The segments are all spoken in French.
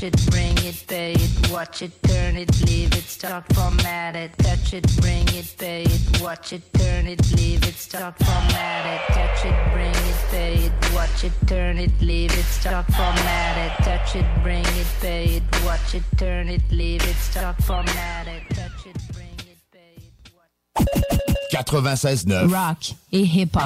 Touch it, bring it, pay it, watch it, turn it, leave it, format it. Touch it, bring it, pay it, watch it, turn it, leave it, start format it. Touch it, bring it, pay it, watch it, turn it, leave it, start format it. Touch it, bring it, pay it, watch it, turn it, leave it, start format it. Touch it, bring it, pay it, watch 96.9. Rock et hip-hop.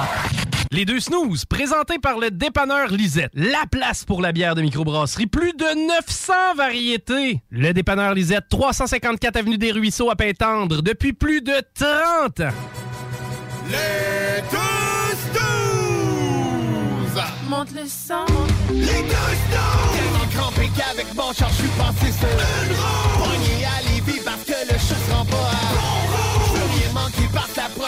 Les deux snooze, présentés par le dépanneur Lisette. La place pour la bière de microbrasserie. Plus de 900 variétés. Le dépanneur Lisette, 354 Avenue des Ruisseaux à Pintendre, depuis plus de 30 ans. Les deux snooze! Monte le sang. Les deux snooze! Tellement crampé qu'avec mon char, je suis passé sur une roue.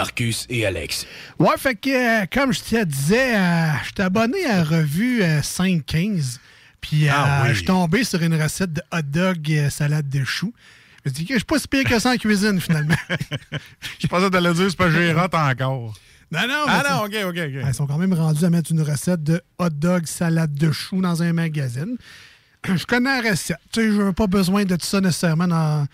Marcus et Alex. Ouais, fait que, euh, comme je te disais, euh, je suis abonné à revue euh, 515. Puis euh, Ah oui. je suis tombé sur une recette de hot dog salade de choux. Je me dis que je suis pas si pire que ça en cuisine, finalement. Je pensais que t'allais dire c'est pas gérotte encore. Non, non, Ah non, ok, ok, ok. Ils sont quand même rendus à mettre une recette de hot dog salade de choux dans un magazine. Je connais la recette. Tu sais, je n'ai pas besoin de tout ça nécessairement dans.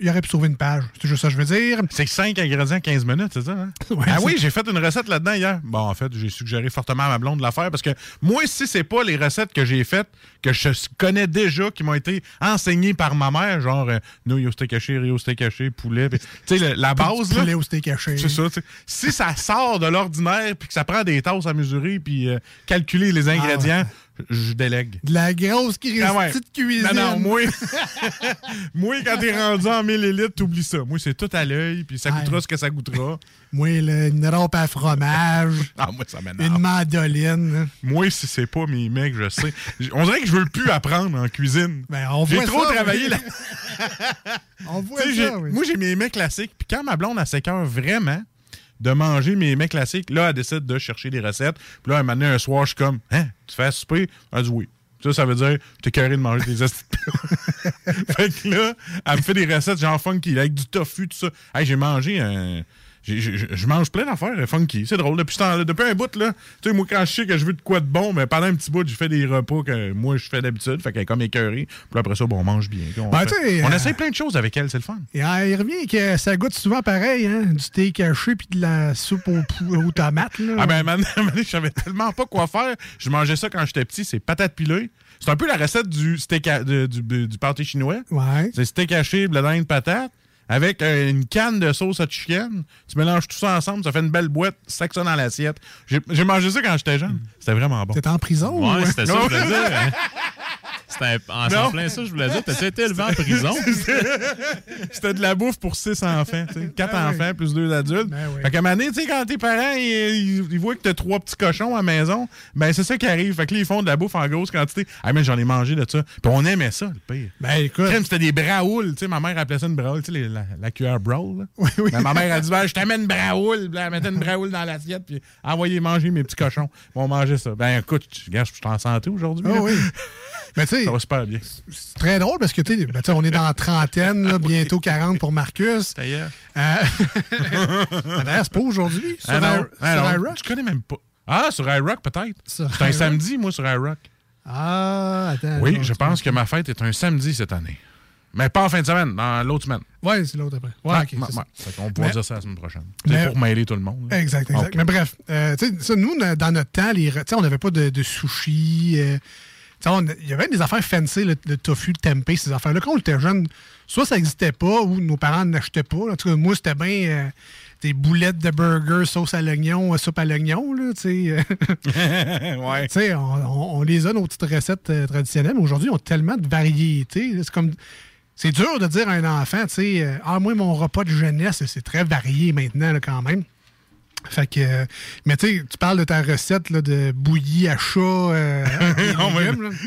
Il aurait pu sauver une page. C'est juste ça que je veux dire. C'est 5 ingrédients, 15 minutes, c'est ça? Hein? Ouais, ah oui, j'ai fait une recette là-dedans hier. Bon, en fait, j'ai suggéré fortement à ma blonde de la faire parce que moi, si c'est pas les recettes que j'ai faites, que je connais déjà, qui m'ont été enseignées par ma mère, genre euh, nouilles au steak haché, riz au steak haché, poulet, tu sais, la base, là. Poulet au steak haché. C'est ça, tu sais. Si ça sort de l'ordinaire puis que ça prend des tasses à mesurer puis euh, calculer les ingrédients, je délègue. De la grosse Ah ouais. petite cuisine. Non, non, moi, moi, quand t'es rendu en millilitres, t'oublies ça. Moi, c'est tout à l'œil, puis ça coûtera ce que ça coûtera. Moi, là, une rampe à fromage. Ah, moi, ça m'énerve. Une mandoline. Moi, si c'est pas mes mecs, je sais. On dirait que je veux plus apprendre en cuisine. Ben, on J'ai trop ça, travaillé oui. là. On voit ça, oui. Moi, j'ai mes mets classiques. Puis quand ma blonde a s'écœure vraiment de manger mes mets classiques, là, elle décide de chercher des recettes. Puis là, un donné, un soir, je suis comme, hein, tu fais à souper? Elle dit oui. Ça, ça veut dire, t'es carré de manger des de Fait que là, elle me fait des recettes genre funky, avec du tofu, tout ça. Hey, j'ai mangé un. Je mange plein d'affaires euh, funky. C'est drôle. Depuis, un bout, là, tu sais, moi, quand je sais que je veux de quoi de bon, mais pendant un petit bout, je fais des repas que moi, je fais d'habitude. Fait qu'elle est comme écœurée. Puis après ça, bon, on mange bien. On, Ben, fait- on euh, essaie plein de choses avec elle, c'est le fun. Et, euh, il revient que ça goûte souvent pareil, hein? Du steak haché puis de la soupe aux, tomates. Là. Ah ben, maintenant, je savais tellement pas quoi faire. Je mangeais ça quand j'étais petit, c'est patates pilées. C'est un peu la recette du steak à- de- du, du pâté chinois. Ouais. C'est steak haché, blé patate, avec euh, une canne de sauce à chicken. Tu mélanges tout ça ensemble, ça fait une belle boîte, sac ça dans l'assiette. J'ai mangé ça quand j'étais jeune. C'était vraiment bon. T'es en prison? Ouais, ou- c'était ça, je voulais dire. C'était en Non. s'en plein ça, je voulais dire. T'as-tu été élevé en prison? C'était de la bouffe pour six enfants. tu sais. Quatre Ben oui. enfants plus deux adultes. Ben oui. Fait qu'à un moment donné, tu sais, quand tes parents, ils, voient que t'as trois petits cochons à la maison, ben c'est ça qui arrive. Fait que là, ils font de la bouffe en grosse quantité. Ah, mais j'en ai mangé de ça. Puis on aimait ça, le pire. Ben écoute, c'était des braoules. Tu sais, ma mère appelait ça une braoule. Tu sais, les- la, la cuillère brawl. là. oui, oui. Ben, ma mère a dit ben, Je t'amène une braoule. Elle mettait une braoule dans l'assiette. Puis envoyez manger mes petits cochons. Puis on mangeait ça. Ben écoute, je- regarde, je suis en santé aujourd'hui. Ah oui. Mais Ça va super bien. c'est très drôle parce que tu sais, ben, on est dans la trentaine, là, bientôt 40 pour Marcus. D'ailleurs. Euh, D'ailleurs, c'est pas aujourd'hui. Sur, Ah ah sur iRock? Tu connais même pas. Ah, sur iRock, peut-être. C'est un samedi, moi, sur iRock. Ah, attends. Oui, je pense que ma fête est un samedi cette année. Mais pas en fin de semaine, dans l'autre semaine. Ouais, c'est l'autre après. Ouais, ça. On pourra Mais- dire ça la semaine prochaine. C'est pour mêler tout le monde. là. Exact, exact. Mais bref, euh, ça, nous, dans notre temps, les, on n'avait pas de, de sushi. euh, Il y avait des affaires fancy, le, le tofu, le tempeh, ces affaires-là. Quand on était jeune, soit ça n'existait pas ou nos parents n'achetaient pas. En tout cas, moi, c'était bien euh, des boulettes de burger, sauce à l'oignon, euh, soupe à l'oignon. là, Tu sais, ouais. on, on- on les a, nos petites recettes euh, traditionnelles, mais aujourd'hui, ils ont tellement de variétés. C'est comme. C'est dur de dire à un enfant, tu sais, ah, moi, mon repas de jeunesse, c'est très varié maintenant, là, quand même. Fait que. mais tu sais, tu parles de ta recette là, de bouillie à chat. euh,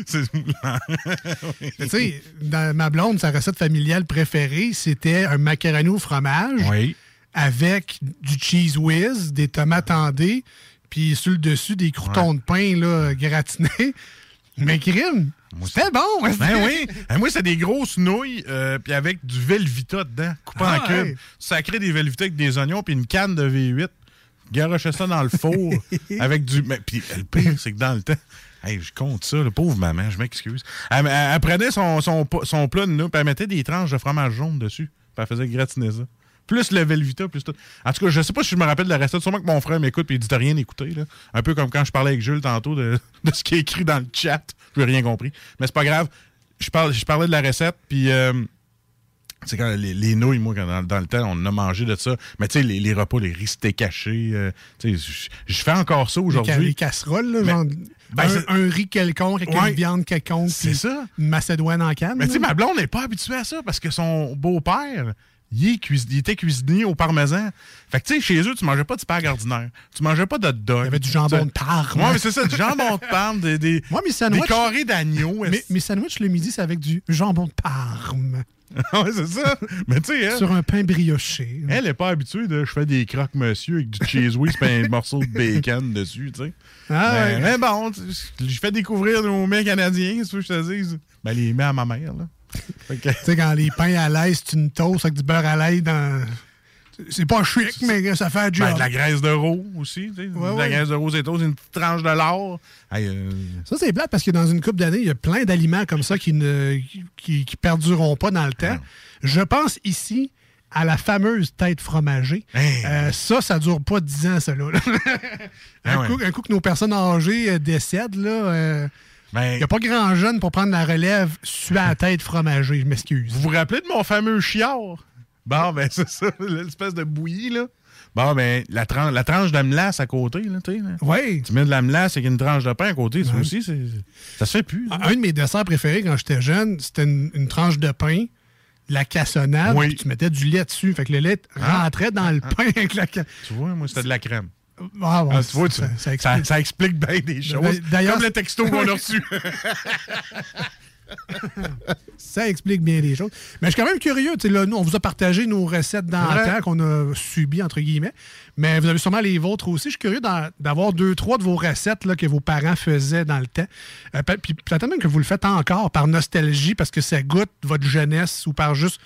Tu sais, dans ma blonde, sa recette familiale préférée, c'était un macaroni au fromage Oui. avec du cheese whiz, des tomates en dés, puis sur le dessus, des croutons de pain là, gratinés. Mais crime, c'était bon! Ben oui. Ben moi, c'est des grosses nouilles, euh, puis avec du Velvita dedans, coupé Ah, en cubes. ouais. Ça crée des Velvita avec des oignons, puis une canne de V8. Garochais ça dans le four avec du. Mais, puis le pire, c'est que dans le temps. Hey, je compte ça, le pauvre maman, je m'excuse. Elle, elle- elle prenait son, son, son plat de puis elle mettait des tranches de fromage jaune dessus. Puis elle faisait gratiner ça. Plus le Velvita, plus tout. En tout cas, je sais pas si je me rappelle de la recette. Sûrement que mon frère m'écoute puis il dit t'as rien écouté. Là. Un peu comme quand je parlais avec Jules tantôt de, de ce qui est écrit dans le chat. Je n'ai rien compris. Mais c'est pas grave. Je, parle, je parlais de la recette, puis euh, c'est quand les, les nouilles, moi, quand dans, dans le temps, on a mangé de ça. Mais tu sais, les, les repas, les riz steak cachés, euh, tu sais, je- fais encore ça ca- les aujourd'hui. casseroles, là, Mais- genre, ben, un, un riz quelconque avec Ouais. une viande quelconque. C'est ça. Une macédoine en canne. Mais tu sais, ma blonde n'est pas habituée à ça parce que son beau-père, il, cuis- était cuisinier au parmesan. Fait que tu sais, chez eux, tu mangeais pas de spag ordinaire. Tu mangeais pas de dog. Il y avait du jambon de Parme. Ouais, mais c'est ça, du jambon de Parme, des, des, des carrés d'agneau. mes, mes sandwichs le midi, c'est avec du jambon de Parme ouais, c'est ça. Mais tu sais, elle, sur un pain brioché. elle est pas habituée de je fais des croques monsieur avec du cheese whiz et un morceau de bacon dessus, tu sais. Ah, mais, ouais. mais bon, je fais découvrir nos mets canadiens, c'est ce que je te dise. Ben, les mets à ma mère, là. Tu sais, quand les pains à l'ail, c'est une toast avec du beurre à l'ail dans. C'est pas chic, mais ça fait job. Ben, de la graisse de veau aussi, tu sais. Ouais, de ouais. la graisse de veau, c'est une petite tranche de l'or. Hey, euh, Ça, c'est plate parce que dans une couple d'années, il y a plein d'aliments comme ça qui ne qui, qui perdureront pas dans le temps. Je pense ici à la fameuse tête fromagée. Hey. Euh, ça, ça dure pas 10 ans, ça. Là. un, Ah ouais. un coup que nos personnes âgées euh, décèdent, là, euh, ben, il n'y a pas grand jeune pour prendre la relève suer à la tête fromagée. Je m'excuse. Vous vous rappelez de mon fameux chiard? Bon, ben, c'est ça, l'espèce de bouillie, là. Bon, ben, la, tran- la tranche de melasse à côté, là, tu sais. Oui. Tu mets de la melasse avec une tranche de pain à côté, ça aussi, ça se fait plus. là. Un de mes desserts préférés quand j'étais jeune, c'était une, une tranche de pain, la cassonade, Oui. puis tu mettais du lait dessus. Fait que le lait Ah. rentrait dans le pain avec la Tu vois, moi, c'était de la crème. Ah, ouais, Ah, tu vois, tu- ça, ça explique. ça explique bien des choses. D'ailleurs, Comme le texto qu'on a reçu. Ça explique bien les choses. Mais je suis quand même curieux. Là, nous, on vous a partagé nos recettes dans le Ouais. temps qu'on a subies, entre guillemets. Mais vous avez sûrement les vôtres aussi. Je suis curieux d'avoir deux, trois de vos recettes là, que vos parents faisaient dans le temps. Euh, puis peut-être même que vous le faites encore par nostalgie parce que ça goûte votre jeunesse ou par juste.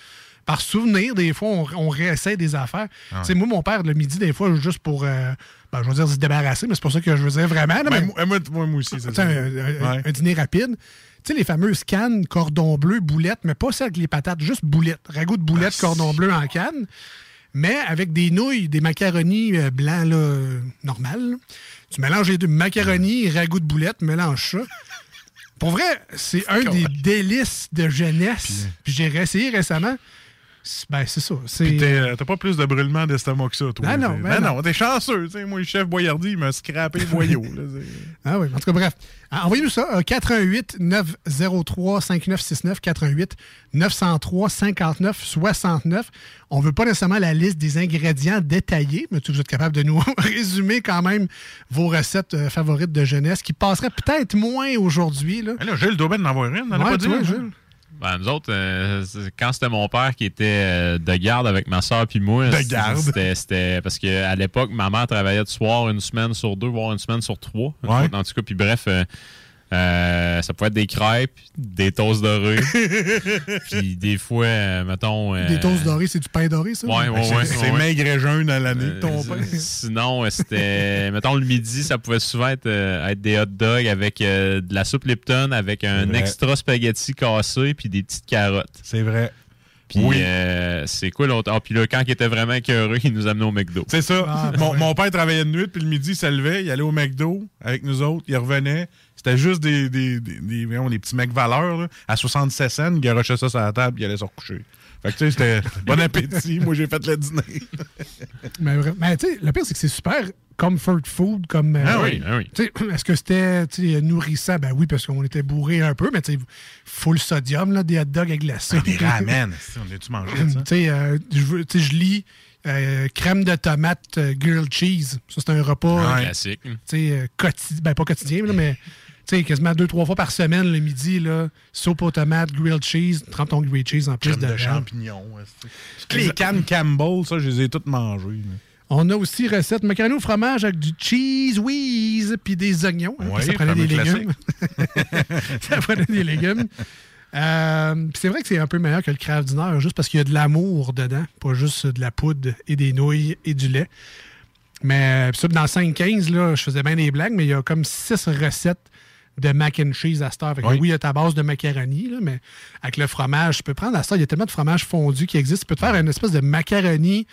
Par souvenir, des fois, on, on réessaie des affaires. Ah Tu sais, Moi, mon père, le midi, des fois, juste pour, euh, ben, je veux dire, se débarrasser, mais c'est pour ça que je veux dire vraiment. là, mais- moi, moi, aussi, c'est ça. un, un- Ouais. un dîner rapide. Tu sais, les fameuses cannes cordon bleu, boulettes, mais pas celles avec les patates, juste boulettes. Ragoût de boulettes, Ah, cordon bleu en canne. Mais avec des nouilles, des macaronis euh, blancs, là, euh, normal. Tu mélanges les deux. Macaroni, ragoût de boulettes, mélange ça. Pour vrai, c'est un des délices de jeunesse. Puis j'ai essayé récemment. Ben, c'est ça. C'est... Puis euh, t'as pas plus de brûlement d'estomac que ça, toi. Ben non, T'sais. ben non. t'es chanceux. t'sais. Moi, le chef Boyardi, il m'a scrappé le là, t'sais. Ah oui, en tout cas, bref. Ah, Envoyez-nous ça, euh, 88 903 5969 88 903 59 69. On veut pas nécessairement la liste des ingrédients détaillés, mais vous êtes capable de nous résumer quand même vos recettes euh, favorites de jeunesse qui passeraient peut-être moins aujourd'hui. Là. Ben là, Gilles doit bien en avoir une. On Ouais, pas tu dit. hein? Gilles. Ben, nous autres, euh, quand c'était mon père qui était euh, de garde avec ma soeur puis moi, c'était- parce qu'à l'époque, ma mère travaillait de soir une semaine sur deux, voire une semaine sur trois. Ouais. En tout cas, puis bref, euh, euh, ça pouvait être des crêpes, des toasts dorés, puis des fois, euh, mettons... euh, Des toasts dorés, c'est du pain doré, ça? Ouais, ouais, Ben, C'est- ouais. c'est ouais. maigre et jeune à l'année, Euh, ton pain. Sinon, c'était. mettons, le midi, ça pouvait souvent être, euh, être des hot dogs avec euh, de la soupe Lipton, avec un vrai. extra spaghetti cassé, puis des petites carottes. C'est vrai. Puis Oui. euh, c'est cool. l'autre- Ah, puis là, quand il était vraiment écœureux, il nous amenait au McDo. C'est ça. Ah, mon, père travaillait de nuit, puis le midi, il se levait, il allait au McDo avec nous autres, il revenait. C'était juste des, des, des, des- voyons, des petits mecs valeurs, là, à 67 cents, il garochait ça sur la table, il allait se recoucher. Fait que, tu sais, c'était bon appétit. Moi, j'ai fait le dîner. Mais, tu sais, le pire, c'est que c'est super comfort food. Comme, euh, Ah oui, ah oui. Est-ce que c'était nourrissant? Ben oui, parce qu'on était bourré un peu, mais tu sais, full sodium, là, des hot dogs avec de la soupe. Des ramen, on a-tu mangé Tu ça? sais, euh, je tu sais, je lis euh, crème de tomate grilled cheese. Ça, c'est un repas Classique. tu sais, quotidien. Ben, pas quotidien, là, mais tu sais, quasiment deux, trois fois par semaine, le midi, là, soupe aux tomates, grilled cheese, trempe ton grilled cheese en plus de champignons. Les cannes Campbell, ça, je les ai toutes mangées. On a aussi recette macaroni au fromage avec du cheese whiz puis des oignons. hein, ça prenait des légumes. ça prenait des légumes. Euh, c'est vrai que c'est un peu meilleur que le Kraft Dinner, juste parce qu'il y a de l'amour dedans, pas juste de la poudre et des nouilles et du lait. Mais puis ça, dans le 5-15, là, je faisais bien des blagues, mais il y a comme six recettes de mac and cheese à cette heure. Fait que Oui. oui. il y a ta base de macaroni, là, mais avec le fromage, tu peux prendre à cette heure, il y a tellement de fromage fondu qui existe. Tu peux te faire une espèce de macaroni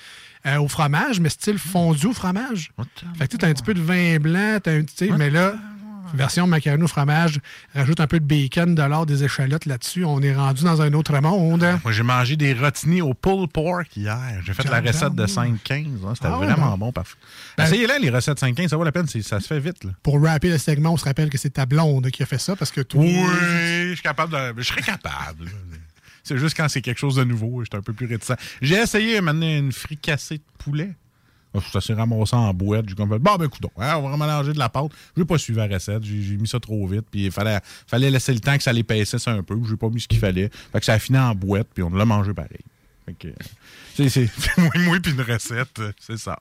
euh, au fromage, mais style fondu au fromage. Fait que tu as un petit peu de vin blanc, t'as un, tu sais, mais là, version macaroni au fromage, rajoute un peu de bacon, de l'or, des échalotes là-dessus. On est rendu dans un autre monde. Moi, j'ai mangé des rotini au pulled pork hier. J'ai fait la recette de 5-15. hein. C'était Ah vraiment bon. bon. Parfait. Ben- Essayez-les, les recettes 5-15. Ça vaut la peine. Ça se fait vite. Là. Pour rapper le segment, on se rappelle que c'est ta blonde qui a fait ça parce que toi. Oui, je suis capable de. Je serais capable. C'est juste quand c'est quelque chose de nouveau, j'étais un peu plus réticent. J'ai essayé maintenant une fricassée de poulet. Ah, Ça s'est ramassé en boîte. J'ai comme fait, bon, ben, coudon, hein, on va mélanger de la pâte. Je n'ai pas suivi la recette. J'ai mis ça trop vite. Puis il fallait, fallait laisser le temps que ça l'épaississe un peu. Je n'ai pas mis ce qu'il fallait. Fait que ça a fini en boîte. Puis on l'a mangé pareil. Fait que, c'est, c'est, moi, puis une recette, euh, c'est ça.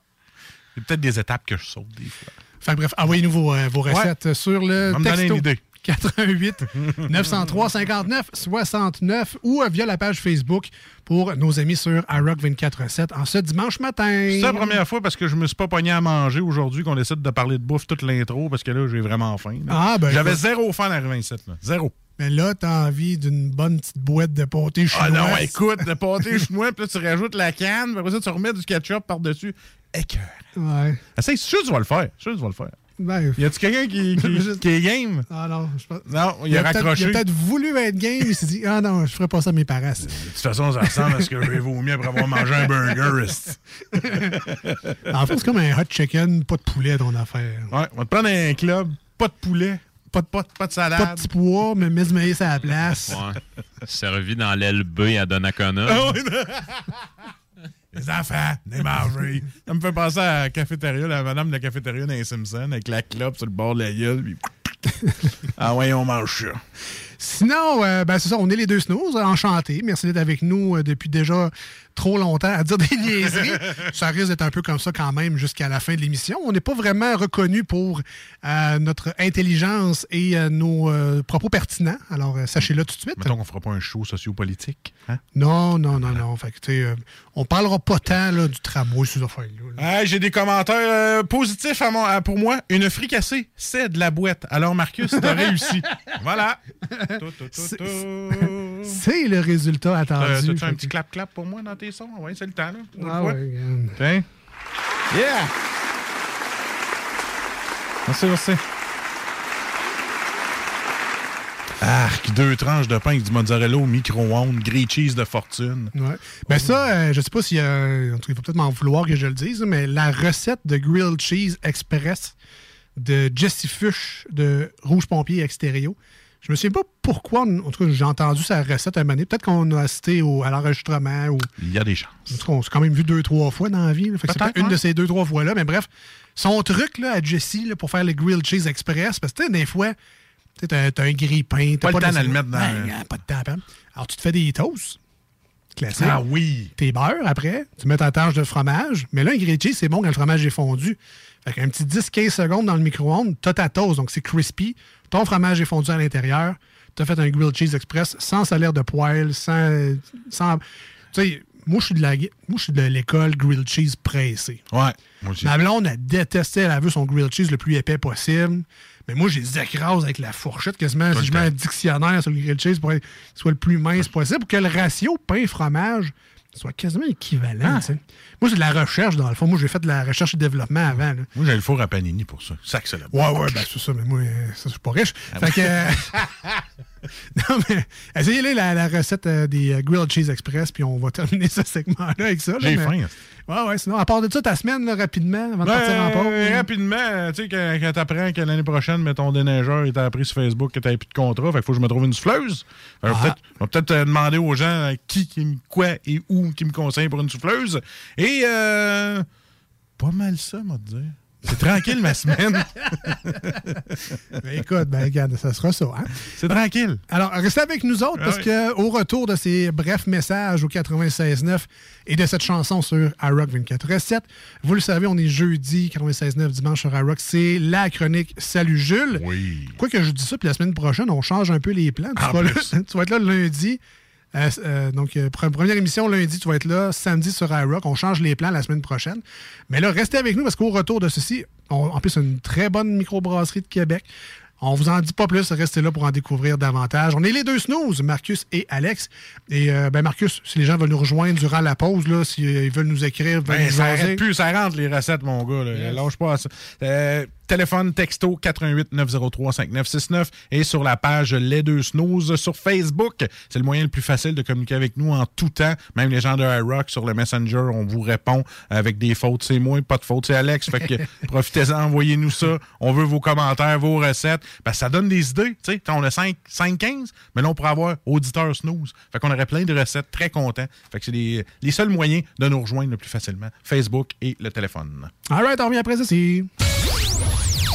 C'est peut-être des étapes que je saute des fois. Fait que bref, envoyez-nous vos, euh, vos recettes sur le Va me donner une idée. 88 903 59 69 ou euh, via la page Facebook pour nos amis sur iRock 24-7 en ce dimanche matin. C'est la première fois parce que je me suis pas pogné à manger aujourd'hui qu'on décide de parler de bouffe toute l'intro parce que là, j'ai vraiment faim. là. Ah, ben, J'avais zéro faim à arriver ici. Là. Zéro. Mais là, t'as envie d'une bonne petite boîte de pâté chinois. Ah non, écoute, le pâté chinois, puis là, tu rajoutes la canne, puis après ça, tu remets du ketchup par-dessus. Écœur. Ouais. Essaye, je suis sûr que tu vas le faire. Je suis sûr que tu vas le faire. Ben, Y a-tu quelqu'un qui, qui, qui est game? ah non, je pense. Non, il a peut-être- raccroché. il a De peut-être voulu être game, il s'est dit Ah non, je ferai pas ça à mes parents. toute façon, ça ressemble à ce que j'ai vomi après avoir mangé un burger. En fait, c'est comme un hot chicken, pas de poulet ton affaire. Ouais, on va te prendre un club, pas de poulet, pas de, pas, pas de salade. Pas de petit pois, mais mise maïs à la place. Ouais. Servi dans l'aile B à Donnacona. Ah oui, non. Les enfants, les manger. Ça me fait penser à la cafétéria, la madame de la cafétéria dans les Simpsons, avec la clope sur le bord de la gueule. Puis... ah ouais, on mange ça. Sinon, euh, ben, c'est ça, on est les deux snooze, enchantés. Merci d'être avec nous euh, depuis déjà trop longtemps à dire des niaiseries. ça risque d'être un peu comme ça quand même jusqu'à la fin de l'émission. On n'est pas vraiment reconnu pour euh, notre intelligence et euh, nos euh, propos pertinents. Alors, euh, sachez-le tout de suite. Mettons qu'on fera pas un show sociopolitique. Hein? Non, non, non, non. Fait que, euh, on parlera pas tant là, du tramway, ces affaires-là. là. Ah, J'ai des commentaires euh, positifs à mon- à- pour moi. Une fricassée, c'est de la boîte. Alors, Marcus, t'as réussi. Voilà. Tout, tout, tout, tout. C'est le résultat Euh, attendu. Fait un petit clap-clap pour moi dans tes sons? Oui, c'est le temps, là. Ah regarde. Tiens. Yeah! Merci, merci. Arc, deux tranches de pain avec du mozzarella au micro-ondes, grilled cheese de fortune. Ouais. Ben ça, euh, je sais pas s'il y a. en tout cas, il faut peut-être m'en vouloir que je le dise, mais la recette de grilled cheese express de Jesse Fush de Rouge Pompier Extérieur. Je me souviens pas pourquoi, en tout cas, j'ai entendu sa recette à un moment donné. Peut-être qu'on a assisté au- à l'enregistrement ou. Il y a des chances. En tout cas, on s'est quand même vu deux, trois fois dans la vie. là. Fait que c'est Peut-être, une de ces deux, trois fois-là. Mais bref, son truc là, à Jesse là, pour faire le grilled cheese express, parce que tu sais, des fois, tu sais, t'as t'as un grille-pain. Pas le temps de- le mettre dans- Pas de temps, hein. Alors, tu te fais des toasts. Classique. Ah oui! Tes beurres après, tu mets ta tâche de fromage. Mais là, un grilled cheese, c'est bon quand le fromage est fondu. Fait qu'un petit 10-15 secondes dans le micro-ondes, t'as ta toast, donc c'est crispy. Ton fromage est fondu à l'intérieur. T'as fait un grilled cheese express sans salaire de poêle, sans. sans tu sais, moi, je suis de la- moi, je suis de l'école grilled cheese pressé. Ouais, moi aussi. Ma blonde, elle détestait, elle veut son grilled cheese le plus épais possible. Mais moi, je les écrase avec la fourchette quasiment. Si je mets un dictionnaire sur le grilled cheese pour être- soit le plus mince possible, pour que le ratio pain-fromage soit quasiment équivalent. Ah. Moi, c'est de la recherche, dans le fond. Moi, j'ai fait de la recherche et développement avant. là. Moi, j'ai le four à panini pour ça. Ça que c'est. Ouais, ouais, ben c'est ça, mais moi, euh, ça, je suis pas riche. Ah fait que. non, mais essayez la, la recette euh, des euh, Grilled Cheese Express, puis on va terminer ce segment-là avec ça. J'ai faim. Ouais, ouais, sinon, à part de ça, ta semaine, là, rapidement, avant de Ouais, partir en pause. euh, rapidement, tu sais, quand, quand t'apprends que l'année prochaine, mais ton déneigeur il t'a appris sur Facebook que t'avais plus de contrat, fait qu'il faut que je me trouve une souffleuse. Ah. peut-être- Je vais peut-être euh, demander aux gens qui, qui, quoi et où qui me conseillent pour une souffleuse. Et euh, pas mal ça, moi, te dire. C'est tranquille ma semaine. Ben, écoute, ben, regarde, ça sera ça. Hein? C'est tranquille. Alors, restez avec nous autres Ah parce oui. que au retour de ces brefs messages au 96.9 et de cette chanson sur iRock 24.7, vous le savez, on est jeudi 96.9 dimanche sur iRock. C'est la chronique Salut Jules. Oui. Quoi que je dis ça, puis la semaine prochaine, on change un peu les plans. Tu, là- plus. tu vas être là le lundi. Euh, euh, donc, euh, pre- première émission lundi, tu vas être là. Samedi sur iRock. On change les plans la semaine prochaine. Mais là, restez avec nous parce qu'au retour de ceci, on- en plus, une très bonne microbrasserie de Québec. On vous en dit pas plus, restez là pour en découvrir davantage. On est les deux snooze, Marcus et Alex. Et euh, ben Marcus, si les gens veulent nous rejoindre durant la pause, là, s'ils veulent nous écrire, veulent Ben, nous ça arrête plus, ça rentre les recettes, mon gars. Là. Lâche pas à ça. Euh, téléphone, texto 88 903 5969 et sur la page Les Deux Snooze sur Facebook. C'est le moyen le plus facile de communiquer avec nous en tout temps. Même les gens de iRock sur le Messenger, on vous répond avec des fautes. C'est moi, pas de fautes, c'est Alex. Fait que profitez-en, envoyez-nous ça. On veut vos commentaires, vos recettes. Ben, ça donne des idées. sais. On a 5, 5, 15, mais là, on pourrait avoir auditeur snooze. Fait qu'on aurait plein de recettes très contents. Fait que c'est les, les seuls moyens de nous rejoindre le plus facilement. Facebook et le téléphone. All right, on revient après ça.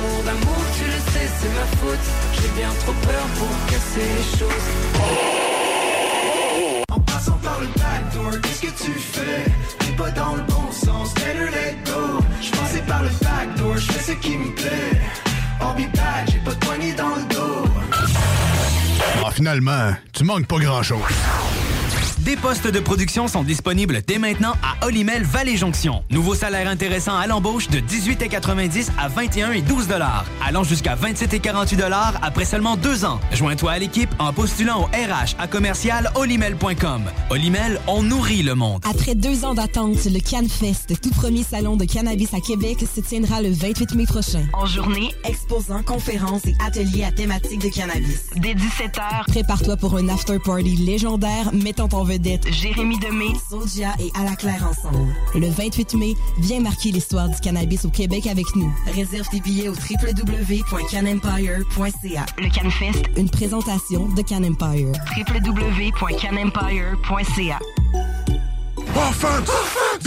Amour d'amour, tu le sais, c'est ma faute. J'ai bien trop peur pour casser les choses. En passant par le backdoor, qu'est-ce que tu fais? T'es pas dans le bon sens, better let go Je passais par le backdoor, je fais ce qui me plaît I'll be back, j'ai pas de poignée dans le dos Ah, finalement, tu manques pas grand-chose. Des postes de production sont disponibles dès maintenant à Olimel Valley Jonction. Nouveau salaire intéressant à l'embauche de 18,90 à 21 et 12 dollars, allant jusqu'à 27 et 48 dollars après seulement deux ans. Joins-toi à l'équipe en postulant au RH à commercial olimel.com. Olimel, on nourrit le monde. Après deux ans d'attente, le CanFest, tout premier salon de cannabis à Québec, se tiendra le 28 mai prochain. En journée, exposants, conférences et ateliers à thématique de cannabis. Dès 17h, prépare-toi pour un after-party légendaire mettant en vedette Jérémy Demé, Sodia et À la Claire ensemble. Le 28 mai, viens marquer l'histoire du cannabis au Québec avec nous. Réserve tes billets au www.canempire.ca. Le CanFest, une présentation de Can Empire. www.canempire.ca. Offense!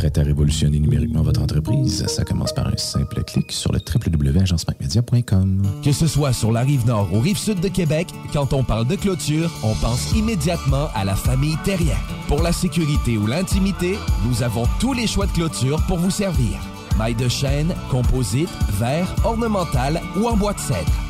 Prêt à révolutionner numériquement votre entreprise? Ça commence par un simple clic sur le www.agencemacmedia.com. Que ce soit sur la rive nord ou rive sud de Québec, quand on parle de clôture, on pense immédiatement à la famille Terrien. Pour la sécurité ou l'intimité, nous avons tous les choix de clôture pour vous servir. Maille de chêne, composite, verre, ornemental ou en bois de cèdre.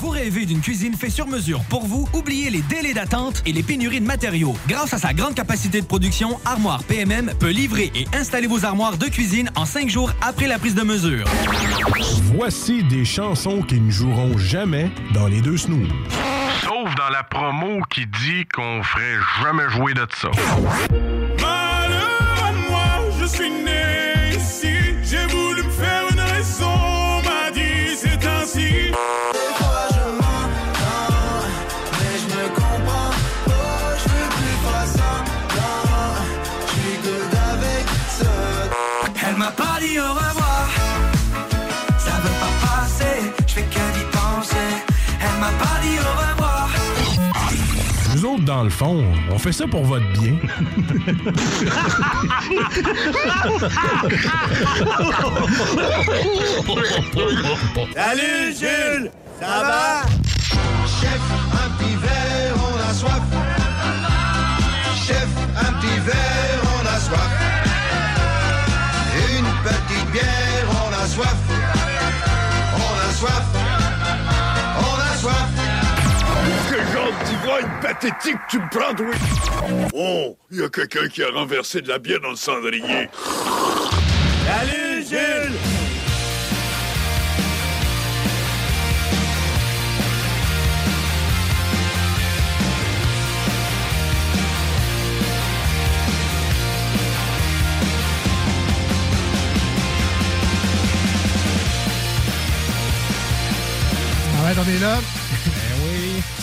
Vous rêvez d'une cuisine faite sur mesure pour vous? Oubliez les délais d'attente et les pénuries de matériaux. Grâce à sa grande capacité de production, Armoire PMM peut livrer et installer vos armoires de cuisine en cinq jours après la prise de mesure. Voici des chansons qui ne joueront jamais dans les deux snooze. Sauf dans la promo qui dit qu'on ferait jamais jouer de ça. Dans le fond, on fait ça pour votre bien. Salut Jules, ça va? Chef, un petit verre, on a soif. Chef, un petit verre, on a soif. Pathétique tu me prends, oui? Oh, il y a quelqu'un qui a renversé de la bière dans le cendrier. Salut Jules! Ouais, on est là.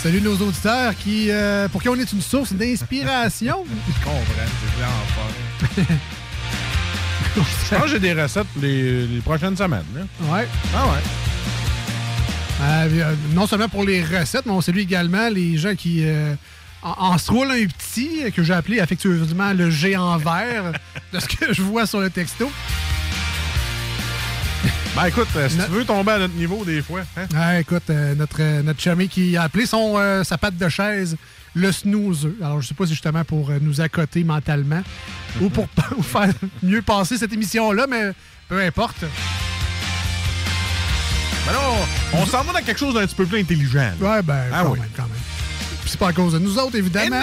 Oui. Salut nos auditeurs qui, euh, pour qui on est une source d'inspiration. Je comprends, c'est bien. Je pense que j'ai des recettes pour les, les prochaines semaines. là. Ouais. Ah ouais. Euh, euh, non seulement pour les recettes, mais on salue également les gens qui euh, en, en se roulent un petit, que j'ai appelé affectueusement le géant vert, de ce que je vois sur le texto. Ben écoute, euh, si tu veux tomber à notre niveau des fois, hein? Ah, écoute, euh, notre, euh, notre chummy qui a appelé son, euh, sa patte de chaise le snoozeux. Alors, je sais pas si justement pour nous accoter mentalement ou pour ou faire mieux passer cette émission-là, mais peu importe. Ben là, on, on s'en va dans quelque chose d'un petit peu plus intelligent. là. Ouais, ben, Ah quand oui. même, quand même. Puis c'est pas à cause de nous autres, évidemment.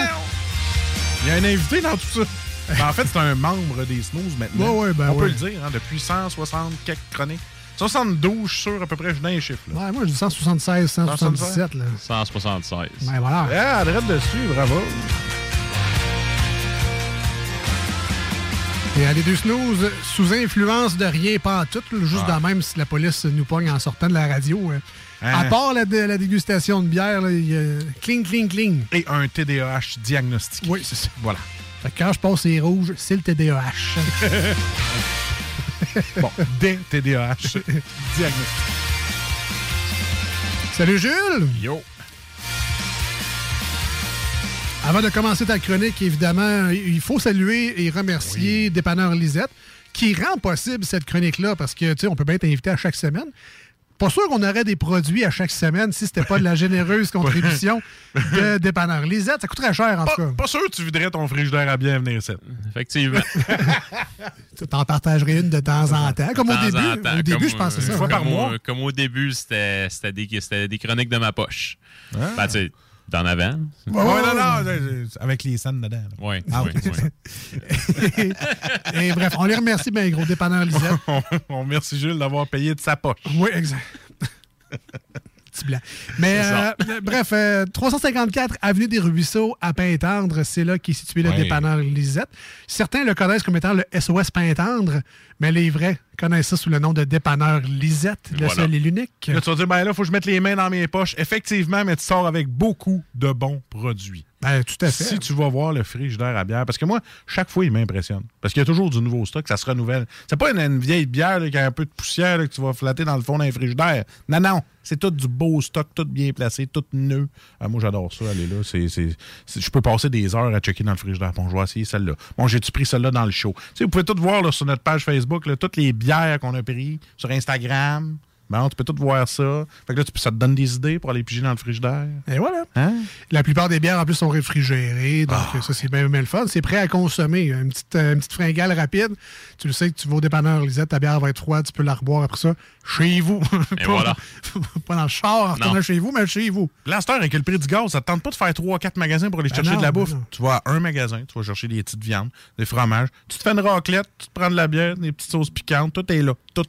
Il y a un invité dans tout ça. Ben, en fait, c'est un membre des Snooze maintenant. Ouais, ouais, ben On peut le dire, hein, depuis 160 quelques chroniques. 72, je suis sûr, à peu près, je donne les chiffres. Là. Ouais, moi, je dis 176, 177. Là. 176. Ben voilà. Ah, arrête dessus, bravo. Et à les deux snooze, sous influence de rien, pas en tout, là, juste Ouais. de même si la police nous pogne en sortant de la radio. euh, Hein? À part la, dé- la dégustation de bière, là, il y a cling, cling, cling. Et un TDAH diagnostiqué. Oui, c'est ça. Voilà. Fait que quand je passe les rouges, c'est le TDAH. bon, des TDAH diagnostiqué. Salut Jules! Yo! Avant de commencer ta chronique, évidemment, il faut saluer et remercier Dépanneur Lisette qui rend possible cette chronique-là parce que, tu sais, on peut bien être invité à chaque semaine. Pas sûr qu'on aurait des produits à chaque semaine si c'était pas de la généreuse contribution de Dépanneur Lisette. Ça coûterait cher, en tout cas. Pas sûr que tu viderais ton frigidaire à bien venir ici. Effectivement. Tu t'en partagerais une de temps en temps, comme au temps début. temps, au début, comme, je pensais euh, ça. comme au- Comme au début, c'était des, chroniques de ma poche. Ah. Ben, tu sais, d'en avant. Ouais, non, non, euh, avec les scènes dedans. là. Oui, Ah, oui, oui. Et bref, on les remercie bien gros, Dépanneur Lisette. on remercie Jules d'avoir payé de sa poche. Oui, exact. Petit blanc. Mais euh, bref, euh, 354 Avenue des Ruisseaux à Pintendre, c'est là qu'est situé le Ouais. dépanneur Lisette. Certains le connaissent comme étant le SOS Pintendre, mais les vrais connaissent ça sous le nom de dépanneur Lisette, le Voilà. seul et l'unique. Là, tu vas dire, ben là, faut que je mette les mains dans mes poches. Effectivement, mais tu sors avec beaucoup de bons produits. Ben, tout à fait. Si tu vas voir le frigidaire à bière, parce que moi, chaque fois, il m'impressionne. Parce qu'il y a toujours du nouveau stock, ça se renouvelle. C'est pas une, une vieille bière là, qui a un peu de poussière là, que tu vas flatter dans le fond d'un frigidaire. Non, non. C'est tout du beau stock, tout bien placé, tout neuf. Ah, moi, j'adore ça, aller là. C'est, je peux passer des heures à checker dans le frigidaire. Bon, je vais essayer celle-là. Bon, j'ai-tu pris celle-là dans le show? Tu sais, vous pouvez tout voir là, sur notre page Facebook, toutes les bières qu'on a prises sur Instagram. Bon, tu peux tout voir ça. Fait que là, tu ça te donne des idées pour aller piger dans le frigidaire. Et voilà. Hein? La plupart des bières, en plus, sont réfrigérées. Donc, Ah. ça, c'est bien, bien le fun. C'est prêt à consommer. Une petite, euh, une petite fringale rapide. Tu le sais que tu vas au dépanneur Lisette, ta bière va être froide, tu peux la reboire après ça chez vous. Et pas, voilà. pas dans le char en chez vous, mais chez vous. Heure, avec le prix du gaz, ça te tente pas de faire 3-4 magasins pour aller Ben chercher non, de la ben bouffe. non. Tu vas à un magasin, tu vas chercher des petites viandes, des fromages. Tu te fais une raclette, tu te prends de la bière, des petites sauces piquantes, tout est là. Tout.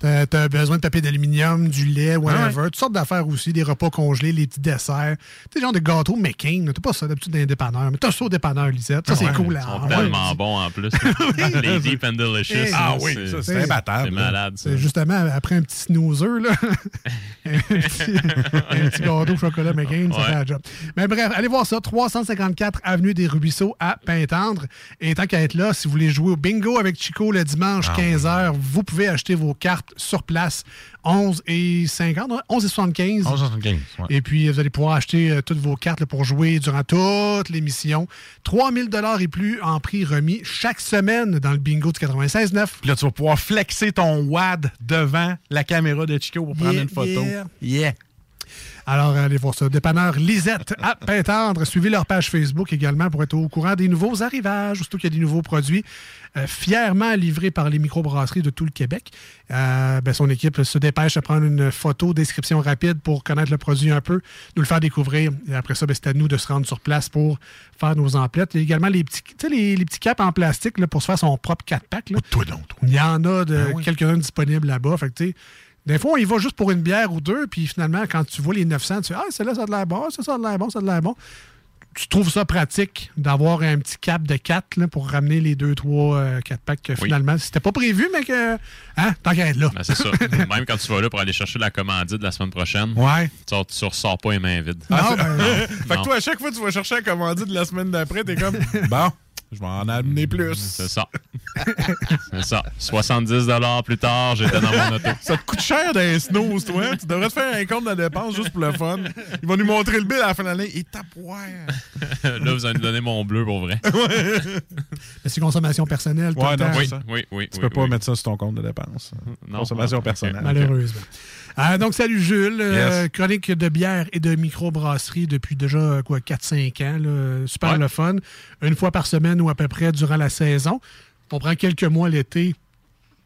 T'as as besoin de papier d'aluminium, du lait, whatever. Ah ouais. Toutes sortes d'affaires aussi, des repas congelés, les petits desserts. Tu sais, genre des gâteaux McCain. là. T'as pas ça d'habitude dans les dépanneurs, mais t'as ça au dépanneur, Lisette. Ça, c'est cool. Ils hein. sont tellement bons en plus. les Deep and Delicious. Ah oui, c'est imbattable, C'est malade, ça. C'est justement après un petit snoozer, là. un, petit, un petit gâteau au chocolat McCain, ça fait la job. Mais bref, allez voir ça, 354 Avenue des Ruisseaux à Pintendre. Et tant qu'à être là, si vous voulez jouer au bingo avec Chico le dimanche Ah 15h, vous pouvez acheter vos cartes sur place. 11 et 50, ouais, 11 et 75. 11,75, ouais. Et puis, vous allez pouvoir acheter euh, toutes vos cartes là, pour jouer durant toute l'émission. 3000 dollars et plus en prix remis chaque semaine dans le bingo du 96.9. Puis là, tu vas pouvoir flexer ton WAD devant la caméra de Chico pour prendre Yeah, une photo. yeah. Yeah. Alors, allez voir ça. Dépanneur Lisette à Pintendre. Suivez leur page Facebook également pour être au courant des nouveaux arrivages, surtout qu'il y a des nouveaux produits euh, fièrement livrés par les microbrasseries de tout le Québec. Euh, ben, son équipe se dépêche à prendre une photo, description rapide pour connaître le produit un peu, nous le faire découvrir. Et après ça, ben, c'est à nous de se rendre sur place pour faire nos emplettes. Il y a également les petits, les, les petits caps en plastique là, pour se faire son propre 4-pack. là. Il y en a de Ben oui. quelques-uns disponibles là-bas. Fait que, tu sais, des fois, on y va juste pour une bière ou deux, puis finalement, quand tu vois les 900, tu fais Ah, celle-là, ça a de l'air bon, ça, ça a de l'air bon, ça a de l'air bon. Tu trouves ça pratique d'avoir un petit cap de 4 là, pour ramener les 2-3 4 packs que finalement, c'était pas prévu, mais que. Hein, tant qu'à être là. Ben, c'est ça. Même quand tu vas là pour aller chercher la commandite de la semaine prochaine, Ouais. tu, tu ressors pas les mains vides. Ah, c'est- ben, fait que Non. toi, à chaque fois que tu vas chercher la commandite de la semaine d'après, t'es comme, bon, je vais en amener plus. C'est ça. c'est ça. 70 plus tard, j'étais dans mon auto. Ça te coûte cher d'un snooze, toi. Tu devrais te faire un compte de dépenses juste pour le fun. Ils vont nous montrer le bill à la fin de l'année. Et tapoire. là, vous allez me donner mon bleu pour vrai. Mais c'est consommation personnelle. Ouais, non. Oui, oui, Tu oui, peux pas mettre ça sur ton compte de dépenses. Non. Consommation personnelle. Malheureusement. Euh, donc, salut Jules. Euh, chronique de bière et de microbrasserie depuis déjà quoi 4-5 ans. là. Super Ouais. le fun. Une fois par semaine ou à peu près durant la saison. On prend quelques mois l'été,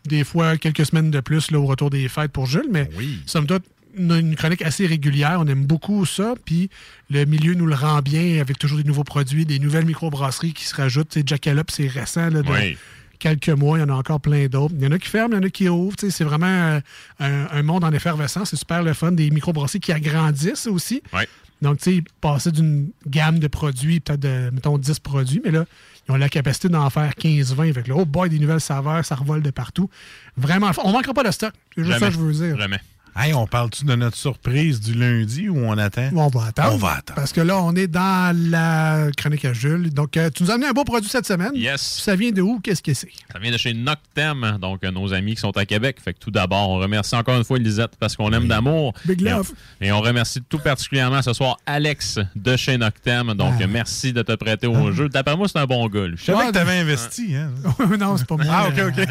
des fois quelques semaines de plus là, au retour des fêtes pour Jules, mais Oui. somme toute, une, chronique assez régulière. On aime beaucoup ça. Puis le milieu nous le rend bien avec toujours des nouveaux produits, des nouvelles microbrasseries qui se rajoutent. Jackalope, c'est récent. Là, de Oui. Quelques mois. Il y en a encore plein d'autres. Il y en a qui ferment, il y en a qui ouvrent. C'est vraiment euh, un, un monde en effervescence. C'est super le fun. Des microbrasseries qui agrandissent aussi. Ouais. Donc, tu sais, passer d'une gamme de produits, peut-être de, mettons, 10 produits, mais là, ils ont la capacité d'en faire 15-20. Fait que là, oh boy, des nouvelles saveurs, ça revole de partout. Vraiment, on manquera pas de stock. C'est juste ça que je veux dire. Jamais. Hey, on parle-tu de notre surprise du lundi ou on attend? On va attendre. On va attendre. Parce que là, on est dans la chronique à Jules. Donc, euh, tu nous as amené un beau produit cette semaine. Yes. Ça vient de où? Qu'est-ce que c'est? Ça vient de chez Noctem, donc euh, nos amis qui sont à Québec. Fait que tout d'abord, on remercie encore une fois Lisette parce qu'on l'aime d'amour. Big Et on- love. Et on remercie tout particulièrement ce soir Alex de chez Noctem. Donc Ah. merci de te prêter au jeu. D'après moi, c'est un bon gars. lui. Je savais que t'avais investi, hein? non, c'est pas moi. Ah, OK, OK.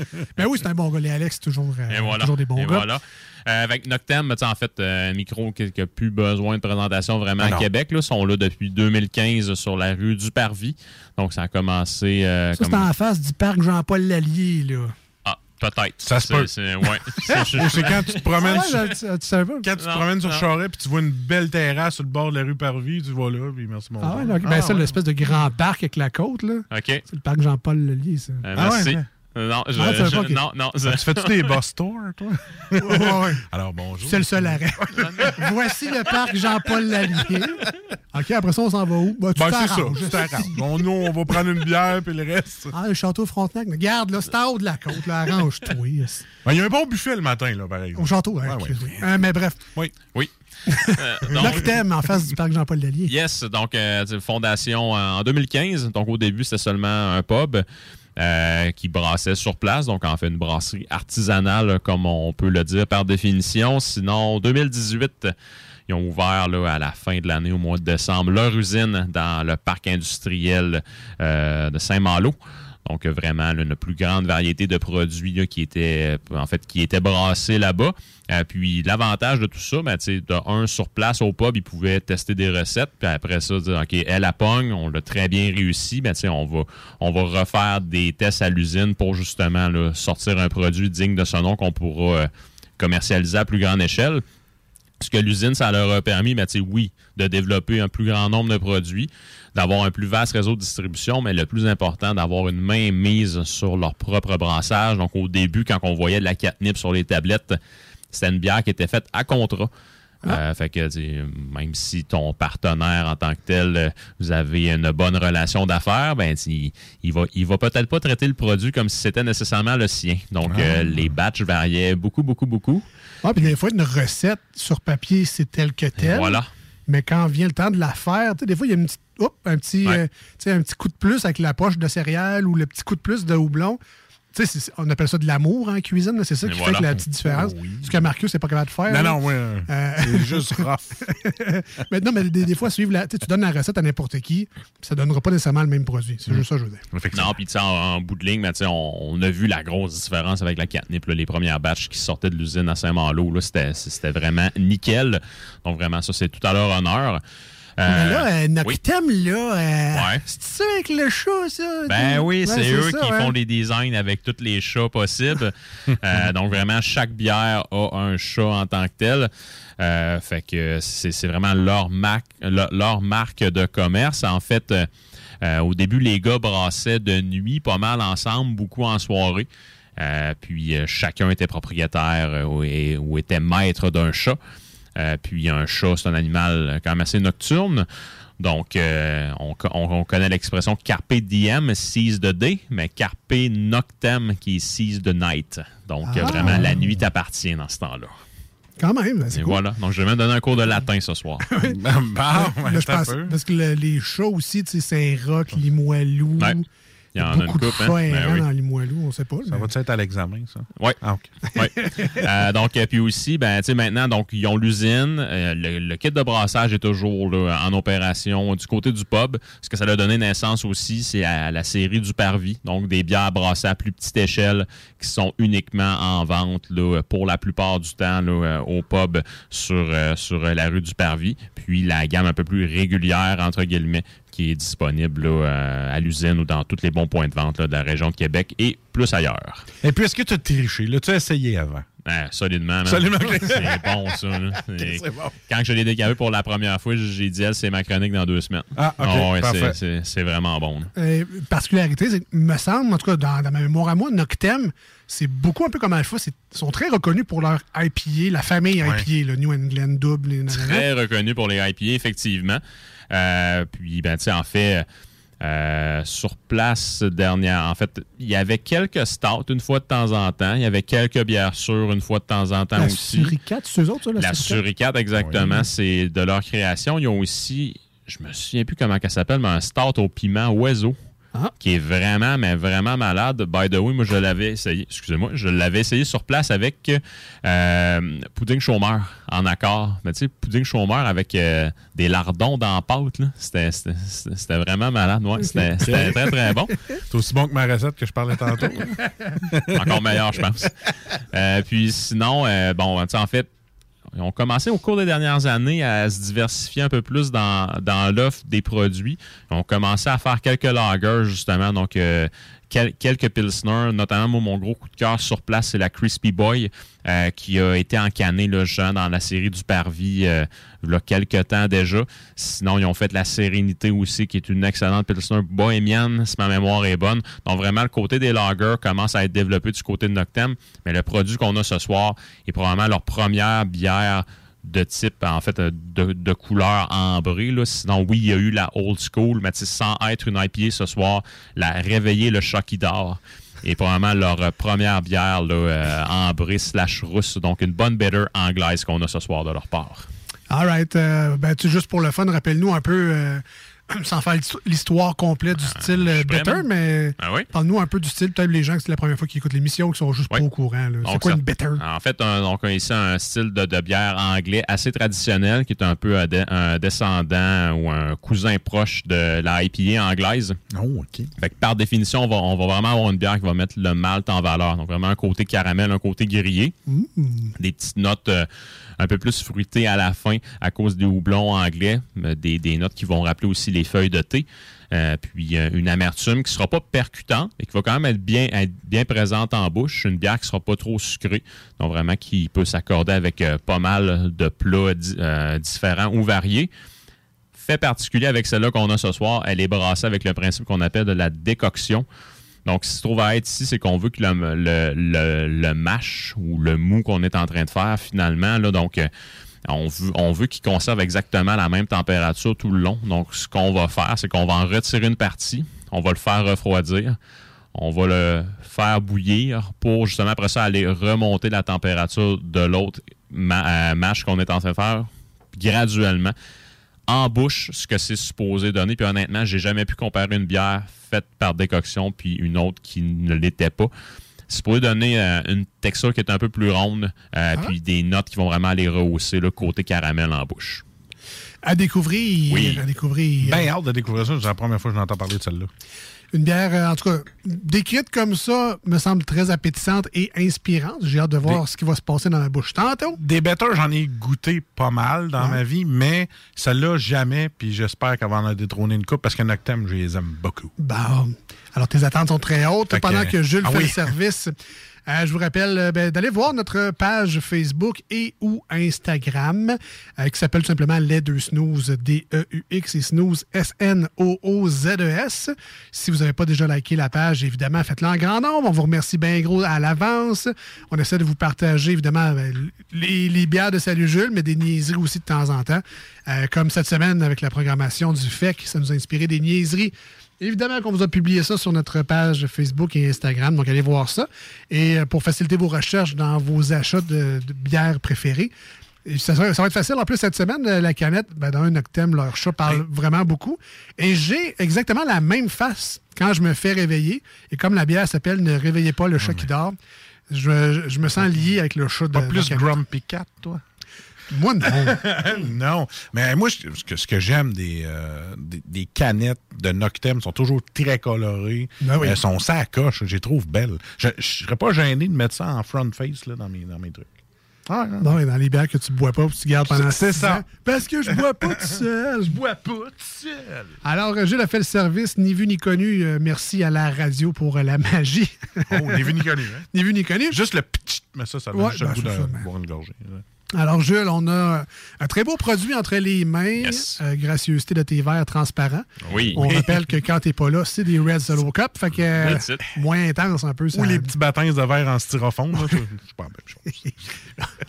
Ben oui, c'est un bon gars. Les Alex, c'est toujours, euh, Et voilà. toujours des bons Et gars. voilà. Euh, avec Noctem, ben, tu sais, en fait, euh, un micro qui n'a plus besoin de présentation vraiment Ah à. Québec. Là, sont là depuis 2015 sur la rue du Parvis. Donc, ça a commencé euh, Ça, c'est comme... en face du parc Jean-Paul Lallier, là. Ah, peut-être. Ça se C'est- peut. c'est- Ouais. Ou c'est quand tu te promènes Ah sur, quand tu te promènes sur. Charest puis tu vois une belle terrasse sur le bord de la rue Parvis, tu vas là, puis merci mon Ah ouais, père. donc, ben ça, ouais. l'espèce de grand parc avec la côte, là. OK. C'est le parc Jean-Paul Lallier, ça. Euh, Ah merci. ouais. Euh, Non, je, Ah, je- non, non. Tu fais-tu des bus stores, toi? Ouais, ouais. Alors, bonjour. C'est le seul arrêt. Voici le parc Jean-Paul Lallier. OK, après ça, on s'en va où? Ben, tu Ben, c'est ça, t'arranges. tu t'arranges. Bon, nous, on va prendre une bière, puis le reste. Ah, le château Frontenac. mais Regarde, là, c'est en haut de la côte, là. Arrange-toi. Ben, Il y a un bon buffet le matin, là, pareil. Au château, hein, Ouais, ouais. excuse-moi. Euh, mais bref. Oui. Oui. Euh, donc- en face du parc Jean-Paul Lallier. Yes, donc euh, c'est une fondation en 2015. Donc au début, c'était seulement un pub euh, qui brassait sur place. Donc en fait, une brasserie artisanale, comme on peut le dire par définition. Sinon, 2018, ils ont ouvert là, à la fin de l'année, au mois de décembre, leur usine dans le parc industriel euh, de Saint-Malo. Donc euh, vraiment une plus grande variété de produits qui étaient euh, en fait qui brassés là-bas. Euh, puis l'avantage de tout ça, ben, de un sur place au pub, ils pouvaient tester des recettes, puis après ça, dire OK, elle a pogne, on l'a très bien réussi, ben, on va on va refaire des tests à l'usine pour justement sortir un produit digne de ce nom qu'on pourra commercialiser à plus grande échelle. Ce que l'usine, ça leur a permis, ben, oui, de développer un plus grand nombre de produits, d'avoir un plus vaste réseau de distribution, mais le plus important, d'avoir une main mise sur leur propre brassage. Donc, au début, quand on voyait de la catnip sur les tablettes, c'était une bière qui était faite à contrat. Euh, fait que même si ton partenaire en tant que tel, euh, vous avez une bonne relation d'affaires, ben il, il va il va peut-être pas traiter le produit comme si c'était nécessairement le sien. Donc Ah. euh, les batchs variaient beaucoup beaucoup beaucoup. Ah, puis des fois, une recette sur papier, c'est tel que tel. voilà. Mais quand vient le temps de la faire, des fois, il y a une petite, hop, un, petit, Ouais. euh, un petit coup de plus avec la poche de céréales ou le petit coup de plus de houblon. Tu sais, c'est- on appelle ça de l'amour en cuisine. là. C'est ça qui voilà. fait que la petite différence. Ce que Marcus n'est pas capable de faire. Non, là. non, ouais. Euh, C'est juste rough. mais non, mais des, des fois, suivre la, tu donnes la recette à n'importe qui, ça donnera pas nécessairement le même produit. C'est juste ça que je veux dire. Non, puis tu sais, en, en bout de ligne, ben, tu sais, on, on a vu la grosse différence avec la catnip. là. les premières batches qui sortaient de l'usine à Saint-Malo, là, c'était, c'était vraiment nickel. Donc vraiment, ça, c'est tout à leur honneur. Euh, mais là, euh, notre oui. thème, là, euh, Ouais. c'est ça avec le chat, ça? Ben oui, Ouais, c'est eux ça, qui ouais. font les designs avec tous les chats possibles. Euh, donc vraiment, chaque bière a un chat en tant que tel. Fait que c'est vraiment leur marque, leur, marque de commerce. En fait, au début, les gars brassaient de nuit pas mal ensemble, beaucoup en soirée. Puis chacun était propriétaire ou était maître d'un chat. Euh, puis un chat, c'est un animal quand même assez nocturne. Donc, euh, on, co- on- on connaît l'expression carpe diem, seize the day, mais carpe noctem, qui est seize the night. Donc, euh, Ah. vraiment, la nuit t'appartient dans ce temps-là. Quand même, c'est Et cool. voilà. Donc, je vais même donner un cours de latin ce soir. Là, je pense- parce que le- les chats aussi, tu sais, Saint-Roch, Limoilou. Ouais. Il y en a une beaucoup de couple, hein? Ben oui. dans Limoilou, on sait pas. Ça va-tu être à l'examen, ça? Oui. Ah. Euh, donc, euh, puis aussi, ben, tu sais, maintenant, donc, ils ont l'usine. euh, le, le kit de brassage est toujours là, en opération du côté du pub. Ce que ça a donné naissance aussi, c'est à la série du Parvis. Donc, des bières brassées à plus petite échelle qui sont uniquement en vente là, pour la plupart du temps là, au pub sur, euh, sur la rue du Parvis. Puis, la gamme un peu plus régulière, entre guillemets, disponible euh, à l'usine ou dans tous les bons points de vente de la région de Québec et plus ailleurs. Et puis, est-ce que tu as triché? L'as-tu essayé avant? Ouais, solidement. C'est bon, ça. bon. Quand je l'ai décavé pour la première fois, j'ai dit, elle, c'est ma chronique dans deux semaines. Ah, ok, ouais, c'est- parfait. c'est- C'est vraiment bon. Euh, particularité, c'est me semble, en tout cas, dans, dans ma mémoire à moi, Noctem, c'est beaucoup un peu comme Alpha. Ils sont très reconnus pour leur IPA, la famille Ouais. IPA, le New England Double. et. Très reconnu pour les IPA, effectivement. Euh, puis, ben, tu sais, en fait, euh, sur place dernière, en fait, il y avait quelques stouts une fois de temps en temps. Il y avait quelques bières sûres une fois de temps en temps La aussi. Suricate, c'est eux autres, ça? La Suricate? Suricate, exactement. Oui. C'est de leur création. Ils ont aussi, je me souviens plus comment elle s'appelle, mais un stout au piment oiseau. Ah. Qui est vraiment, mais vraiment malade. By the way, moi, je l'avais essayé. Excusez-moi, je l'avais essayé sur place avec euh, pudding chômeur en accord. Mais tu sais, pudding chômeur avec euh, des lardons dans la pâte, là. C'était- vraiment malade. Ouais, C'était c'était très, très bon. C'est aussi bon que ma recette que je parlais tantôt. Encore meilleur, je pense. Euh, puis sinon, euh, bon, tu sais, en fait, ils ont commencé au cours des dernières années à se diversifier un peu plus dans, l'offre des produits. Ils ont commencé à faire quelques lagers, justement. Donc, euh, quel- quelques pilsners, notamment mon gros coup de cœur sur place, c'est la Crispy Boy euh, qui a été encanée là, justement, dans la série du Parvis euh, il y a quelques temps déjà. Sinon, ils ont fait la Sérénité aussi, qui est une excellente pilsner bohémienne, si ma mémoire est bonne. Donc, vraiment, le côté des lagers commence à être développé du côté de Noctem. Mais le produit qu'on a ce soir est probablement leur première bière de type, en fait, euh, de, de couleur ambrée. Là. Sinon, oui, il y a eu la old school, mais sans être une IPA ce soir, la réveiller le choc qui dort. Et probablement leur euh, première bière là, euh, ambrée slash rousse. Donc, une bonne bitter anglaise qu'on a ce soir de leur part. All right. ben, tu, juste pour le fun, rappelle-nous un peu, sans faire l'histo- l'histoire complète du style euh, man. mais Ah oui? parle-nous un peu du style. Peut-être les gens que c'est la première fois qui écoutent l'émission, qui sont juste pas au courant. là. C'est quoi ça- une bitter? En fait, un- donc, on a ici un style de, de bière anglais assez traditionnel qui est un peu un, descendant ou un cousin proche de la IPA anglaise. Oh, OK. Fait que par définition, on va, on va vraiment avoir une bière qui va mettre le malt en valeur. Donc, vraiment un côté caramel, un côté grillé. Des petites notes euh, un peu plus fruitées à la fin à cause des houblons anglais. mais Des, notes qui vont rappeler aussi les feuilles de thé. Euh, puis euh, une amertume qui sera pas percutante et qui va quand même être bien, être bien présente en bouche. Une bière qui sera pas trop sucrée. Donc, vraiment qui peut s'accorder avec euh, pas mal de plats di- euh, différents ou variés fait particulier avec celle-là qu'on a ce soir, elle est brassée avec le principe qu'on appelle de la décoction. Donc, ce qui se trouve à être ici, c'est qu'on veut que le, le, mash ou le mou qu'on est en train de faire, finalement, là, donc, euh, on veut, on veut qu'il conserve exactement la même température tout le long. Donc, ce qu'on va faire, c'est qu'on va en retirer une partie, on va le faire refroidir, on va le faire bouillir pour justement après ça aller remonter la température de l'autre ma- euh, qu'on est en train de faire graduellement en bouche ce que c'est supposé donner. Puis honnêtement, j'ai jamais pu comparer une bière faite par décoction puis une autre qui ne l'était pas. C'est supposé donner euh, une texture qui est un peu plus ronde, euh, puis des notes qui vont vraiment aller rehausser le côté caramel en bouche. À découvrir. Oui. À découvrir. Ben hâte de découvrir ça. C'est la première fois que j'entends parler de celle-là. Une bière, euh, en tout cas, décrite comme ça, me semble très appétissante et inspirante. J'ai hâte de voir ce qui va se passer dans la bouche tantôt. Des betters, j'en ai goûté pas mal dans Ouais. ma vie, mais celle-là, jamais. Puis j'espère qu'elle va en détrôner une coupe parce que Noctem, je les aime beaucoup. Bon. Alors, tes attentes sont très hautes. Fait que- Pendant que Jules Ah fait oui. le service, euh, je vous rappelle euh, ben, d'aller voir notre page Facebook et ou Instagram euh, qui s'appelle tout simplement Les Deux Snooze, D-E-U-X et Snooze, S-N-O-O-Z-E-S. E Si vous n'avez pas déjà liké la page, évidemment, faites-le en grand nombre. On vous remercie bien gros à l'avance. On essaie de vous partager, évidemment, les, les bières de Salut Jules, mais des niaiseries aussi de temps en temps. Comme cette semaine avec la programmation du FEC, ça nous a inspiré des niaiseries. Évidemment qu'on vous a publié ça sur notre page Facebook et Instagram, donc allez voir ça. Et euh, pour faciliter vos recherches dans vos achats de, de bières préférées, ça, va ça va être facile. En plus, cette semaine, euh, la canette, ben, dans un Noctem, leur chat parle vraiment beaucoup. Et j'ai exactement la même face quand je me fais réveiller. Et comme la bière s'appelle Ne réveillez pas le chat qui dort, je, je me sens lié avec le chat de Pas plus. Grumpy Cat, toi? Moi, non. non. Mais moi, je- ce que, ce que j'aime des, euh, des, des canettes de Noctem sont toujours très colorées. Ben oui. Elles sont sacoches, je les trouve belles. Je ne serais pas gêné de mettre ça en front face là, dans, mes, dans mes trucs. Non, mais dans les bières que tu bois pas, puis tu gardes pendant C'est ça. ans. Parce que je bois pas tout seul. Je bois pas tout seul. Alors, euh, Gilles a fait le service, ni vu ni connu. Euh, merci à la radio pour euh, la magie. Oh, ni vu ni connu. Hein? ni vu ni connu. Juste le petit. Mais ça, ça donne Ouais, juste le ben, goût de boire une gorgée. là. Alors, Jules, on a un très beau produit entre les mains. Euh, gracieuseté de tes verres transparents. Oui. On Oui. rappelle que quand t'es pas là, c'est des Red Solo Cup. Fait que euh, moins intense un peu. Ça, Ou les petits bâtons de verre en styrofoam. C'est pas la même chose.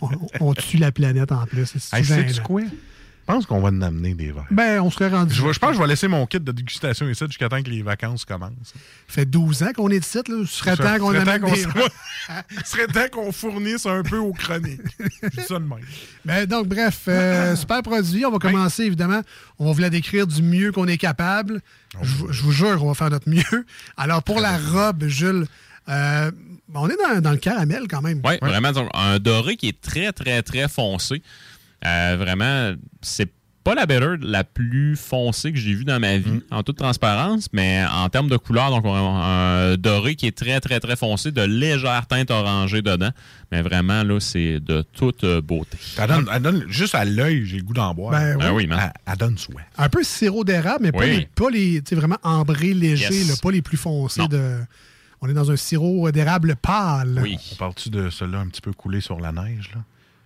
on, on tue la planète en plus. C'est Hey, gênant. sais-tu quoi? Je pense qu'on va en amener des verres? Ben, on serait rendu. Je, pense que je vais laisser mon kit de dégustation ici jusqu'à temps que les vacances commencent. fait 12 ans qu'on est ici. Là. Ce serait Ça- temps qu'on amène des... serait temps qu'on fournisse un peu aux chroniques. Je dis ça de même. Ben, donc, bref, euh, super produit. On va commencer, évidemment. On va vous la décrire du mieux qu'on est capable. Je, vous- je vous jure qu'on va faire notre mieux. Alors, pour la robe, Jules, euh, on est dans, dans le caramel quand même. Oui, vraiment. donc, un doré qui est très, très, très foncé. Euh, vraiment, c'est pas la better la plus foncée que j'ai vue dans ma vie, en toute transparence, mais en termes de couleur, donc on a un doré qui est très, très, très foncé, de légères teintes orangées dedans. Mais vraiment, là, c'est de toute beauté. Elle donne, elle donne- juste à l'œil, j'ai le goût d'en boire. Ben oui. Ah oui, man. Elle, elle donne soin. Un peu sirop d'érable, mais pas Oui. les, pas les tu sais, vraiment ambrés légers, Yes. là, pas les plus foncés. Non. De... On est dans un sirop d'érable pâle. On parle-tu de celui-là un petit peu coulé sur la neige, là?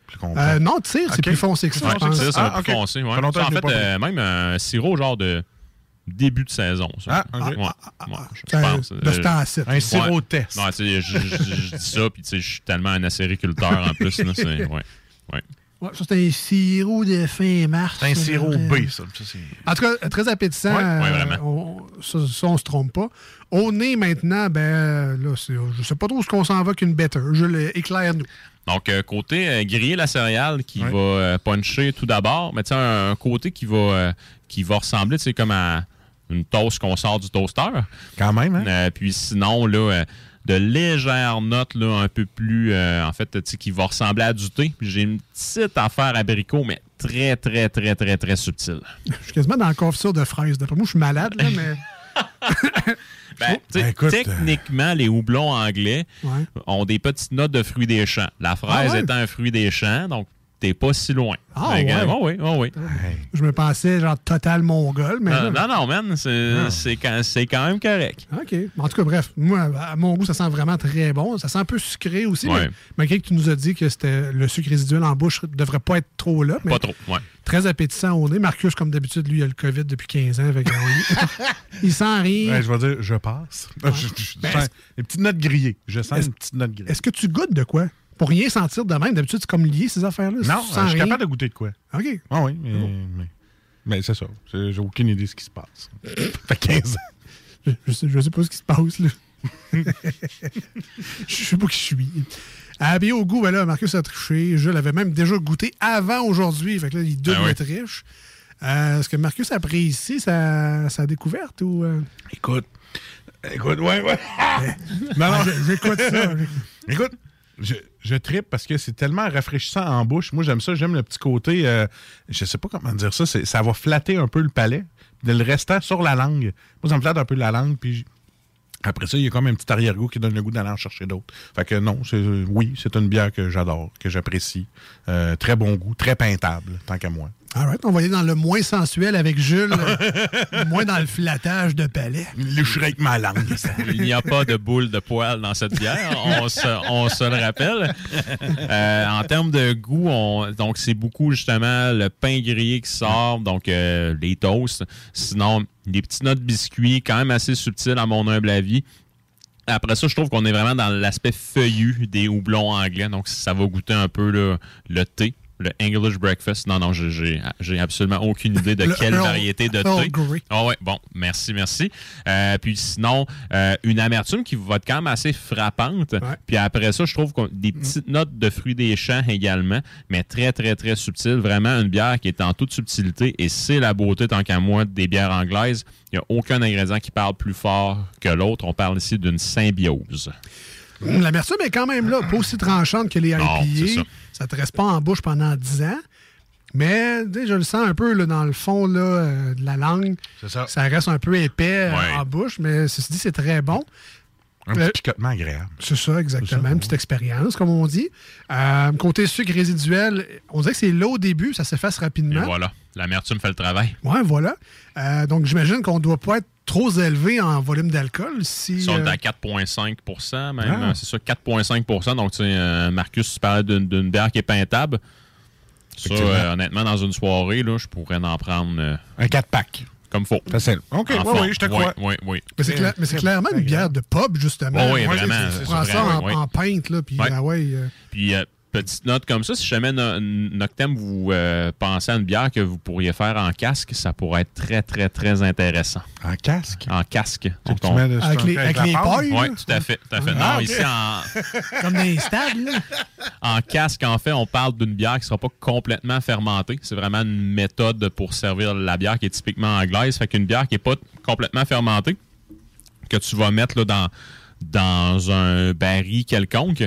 Plus Euh, non, tire, c'est Ok. plus foncé que ça, Ouais, je pense. c'est ça, c'est un Ah, foncé. Ouais. Ça, en fait, euh, même un sirop genre de début de saison. Ça. Ah, ok. Ouais, ouais, je Euh, pense. de ce temps-ci. Un sirop test. Non, je, je- je dis ça, puis je suis tellement un acériculteur en plus. Là, c'est, ouais, ouais. Ouais, ça, c'est un sirop de fin mars. C'est un sirop Euh, B, ça. Ça, c'est- En tout cas, très appétissant. Ouais, ouais, euh, vraiment. on- ça, ça, on se trompe pas. Au nez, maintenant, ben là, c'est- je sais pas trop ce qu'on s'en va qu'une better. Je l'éclaire-nous. Donc, euh, côté euh, griller la céréale qui va euh, puncher tout d'abord, mais tu sais, un, un côté qui va, qui va ressembler, tu sais, comme à une toast qu'on sort du toaster. Quand même, hein? Euh, puis sinon, là, euh, de légères notes, là, un peu plus, euh, en fait, tu sais, qui va ressembler à du thé. Puis j'ai une petite affaire abricot, mais très, très, très, très, très subtile. Je suis quasiment dans la confiture de fraises. D'après moi, je suis malade, là, mais. Ben, Ben, écoute, techniquement, les houblons anglais Ouais. ont des petites notes de fruits des champs. La fraise Ah ouais? étant un fruit des champs, donc t'es pas si loin. Ah que, ouais? oui, oui, oui. Je me pensais genre total mongol, mais. Non, là- non, non, man, c'est c'est quand, quand même correct. OK. En tout cas, bref, moi, à mon goût, ça sent vraiment très bon. Ça sent un peu sucré aussi. Ouais. Mais, malgré que tu nous as dit que c'était le sucre résiduel en bouche ne devrait pas être trop là. mais Pas trop, ouais. Très appétissant au nez. Marcus, comme d'habitude, lui, il a le COVID depuis 15 ans. on- il sent rien. Ouais, je vais dire, je passe. Je, je- je Ben, sens une petite note grillée. Je sens une petite note grillée. Est-ce que tu goûtes de quoi? Pour rien sentir de même. D'habitude, c'est comme lié, ces affaires-là. Non, je suis rien. capable de goûter de quoi. OK. Ah oui, mais, mais, mais c'est ça. J'ai aucune idée de ce qui se passe. Ça fait 15 ans. Je, je sais, je sais pas ce qui se passe, là. je sais pas qui je suis. Ah, bien, au goût, ben là, Marcus a triché. Je l'avais même déjà goûté avant aujourd'hui. Fait que là, il double Ah ouais. le triche. Euh, Est-ce que Marcus a pris ici sa, sa découverte ou. euh? Écoute. Écoute, ouais, ouais. non, non. J'écoute ça. Écoute, je, je trippe parce que c'est tellement rafraîchissant en bouche. Moi, j'aime ça. J'aime le petit côté. euh, je sais pas comment dire ça. Ça va flatter un peu le palais. De le restant sur la langue. Moi, ça me flatte un peu la langue. Puis après ça, il y a comme un petit arrière-goût qui donne le goût d'aller en chercher d'autres. Fait que non, c'est oui, c'est une bière que j'adore, que j'apprécie. Euh, très bon goût, très peintable, tant qu'à moi. All right, on va aller dans le moins sensuel avec Jules, moins dans le flattage de palais. Avec ma langue. Il n'y a pas de boule de poil dans cette bière, on se, on se le rappelle. Euh, en termes de goût, on- donc c'est beaucoup justement le pain grillé qui sort, donc euh, les toasts. Sinon, des petites notes biscuits, quand même assez subtiles à mon humble avis. Après ça, je trouve qu'on est vraiment dans l'aspect feuillu des houblons anglais. Donc, ça va goûter un peu le, le thé, le English breakfast. Non, non, j'ai- absolument aucune idée de Le quelle variété de thé. Ah ouais, bon, merci, merci. Euh, puis sinon, euh, une amertume qui va être quand même assez frappante. Puis après ça, je trouve qu'on des petites notes de fruits des champs également, mais très, très, très subtiles. Vraiment une bière qui est en toute subtilité et c'est la beauté, tant qu'à moi, des bières anglaises. Il n'y a aucun ingrédient qui parle plus fort que l'autre. On parle ici d'une symbiose. L'amertume est quand même là, pas aussi tranchante que les IPA. Ça. Te reste pas en bouche pendant 10 ans. Mais je le sens un peu là, dans le fond là, euh, de la langue. Ça. Ça reste un peu épais euh, Ouais. en bouche, mais ceci dit, c'est très bon. Un petit picotement agréable. C'est ça, exactement. Une petite expérience, comme on dit. Euh, côté sucre résiduel, on dirait que c'est là au début, ça s'efface Et rapidement. voilà. L'amertume fait le travail. Ouais, voilà. Euh, donc, j'imagine qu'on ne doit pas être trop élevé en volume d'alcool. Si, Ils sont euh, à 4,5 même. Ah. Euh, C'est ça, 4,5% Donc, tu sais, euh, Marcus, tu parlais d'une bière qui est peintable. Ça, euh, honnêtement, dans une soirée, là, je pourrais en prendre. euh, Un 4-pack. Comme faut. Facile. OK, oui, oui, je te Oui, crois. Oui, oui. Mais c'est, cla- mais c'est clairement une bière de pub, justement. Oui, vraiment, Tu prends ça, en, vraiment, oui. en pinte, là, puis ah ouais. euh, Puis, euh, petite note comme ça, si jamais no- Noctem, vous euh, pensez à une bière que vous pourriez faire en casque, ça pourrait être très, très, très intéressant. En casque? En casque. Donc, tu on- mets le- Avec les- avec les pailles, Oui, tout à fait. Tout à fait. Ah, non, ici, en, comme stades, là. en casque, en fait, on parle d'une bière qui ne sera pas complètement fermentée. C'est vraiment une méthode pour servir la bière qui est typiquement anglaise. Fait qu'une bière qui n'est pas complètement fermentée, que tu vas mettre là, dans, dans un baril quelconque,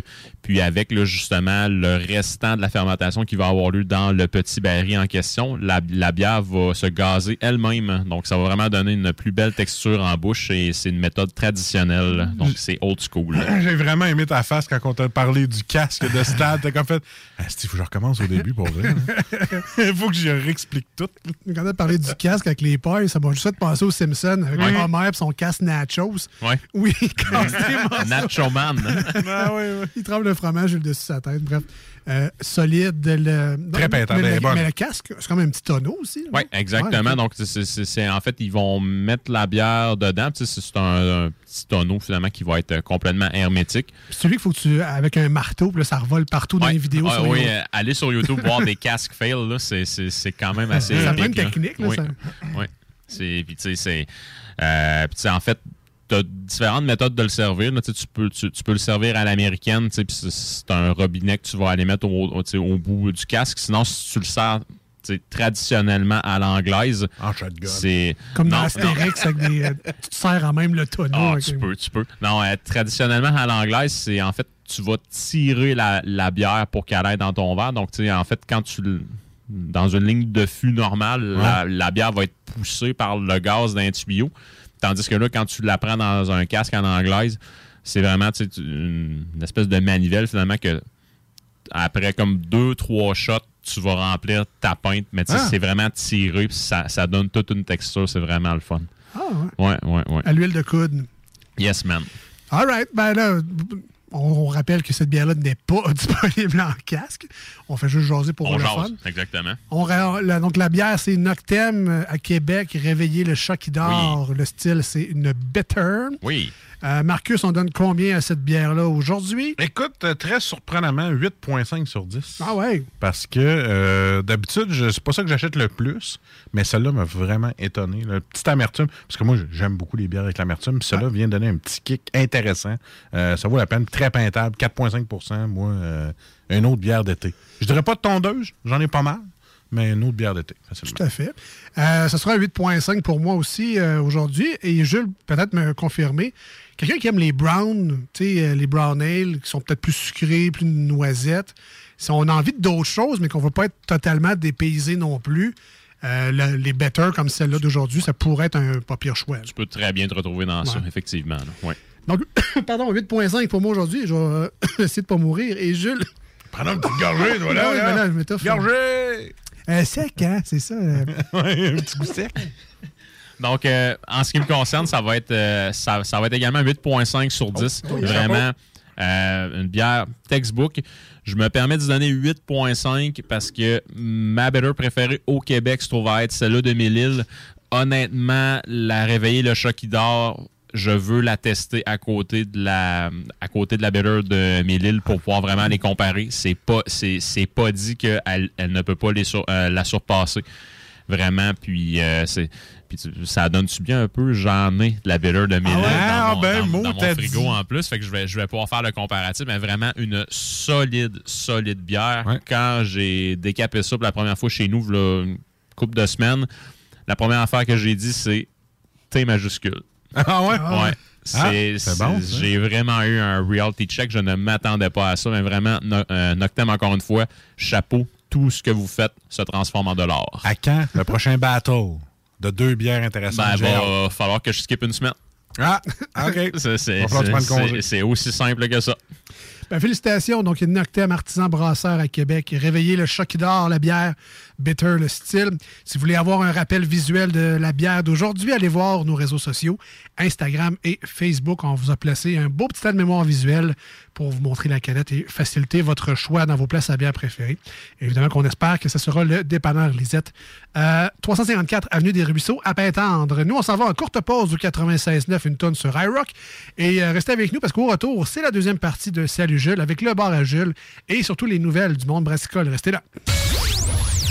puis avec là, justement le restant de la fermentation qui va avoir lieu dans le petit baril en question, la, la bière va se gazer elle-même. Donc, ça va vraiment donner une plus belle texture en bouche et c'est une méthode traditionnelle. Donc, c'est old school. J'ai vraiment aimé ta face quand on t'a parlé du casque de stade. T'as comme fait Ah, Steve, faut que je recommence au début pour vrai. hein. Il faut que je réexplique tout. Quand on a parlé du casque avec les pailles, ça m'a juste fait penser aux Simpsons avec Ouais. Homer et son casque Nachos. Ouais. Oui, quand Nacho Man. Ah, oui, oui. Il tremble le fromage le dessus de sa tête. Bref, euh, solide. Le... Très mais, pétable, mais, mais le casque, c'est comme un petit tonneau aussi. Oui, non? exactement. Ouais. Donc, c'est- en fait, ils vont mettre la bière dedans. C'est un, un petit tonneau, finalement, qui va être complètement hermétique. C'est celui qu'il faut que tu. avec un marteau, puis là, ça revole partout dans les vidéos. Ah, sur oui, euh, aller sur YouTube voir des casques fail, là, c'est- quand même assez. Ça prend une technique, là, Oui. ça. Oui. C'est- Puis, tu sais, c'est. euh, en fait, as différentes méthodes de le servir. là. Tu peux, tu, tu peux le servir à l'américaine, c'est- un robinet que tu vas aller mettre au, bout du casque. Sinon, si tu le sers traditionnellement à l'anglaise, En shotgun. c'est. Comme dans Non, Astérix, avec des, euh, tu te sers en même le tonneau. Ah, tu peux, tu peux. Non, euh, traditionnellement, à l'anglaise, c'est en fait, tu vas tirer la, la bière pour qu'elle aille dans ton verre. Donc, tu sais, en fait, quand tu. le- Dans une ligne de fût normale, la, la bière va être poussée par le gaz d'un tuyau. Tandis que là, quand tu la prends dans un casque en anglaise, c'est vraiment tu sais, tu- une, une espèce de manivelle, finalement, que après comme deux, trois shots, tu vas remplir ta pinte. Mais Ah. c'est vraiment tiré, puis ça, ça donne toute une texture. C'est vraiment le fun. Ah, ouais. Ouais, ouais, ouais. À l'huile de coude. Yes, man. All right. Ben là, on, rappelle que cette bière-là n'est pas disponible en casque. On fait juste jaser pour On le jase, fun. exactement. On, ra- la- donc, la bière, c'est Noctem euh, à Québec. Réveiller le chat qui dort. Le style, c'est une bitter. Oui. Euh, Marcus, on donne combien à cette bière-là aujourd'hui? Écoute, euh, très surprenamment, 8,5 sur 10. Ah ouais? Parce que euh, d'habitude, c'est pas ça que j'achète le plus, mais celle-là m'a vraiment étonné. Le petit amertume, parce que moi, j'aime beaucoup les bières avec l'amertume, celle-là vient donner un petit kick intéressant. Euh, ça vaut la peine, très peintable, 4,5% Moi, une autre bière d'été. Je dirais pas de tondeuse, j'en ai pas mal, mais une autre bière d'été, facilement. Tout à fait. Euh, ce sera un 8.5 pour moi aussi euh, aujourd'hui. Et Jules, peut-être me confirmer. Quelqu'un qui aime les browns, tu sais, euh, les brown ale, qui sont peut-être plus sucrés, plus noisettes. Si on a envie d'autres choses, mais qu'on ne veut pas être totalement dépaysé non plus, euh, le- les better comme celle-là d'aujourd'hui, ça pourrait être un pas pire choix. Tu peux très bien te retrouver dans ça, effectivement. Ouais. Donc, pardon, 8.5 pour moi aujourd'hui. Je vais euh, essayer de pas mourir. Et Jules? Prenons une petite gorgée, toi, là, Ah oui, là. mais là, je m'étouffe. Gorgée! Euh, sec, hein, c'est ça. euh. un petit goût sec. Donc, euh, en ce qui me concerne, ça va être, euh, ça, ça va être également 8,5 sur 10. oh, Vraiment, euh, une bière textbook. Je me permets de donner 8,5 parce que ma bitter préférée au Québec se trouve à être celle-là de Mille-Îles. Honnêtement, la réveiller le chat qui dort, je veux la tester à côté de la, à côté de la bitter de Mille-Îles pour pouvoir vraiment les comparer. C'est pas, c'est, c'est pas dit qu'elle elle ne peut pas les sur- euh, la surpasser. Vraiment, puis euh, c'est. Puis ça donne-tu bien un peu? J'en ai de la bitter de Mille-Îles ouais? dans, Ah, mon, ben, dans- mon frigo dit. en plus. Fait que je vais, je vais pouvoir faire le comparatif, mais vraiment une solide, solide bière. Quand j'ai décapé ça pour la première fois chez nous, là, une couple de semaines, la première affaire que j'ai dit, c'est T majuscule. Ah ouais? Ouais. C'est, c'est bon, c'est- ça. J'ai vraiment eu un reality check. Je ne m'attendais pas à ça, mais vraiment, no, euh, Noctem, encore une fois, chapeau. Tout ce que vous faites se transforme en l'or. À quand? Le prochain battle? De deux bières intéressantes? Ben, va falloir que je skip une semaine. Ah, OK. C'est- aussi simple que ça. Ben, félicitations. Donc, il y a Noctem Artisan Brasseur à Québec. Réveillez le choc d'or, la bière Bitter, le style. Si vous voulez avoir un rappel visuel de la bière d'aujourd'hui, allez voir nos réseaux sociaux, Instagram et Facebook. On vous a placé un beau petit tas de mémoire visuelle pour vous montrer la canette et faciliter votre choix dans vos places à bière préférées. Évidemment qu'on espère que ce sera le dépanneur Lisette. Euh, 354 Avenue des Ruisseaux à Pintendre. Nous, on s'en va en courte pause au 96.9, une tonne sur iRock. Et euh, restez avec nous parce qu'au retour, c'est la deuxième partie de Salut Jules avec le bar à Jules et surtout les nouvelles du monde brassicole. Restez là.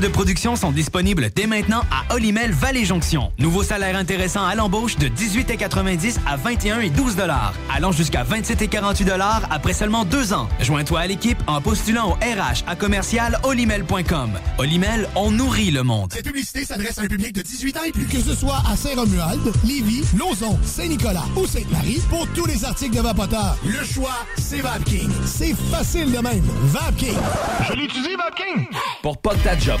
de production sont disponibles dès maintenant à Olimel Valley Jonction. Nouveau salaire intéressant à l'embauche de 18,90 à 21 et 12 dollars, allant jusqu'à 27 et 48 dollars après seulement deux ans. Joins-toi à l'équipe en postulant au RH à commercial olimel.com. Olimel, on nourrit le monde. Cette publicité s'adresse à un public de 18 ans et plus. Que ce soit à Saint-Romuald, Lévis, Lauson, Saint-Nicolas ou Sainte-Marie, pour tous les articles de Vapoteur, le choix, c'est VapKing. C'est facile de même. VapKing. Je l'utilise, VapKing. Pour pas que ta job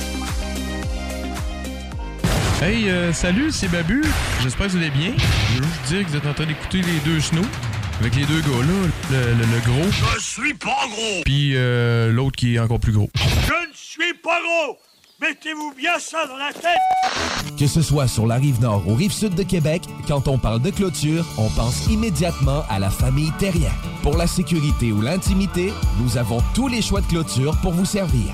Hey, euh, salut, c'est Babu. J'espère que vous allez bien. Je veux juste dire que vous êtes en train d'écouter les deux snows. Avec les deux gars là, le, le- le gros, Je suis pas gros! puis euh, l'autre qui est encore plus gros. Je ne suis pas gros! Mettez-vous bien ça dans la tête! Que ce soit sur la rive nord ou rive sud de Québec, quand on parle de clôture, on pense immédiatement à la famille Terrien. Pour la sécurité ou l'intimité, nous avons tous les choix de clôture pour vous servir.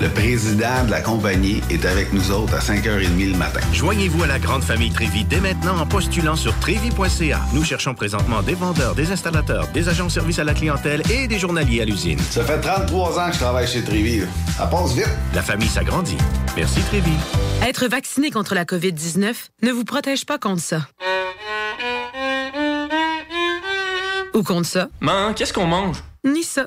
Le président de la compagnie est avec nous autres à 5h30 le matin. Joignez-vous à la grande famille Trévi dès maintenant en postulant sur trévi.ca. Nous cherchons présentement des vendeurs, des installateurs, des agents de service à la clientèle et des journaliers à l'usine. Ça fait 33 ans que je travaille chez Trévi. Ça passe vite. La famille s'agrandit. Merci Trévi. Être vacciné contre la COVID-19 ne vous protège pas contre ça. Ou contre ça. Man, qu'est-ce qu'on mange? Ni ça.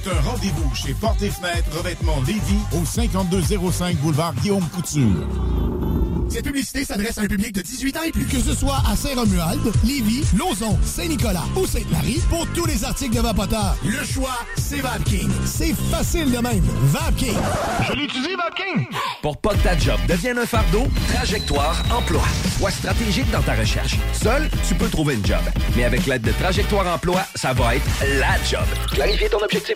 un rendez-vous chez Porte et Fenêtres Revêtement Lévis au 5205 boulevard Guillaume Couture. Cette publicité s'adresse à un public de 18 ans et plus. Que ce soit à Saint-Romuald, Lévis, Lauson, Saint-Nicolas ou Sainte-Marie, pour tous les articles de Vapoteur, le choix, c'est VapKing. C'est facile de même. VapKing. Je l'utilise, Vapking! Pour pas que ta job devienne un fardeau, Trajectoire Emploi. Sois stratégique dans ta recherche. Seul, tu peux trouver une job. Mais avec l'aide de Trajectoire Emploi, ça va être la job. Clarifier ton objectif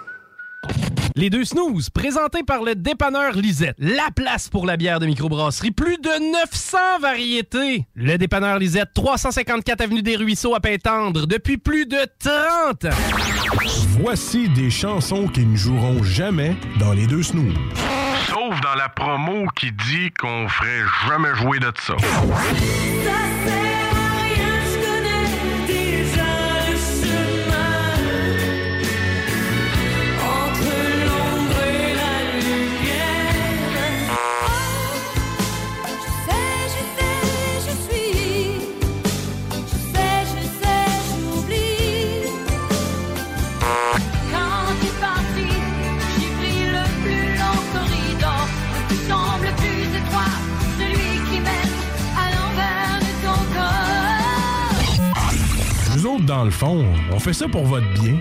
Les deux snooze, présentés par le dépanneur Lisette. La place pour la bière de microbrasserie. Plus de 900 variétés. Le dépanneur Lisette, 354 Avenue des Ruisseaux à Pintendre, depuis plus de 30 ans. Voici des chansons qui ne joueront jamais dans les deux snooze. Sauf dans la promo qui dit qu'on ferait jamais jouer de ça. Dans le fond, on fait ça pour votre bien.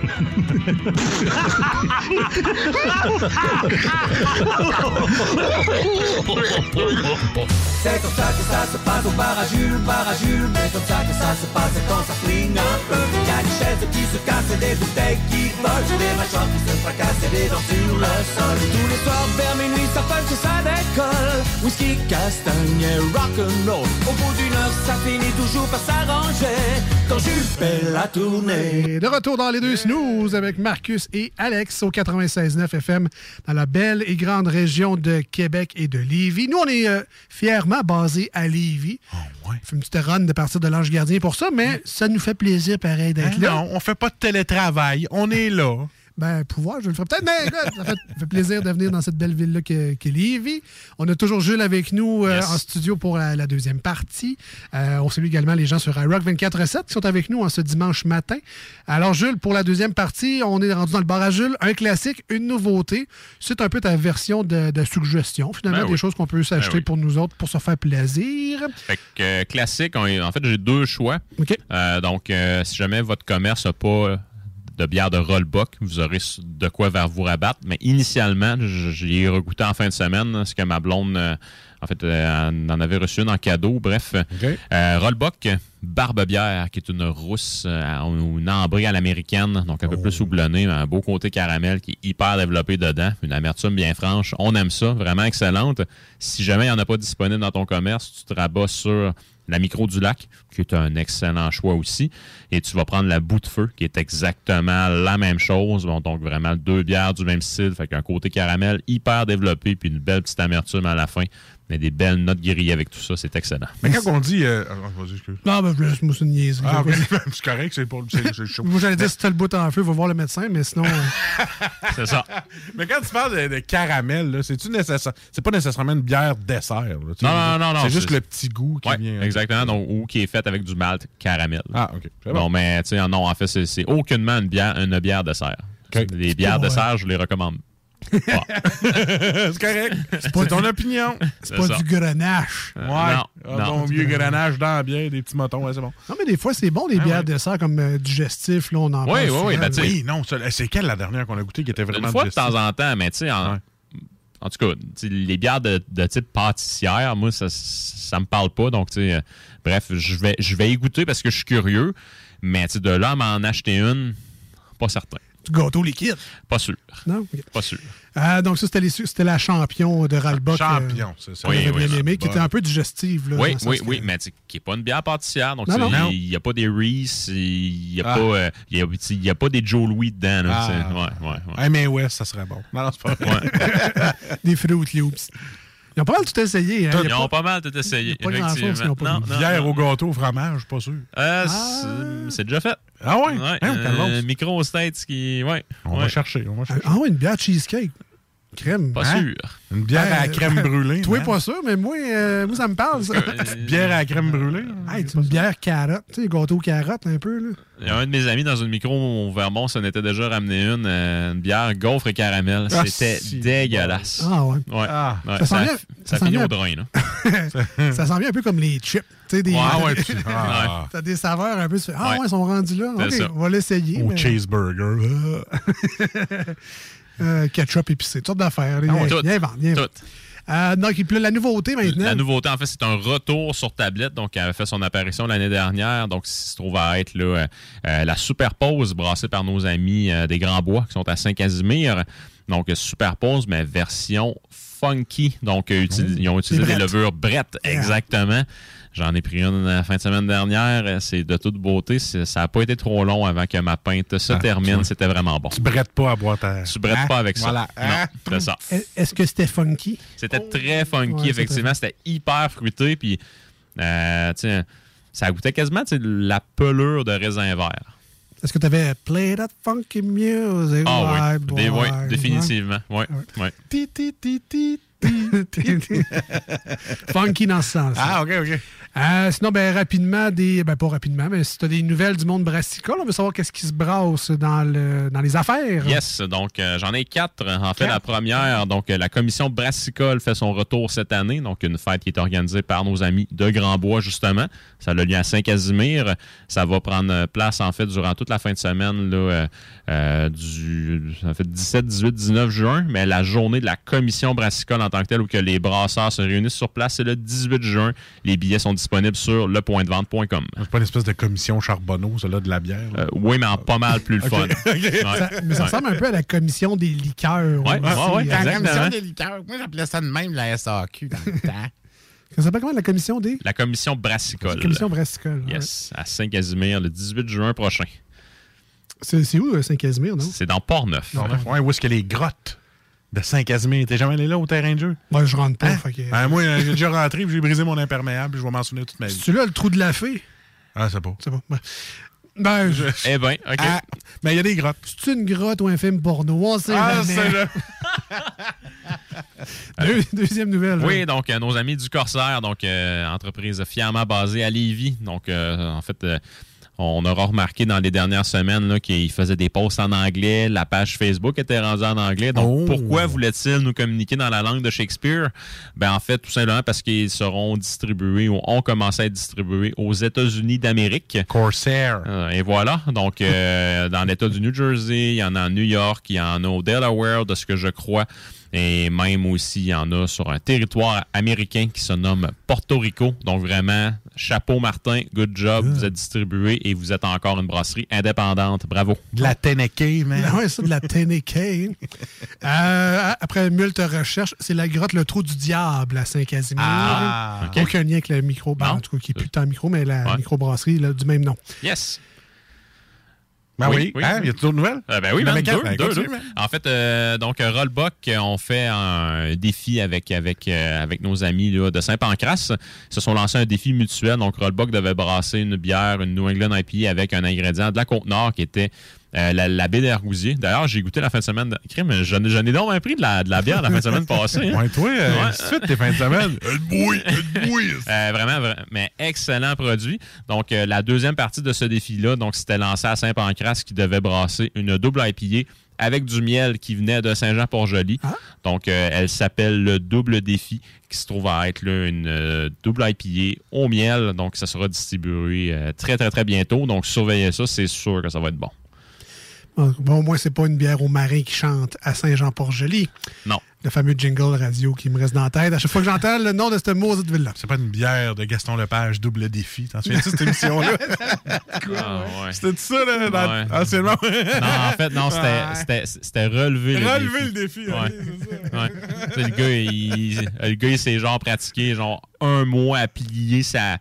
C'est comme ça que ça se passe au bar à Jules, bar à Jules Mais comme ça que ça se passe quand ça flingue un peu. Y a des chaises qui se cassent des bouteilles qui volent Des mâchoires qui se fracassent et des dents sur le sol. Tous les soirs vers minuit ça punch et ça décolle. Whisky, castagne et rock'n'roll. Au bout d'une heure ça finit toujours par s'arranger. Quand Jules la tournée de retour dans les deux snooze avec Marcus et Alex au 96.9 FM dans la belle et grande région de Québec et de Lévis. Nous, on est euh, fièrement basés à Lévis. On fait une petite run de partir de l'Ange Gardien pour ça, mais ça nous fait plaisir pareil d'être Hein, là. non, on fait pas de télétravail. On est là. Ben, pouvoir, je le ferai peut-être, mais écoute, ça fait, plaisir de venir dans cette belle ville-là qu'est qu'est Lévis. On a toujours Jules avec nous euh, en studio pour la, la deuxième partie. Euh, on salue également les gens sur iRock 24-7 qui sont avec nous en ce dimanche matin. Alors, Jules, pour la deuxième partie, on est rendu dans le bar à Jules. Un classique, une nouveauté. C'est un peu ta version de, de suggestion, finalement, Ben des oui. choses qu'on peut s'acheter Ben oui. pour nous autres pour se faire plaisir. Fait que, euh, classique, on- en fait, j'ai deux choix. Euh, donc, euh, si jamais votre commerce n'a pas de bière de Rollbuck, vous aurez de quoi vous rabattre. Mais initialement, j'y ai regoûté en fin de semaine, parce que ma blonde, euh, en fait, euh, en en avait reçu une en cadeau. Bref, euh, Rollbuck qui est une rousse, euh, une ambrée à l'américaine, donc un peu plus houblonnée, mais un beau côté caramel qui est hyper développé dedans. Une amertume bien franche. On aime ça, vraiment excellente. Si jamais il n'y en a pas disponible dans ton commerce, tu te rabats sur la micro du lac, qui est un excellent choix aussi. Et tu vas prendre la bout de feu, qui est exactement la même chose. Bon, donc vraiment deux bières du même style, fait qu'un côté caramel hyper développé, puis une belle petite amertume à la fin. Mais des belles notes grillées avec tout ça, c'est excellent. Mais quand on dit. euh, ah, vas-y, excuse. Non, ben, je c'est une niaiserie. Ah, c'est correct, c'est pour c'est- chaud. Moi, j'allais dire, si t'as le bout en feu, va voir le médecin, mais sinon. euh, C'est ça. Mais quand tu parles de, de caramel, là, c'est-tu nécessaire? C'est pas nécessairement une bière dessert. là, Non, non, non, non. C'est juste le petit goût qui Ouais, vient. Exactement. Donc, ou qui est fait avec du malt caramel. Ah, OK. Bon, mais, tu sais, non, en fait, c'est- aucunement une bière, une bière dessert. Les bières dessert, je les recommande. C'est correct. C'est pas ton opinion. C'est pas ça. du grenache. Ouais. non, Ah, non. bon vieux grenage dans la bière, des petits motons, ouais, c'est bon. Non, mais des fois, c'est bon, les Ah, bières ouais. dessert comme euh, digestif. Là, on en Oui, parle oui, oui, ben, Oui, non, c'est quelle la dernière qu'on a goûtée qui était vraiment Une fois de digestive? temps en temps, mais tu sais, en, en tout cas, les bières de, de type pâtissière, moi, ça, ça me parle pas. Donc, tu sais, euh, bref, je vais, je vais y goûter parce que je suis curieux. Mais tu sais, de là à m'en acheter une, pas certain. Du gâteau liquide. Pas sûr. Non? Pas sûr. Ah, donc, ça, c'était, les- c'était la champion de Ralbock. Champion, c'est ça. Oui, bien aimé, qui était un peu digestive. Là, Oui, oui, oui, que- mais qui n'est pas une bière pâtissière. Donc, il n'y a pas des Reese, il n'y a, Ah. pas, euh, il y a, pas des Joe Louis dedans. là, Ah. ouais, ouais, ouais. Hey, mais ouais, ça serait bon. Non, pas vrai. Des Fruit Loops. Ils ont pas mal tout essayé. Hein? Il y Ils a ont pas- pas mal tout essayé. pas grand-chose qu'ils effectivement. ont pas Non, non, Bière non. au gâteau au fromage, pas sûr. Euh, c'est- C'est déjà fait. Ah ouais? Ouais, Hein, euh, micro States qui. Ouais. On ouais. va chercher, on va chercher. Ah, ouais, une bière cheesecake. Crème. Pas Hein? sûr. Une bière à la Euh, crème brûlée. Toi, hein? pas sûr, mais moi, euh, moi ça me parle, ça. Petite bière à la crème brûlée. Hey, c'est une bière carotte. Tu sais, gâteau carotte, un peu. Là. Il y a un de mes amis dans une micro au Vermont, ça en était déjà ramené une, euh, une bière gaufre et caramel. Ah, C'était dégueulasse. Ah, ouais. Ouais. Ah. Ouais, Ça sent ça, bien- ça ça sent finit au drain, là. ça sent bien un peu comme les chips. Tu sais, des, Ah t'as ouais, des- tu- ah. T'as des saveurs un peu. tu fais, ah Ouais. ouais, ils sont rendus là. Ok, ça. on va l'essayer. Au mais- cheeseburger. Euh, ketchup épicé, toutes sortes d'affaires. Ah ouais, tout. Tout. Euh, donc, la nouveauté maintenant. La nouveauté, en fait, c'est un retour sur tablette. Donc, elle a fait son apparition l'année dernière. Donc, ça se trouve à être là, euh, euh, la Superpose brassée par nos amis des Grands Bois qui sont à Saint-Casimir. Donc, Superpose, mais version funky. Donc, util- ils ont utilisé des levures Brett, exactement. J'en ai pris une la fin de semaine dernière. C'est de toute beauté. Ça n'a pas été trop long avant que ma pinte se Ah, termine. C'était vraiment bon. Tu brettes pas à boire ta. Tu brettes Hein? pas avec ça. Voilà. Non, Hein? c'est ça. Est- Est-ce que c'était funky? C'était très funky, Ouais, effectivement. C'était hyper fruité. Puis, euh, ça goûtait quasiment tu sais, la pelure de raisin vert. Est-ce que tu avais Play That Funky Music? Ah oui, définitivement. Ouais, ouais. Ti, ti, ti, ti, Funky dans ce sens. Ah, OK, OK. Euh, sinon, ben, rapidement, des. Ben, pas rapidement, mais si tu as des nouvelles du monde brassicole, on veut savoir qu'est-ce qui se brasse dans, le, dans les affaires. Yes, donc euh, j'en ai quatre. En fait, Quatre. la première, donc euh, la commission brassicole fait son retour cette année, donc une fête qui est organisée par nos amis de Grandbois, justement. Ça a lieu à Saint-Casimir. Ça va prendre place, en fait, durant toute la fin de semaine, là, euh, du en fait, 17, 18, 19 juin, mais la journée de la commission brassicole en tant que telle, où que les brasseurs se réunissent sur place, c'est le 18 juin. Les billets sont disponibles sur lepointdevente.com. C'est pas une espèce de commission charbonneau, ça, là, de la bière. Euh, oui, mais en pas mal plus le fun. ok. Ouais. Ça- mais ça Ouais. ressemble un peu à la commission des liqueurs. Ouais, aussi, ouais, ouais, hein. La exactement. commission des liqueurs. Moi, j'appelais ça de même la SAQ dans le temps. Ça s'appelle comment la commission des? La commission brassicole. La commission brassicole. ouais. Yes, à Saint-Casimir le 18 juin prochain. C'est où, euh, Saint-Casimir, non? C'est dans Port-Neuf. Ouais, où est-ce que les grottes de Saint-Casimir? T'es jamais allé là au terrain de jeu? Moi, je rentre pas. Hein? fait que- Ben, moi, euh, j'ai déjà rentré, puis j'ai brisé mon imperméable, puis je vais m'en souvenir toute ma vie. C'est-tu là le trou de la fée? Ah, c'est pas. C'est pas. Ben, ben, je... Eh bien, OK. Ah, mais il y a des grottes. C'est une grotte ou un film porno? On sait Ah, c'est là. Deux- deuxième nouvelle. Oui, donc euh, nos amis du Corsaire, donc euh, entreprise fièrement basée à Lévis. Donc, euh, en fait, euh, on aura remarqué dans les dernières semaines là, qu'ils faisaient des posts en anglais. La page Facebook était rendue en anglais. Donc, Oh. pourquoi voulaient-ils nous communiquer dans la langue de Shakespeare? Ben, en fait, tout simplement parce qu'ils seront distribués ou ont commencé à être distribués aux États-Unis d'Amérique. Corsair. Euh, et voilà. Donc, euh, dans l'État du New Jersey, il y en a à New York, il y en a au Delaware, de ce que je crois. Et même aussi, il y en a sur un territoire américain qui se nomme Porto Rico. Donc, vraiment, chapeau Martin, good job. Vous êtes distribué et vous êtes encore une brasserie indépendante. Bravo. De la Tennessee, man. Ah ouais, ça, de la Tennessee. euh, après multe recherche, c'est la grotte Le Trou du Diable à Saint-Casimir. Ah, ok. Aucun lien avec le micro. ben, en tout cas, qui est plus tant micro, mais la Ouais. microbrasserie là, du même nom. Yes. Ben oui. Hein, y a toujours de nouvelles? Euh, ben oui, Il quatre. deux, Ben, deux, continue, deux. En fait, euh, donc euh, Rollbuck, euh, on fait un défi avec avec euh, avec nos amis là, de Saint-Pancras. Ils se sont lancés un défi mutuel. Donc Rollbuck devait brasser une bière, une New England IPA avec un ingrédient de la Côte-Nord qui était euh, la, la baie d'Argousier. D'ailleurs, j'ai goûté la fin de semaine. Crime, j'en ai, j'en ai donc un pris de la, de la bière la fin de semaine passée. hein. Ouais, toi, euh, Ouais. de suite, tes fins de semaine. Bouille, bouille. Euh, vraiment, vra- mais excellent produit. Donc, euh, la deuxième partie de ce défi-là, donc c'était lancé à Saint-Pancras qui devait brasser une double IPA avec du miel qui venait de Saint-Jean-Port-Joli. Donc, euh, elle s'appelle le double défi, qui se trouve à être là, une euh, double IPA au miel. Donc, ça sera distribué euh, très, très, très bientôt. Donc, surveillez ça, c'est sûr que ça va être bon. Bon, au moins, c'est pas une bière au marin qui chante à Saint-Jean-Port-Joli. Non. Le fameux jingle radio qui me reste dans la tête. À chaque fois que j'entends le nom de cette maudite ville-là. C'est pas une bière de Gaston Lepage, double défi. T'en souviens-tu de cette émission-là? Ah, ouais. C'était ça, là, dans, Ouais. anciennement? Non, en fait, non, c'était- Ouais. c'était c'était relever le Relever défi. le défi, Ouais. le gars, il, le gars, il s'est genre pratiqué genre un mois à plier sa,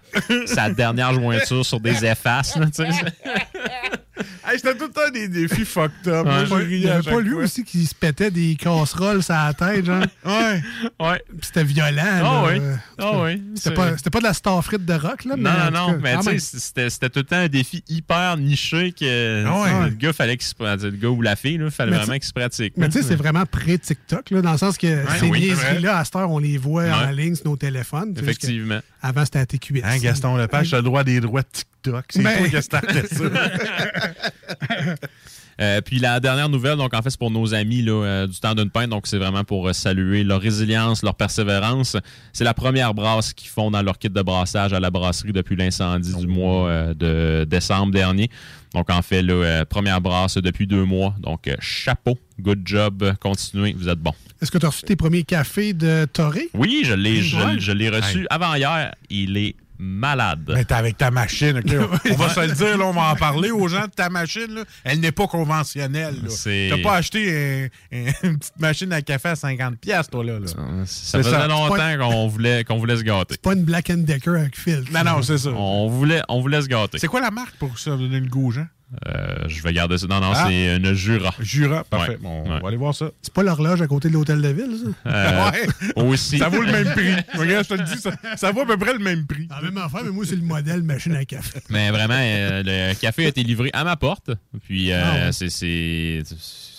sa dernière jointure sur des effaces. Là, tu sais. Hey, C'était tout le temps des défis fucked up. Ouais. Moi, Il riais y à avait pas lui fois. aussi qui se pétait des casseroles sur la tête, genre. Ouais. Ouais. Puis C'était violent. Ah là. oui. Ah oui. C'était pas, c'était pas de la star frite de rock, là. Non, mais non, non, cas, mais tu sais, c'était c'était tout le temps un défi hyper niché que Ah ouais. tu le gars fallait qu'il se pratique. Le gars ou la fille, il fallait Mais vraiment tu- qu'il se pratique. Mais tu sais, c'est vraiment pré-TikTok, là, dans le sens que ces oui, niaiseries-là, à cette heure, on les voit en ligne sur nos téléphones. Effectivement. Avant, c'était à TQS. Hein, Gaston Lepage, t'as le droit des droits de TikTok. C'est Ben- toi qui as starté ça. Euh, puis la dernière nouvelle, donc en fait, c'est pour nos amis là, euh, du temps d'une pinte. Donc c'est vraiment pour euh, saluer leur résilience, leur persévérance. C'est la première brasse qu'ils font dans leur kit de brassage à la brasserie depuis l'incendie du mois euh, de décembre dernier. Donc en fait, là, euh, première brasse depuis deux mois. Donc euh, chapeau, good job, continuez, vous êtes bon. Est-ce que tu as reçu tes premiers cafés de Toré? Oui, je l'ai, je, je l'ai reçu Hey. avant hier. Il est malade. Mais t'es avec ta machine, OK? On va se le dire, là, on va en parler aux gens de ta machine. Là. Elle n'est pas conventionnelle. C'est- T'as pas acheté un- un- une petite machine à café à 50$, piastres, toi, là. là. Ça C'est faisait ça. longtemps C'est qu'on voulait, qu'on voulait se gâter. Pas une Black Decker avec filtre. Non, non, c'est ça. On voulait, on voulait se gâter. C'est quoi la marque pour ça, donner le goût aux gens? Euh, je vais garder ça. Non, non, Ah. c'est une Jura. Jura, parfait. Ouais. Bon, on Ouais. va aller voir ça. C'est pas l'horloge à côté de l'hôtel de ville, ça? Euh, Aussi. Ça vaut le même prix. Regarde, je te le dis, ça, ça vaut à peu près le même prix. La même affaire, mais moi, c'est le modèle machine à café. Mais vraiment, euh, le café a été livré à ma porte. Puis, euh, Ah ouais. c'est, c'est,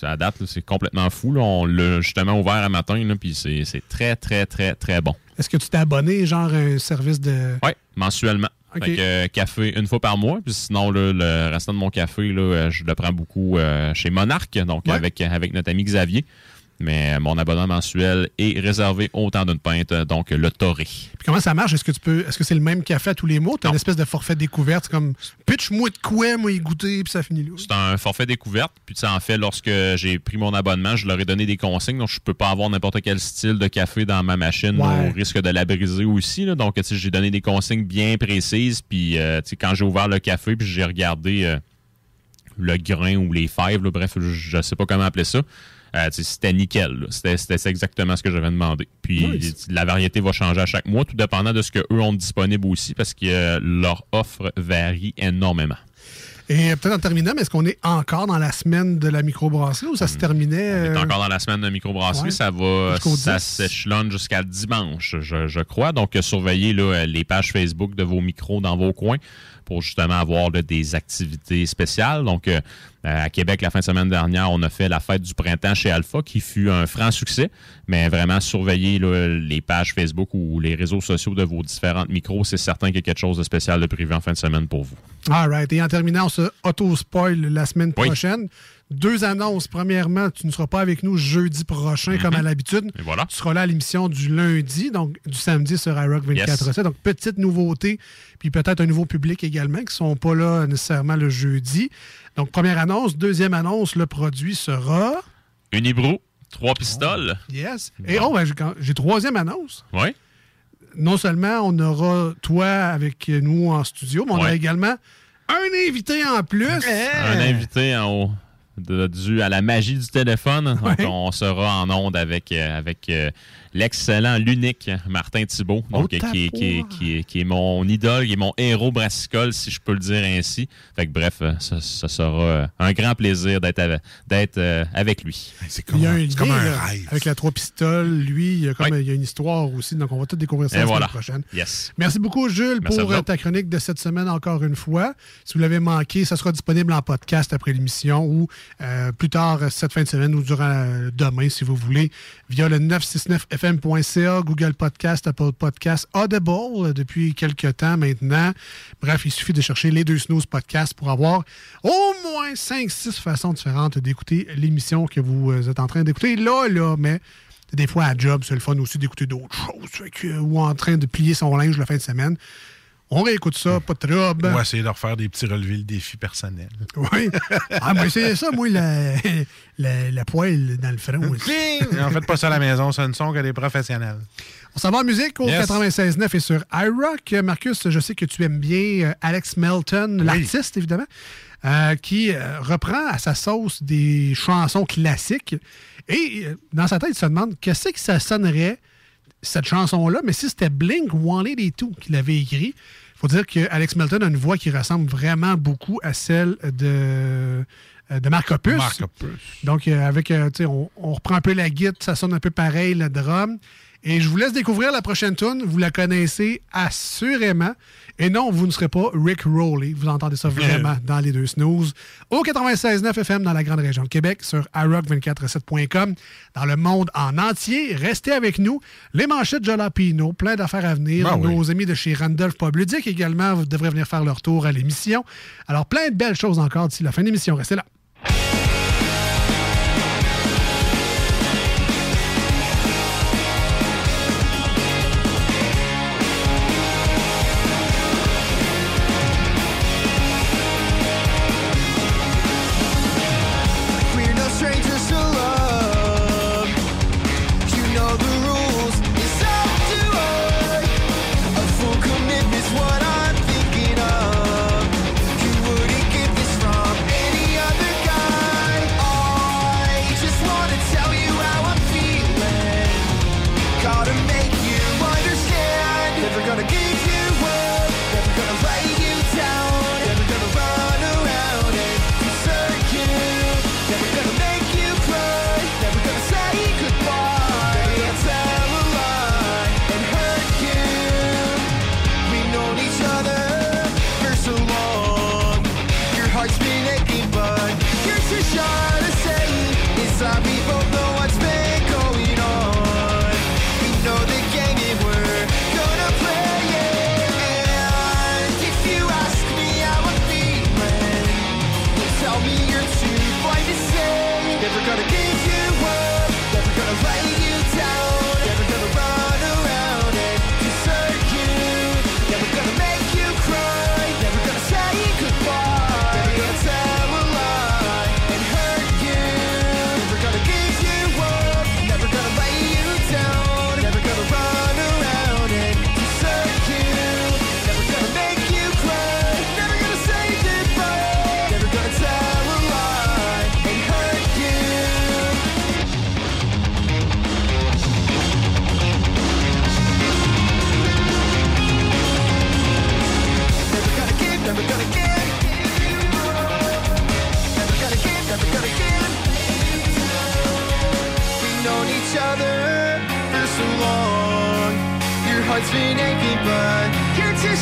ça date, c'est complètement fou. là. On l'a justement ouvert un matin, là, puis c'est, c'est très, très, très, très bon. Est-ce que tu t'es abonné, genre, à un service de. Oui, mensuellement. Fait que, euh, café une fois par mois. Puis sinon, là, le restant de mon café, là, euh, je le prends beaucoup euh, chez Monarch, donc Ouais. avec, avec notre ami Xavier. Mais mon abonnement mensuel est réservé au temps d'une pinte, donc le Toré. Puis comment ça marche? Est-ce que tu peux. Est-ce que c'est le même café à tous les mois? Tu as une espèce de forfait découverte. Comme pitch-moi de quoi, moi, y goûter, puis ça finit là. C'est un forfait découverte. Puis, tu sais, en fait, lorsque j'ai pris mon abonnement, je leur ai donné des consignes. Donc, je peux pas avoir n'importe quel style de café dans ma machine Ouais. au risque de la briser aussi. là. Donc, j'ai donné des consignes bien précises. Puis, euh, quand j'ai ouvert le café, puis j'ai regardé euh, le grain ou les fèves, là, bref, je, je sais pas comment appeler ça. Euh, c'était nickel. C'était exactement ce que j'avais demandé. Puis la variété va changer à chaque mois, tout dépendant de ce qu'eux ont disponible aussi, parce que euh, leur offre varie énormément. Et peut-être en terminant, mais est-ce qu'on est encore dans la semaine de la microbrasserie ou ça se terminait? On est euh, encore dans la semaine de microbrasserie. ouais. Ça va, ça 10. s'échelonne jusqu'à dimanche, je, je crois. Donc, surveillez là, les pages Facebook de vos micros dans vos coins pour justement avoir là, des activités spéciales. Donc, euh, à Québec, la fin de semaine dernière, on a fait la fête du printemps chez Alpha, qui fut un franc succès. Mais vraiment, surveillez là, les pages Facebook ou les réseaux sociaux de vos différentes micros. C'est certain qu'il y a quelque chose de spécial de prévu en fin de semaine pour vous. All right. Et en terminant, on se auto-spoil la semaine Oui. Deux annonces. Premièrement, tu ne seras pas avec nous jeudi prochain, comme à l'habitude. Mhm. Et voilà. Tu seras là à l'émission du lundi, donc du samedi sur iRock 24 Donc, petite nouveauté, puis peut-être un nouveau public également qui ne sont pas là nécessairement le jeudi. Donc, première annonce. Deuxième annonce, le produit sera... Unibrew, trois pistoles. Yes. Et oh, ben, j'ai troisième annonce. Oui. Non seulement on aura toi avec nous en studio, mais on a Ouais. également un invité en plus. Un invité en haut de- dû à la magie du téléphone. Donc, on sera en onde avec, euh, avec euh, l'excellent, l'unique Martin Thibault, donc, Oh, qui, est- qui, est- qui est, qui est mon idole, qui est mon héros brassicole, si je peux le dire ainsi. Fait que, bref, euh, ça, ça sera euh, un grand plaisir d'être avec, d'être, euh, avec lui. C'est Il y a un lien, là, avec la trois pistoles, lui, il y, a comme, il y a une histoire aussi, donc on va tout découvrir ça Et la voilà. semaine prochaine. Yes. Merci beaucoup, Jules, Merci pour ta chronique de cette semaine encore une fois. Si vous l'avez manqué, ça sera disponible en podcast après l'émission ou euh, plus tard cette fin de semaine ou durant euh, demain, si vous voulez, via le 969fm.ca, Google Podcast, Apple Podcast, Audible euh, depuis quelques temps maintenant. Bref, il suffit de chercher les deux snooze podcasts pour avoir au moins 5-6 façons différentes d'écouter l'émission que vous euh, êtes en train d'écouter là, là, mais des fois, à job, c'est le fun aussi d'écouter d'autres choses. Que, ou en train de plier son linge la fin de semaine. On réécoute ça, pas de trouble. On va essayer de refaire des petits relevés, le défi personnel. Oui. Ah, moi, c'est ça, moi, la, la, la poêle dans le front. aussi. en fait, pas ça à la maison, ce ne sont que des professionnels. On s'en va en musique au Yes. 96.9 et sur iRock. Marcus, je sais que tu aimes bien euh, Alex Melton, l'artiste, évidemment, euh, qui euh, reprend à sa sauce des chansons classiques. Et dans sa tête, il se demande qu'est-ce que ça sonnerait, cette chanson-là, mais si c'était Blink 182 qui l'avait écrit. Il faut dire que Alex Melton a une voix qui ressemble vraiment beaucoup à celle de, euh, de Marc Opus. Marc Opus. Donc, euh, avec, euh, tu sais, on, on reprend un peu la guitare, ça sonne un peu pareil, le drum. Et je vous laisse découvrir la prochaine tune. Vous la connaissez assurément. Et non, vous ne serez pas Rick Rowley. Vous entendez ça vraiment dans les deux snooze. Au 96.9 FM dans la grande région de Québec, sur iRock247.com, dans le monde en entier. Restez avec nous. Les manchettes Jalapino, plein d'affaires à venir. Ben oui. Nos amis de chez Randolph Pub Ludique également devraient venir faire leur tour à l'émission. Alors, plein de belles choses encore d'ici la fin de l'émission. Restez là.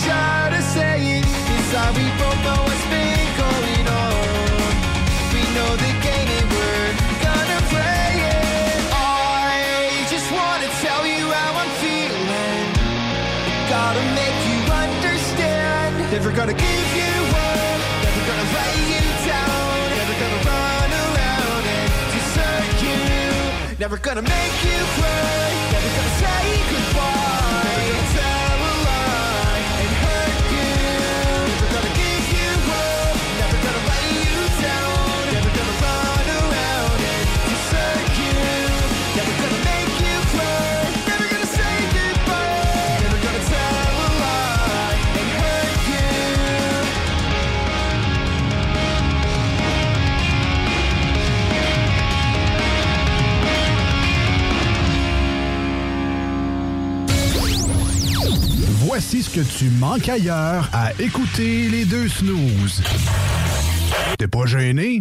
You're too shy to say it. Inside, we both know what's been going on. We know the game and we're gonna play it. I just wanna tell you how I'm feeling. Gotta make you understand. Never gonna give you up, never gonna lay you down, never gonna run around and desert you. Never gonna make you Voici ce que tu manques ailleurs à écouter les deux snooze. T'es pas gêné?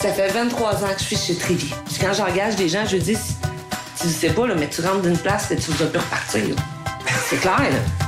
Ça fait 23 ans que je suis chez Trévy. Puis quand j'engage des gens, je dis, tu sais pas, là, mais tu rentres d'une place et tu ne vas plus repartir. C'est clair, là.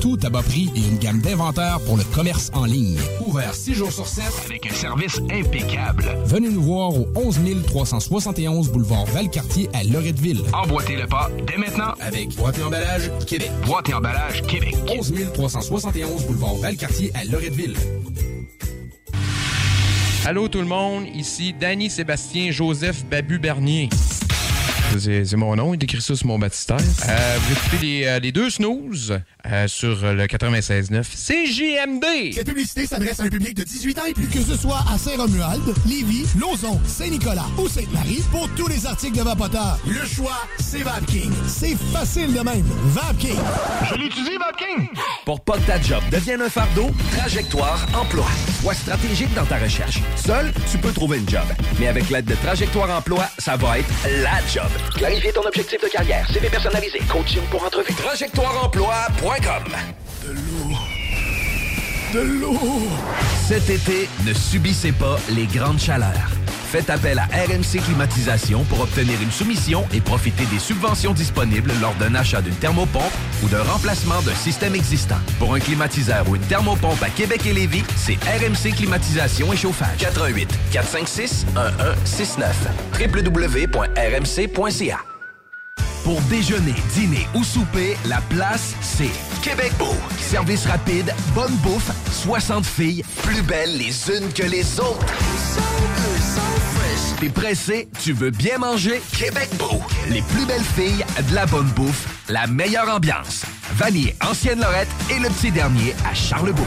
tout à bas prix et une gamme d'inventaires pour le commerce en ligne. Ouvert 6 jours sur 7 avec un service impeccable. Venez nous voir au 11 371 boulevard Valcartier à Loretteville. Emboîtez le pas dès maintenant avec Boîte et Emballage Québec. Boîte et Emballage Québec. 11 371 boulevard Valcartier à Loretteville. Allô tout le monde, ici Danny Sébastien Joseph Babu Bernier. C'est mon nom, il écrit ça sur mon baptistère. Euh, vous écoutez les, euh, les deux snooze euh, sur euh, le 96.9 CJMD. Cette publicité s'adresse à un public de 18 ans et plus. Que ce soit à Saint-Romuald, Lévis, Lauson, Saint-Nicolas ou Sainte-Marie, pour tous les articles de Vapoteur, le choix, c'est VapKing. C'est facile de même. VapKing. Je l'utilise, VapKing. Pour pas que ta job devienne un fardeau, Trajectoire Emploi. Sois stratégique dans ta recherche. Seul, tu peux trouver une job. Mais avec l'aide de Trajectoire Emploi, ça va être la job. Clarifier ton objectif de carrière, CV personnalisé, coaching pour entrevue. TrajectoireEmploi.com De l'eau. De l'eau. Cet été, ne subissez pas les grandes chaleurs. Faites appel à RMC Climatisation pour obtenir une soumission et profiter des subventions disponibles lors d'un achat d'une thermopompe ou d'un remplacement d'un système existant. Pour un climatiseur ou une thermopompe à Québec et Lévis, c'est RMC Climatisation et Chauffage. 88 456 1169 www.rmc.ca pour déjeuner, dîner ou souper, la place, c'est Québec Beau. Service rapide, bonne bouffe, 60 filles, plus belles les unes que les autres. T'es pressé, tu veux bien manger? Québec Beau. Les plus belles filles, de la bonne bouffe, la meilleure ambiance. Vanier, Ancienne Lorette et le petit dernier à Charlebourg.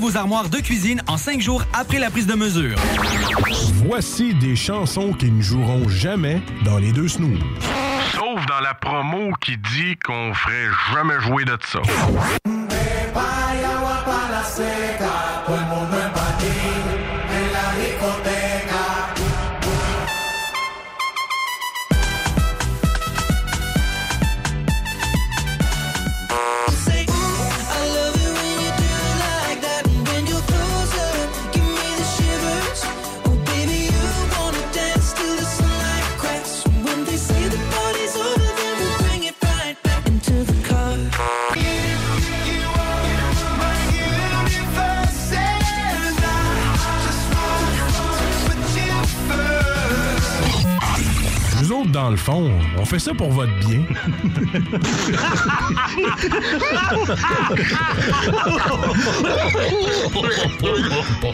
vos armoires de cuisine en cinq jours après la prise de mesure. Voici des chansons qui ne joueront jamais dans les deux snooze. Sauf dans la promo qui dit qu'on ferait jamais jouer de ça. Autres, dans le fond, on fait ça pour votre bien.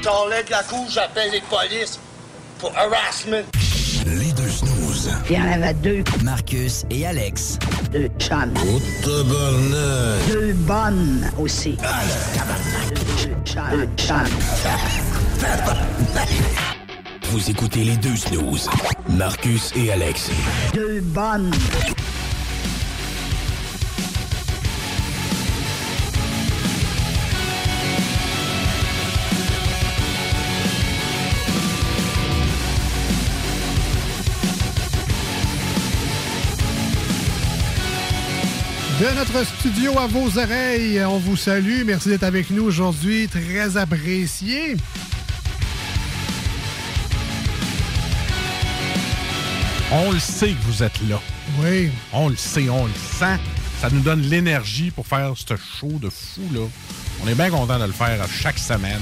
T'enlèves la couche, j'appelle les polices pour harassment. Les deux snooze. Il y en avait deux. Marcus et Alex. Deux chums. Oh, tabarnak. Deux bonnes aussi. Deux chums. Deux chums. Vous écoutez les deux snooze. Marcus et Alex. Deux bonnes. De notre studio à vos oreilles, on vous salue. Merci d'être avec nous aujourd'hui. Très apprécié. On le sait que vous êtes là. Oui. On le sait, on le sent. Ça nous donne l'énergie pour faire ce show de fou, là. On est bien content de le faire à chaque semaine.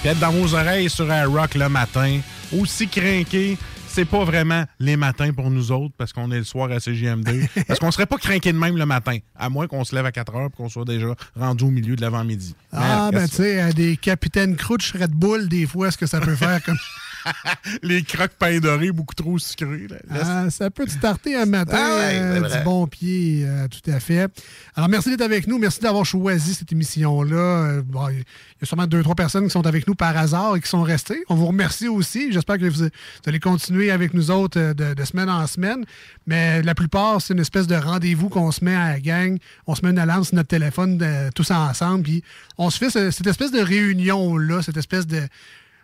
Puis être dans vos oreilles sur Air Rock le matin, aussi crinqué, c'est pas vraiment les matins pour nous autres parce qu'on est le soir à CGM2. parce qu'on serait pas crinqué de même le matin, à moins qu'on se lève à 4 heures et qu'on soit déjà rendu au milieu de l'avant-midi. Ah, ben tu sais, des capitaines Crouch Red Bull, des fois, ce que ça peut faire comme. les croques pain doré beaucoup trop sucrés. là. Ah, ça peut te starter un matin Ah ouais, euh, du bon pied, euh, tout à fait. Alors, merci d'être avec nous. Merci d'avoir choisi cette émission-là. Euh, bon, Il y a sûrement deux, trois personnes qui sont avec nous par hasard et qui sont restées. On vous remercie aussi. J'espère que vous, vous allez continuer avec nous autres de, de semaine en semaine. Mais la plupart, c'est une espèce de rendez-vous qu'on se met à la gang. On se met une alarme sur notre téléphone tous ensemble. Puis on se fait ce- cette espèce de réunion-là, cette espèce de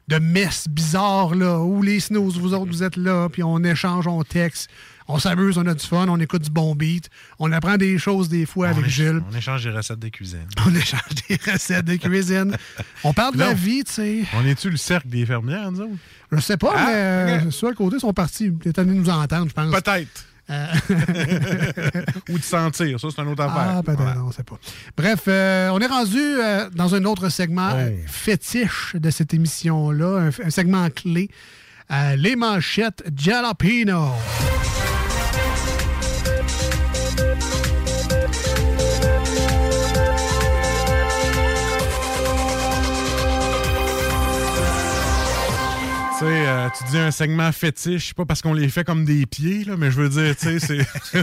de messe bizarre là, où les snooze, vous autres, vous êtes là, puis on échange, on texte, on s'amuse, on a du fun, on écoute du bon beat, on apprend des choses des fois avec on, Gilles, on échange des recettes de cuisine. on échange des recettes de cuisine, on parle de la vie, tu sais. On est-tu le cercle des fermières, nous autres? Je sais pas, Ah, mais ceux à côté sont partis. Ils étaient venus nous entendre, je pense. Peut-être. Euh, Ou de sentir, ça, c'est une autre affaire. Ah, peut-être, non, on sait pas. Bref, euh, on est rendu euh, dans un autre segment Oh. fétiche de cette émission-là, un, un segment clé. les manchettes Jalapino. Sais, euh, tu dis un segment fétiche, pas parce qu'on les fait comme des pieds, là, mais je veux dire, tu sais, c'est.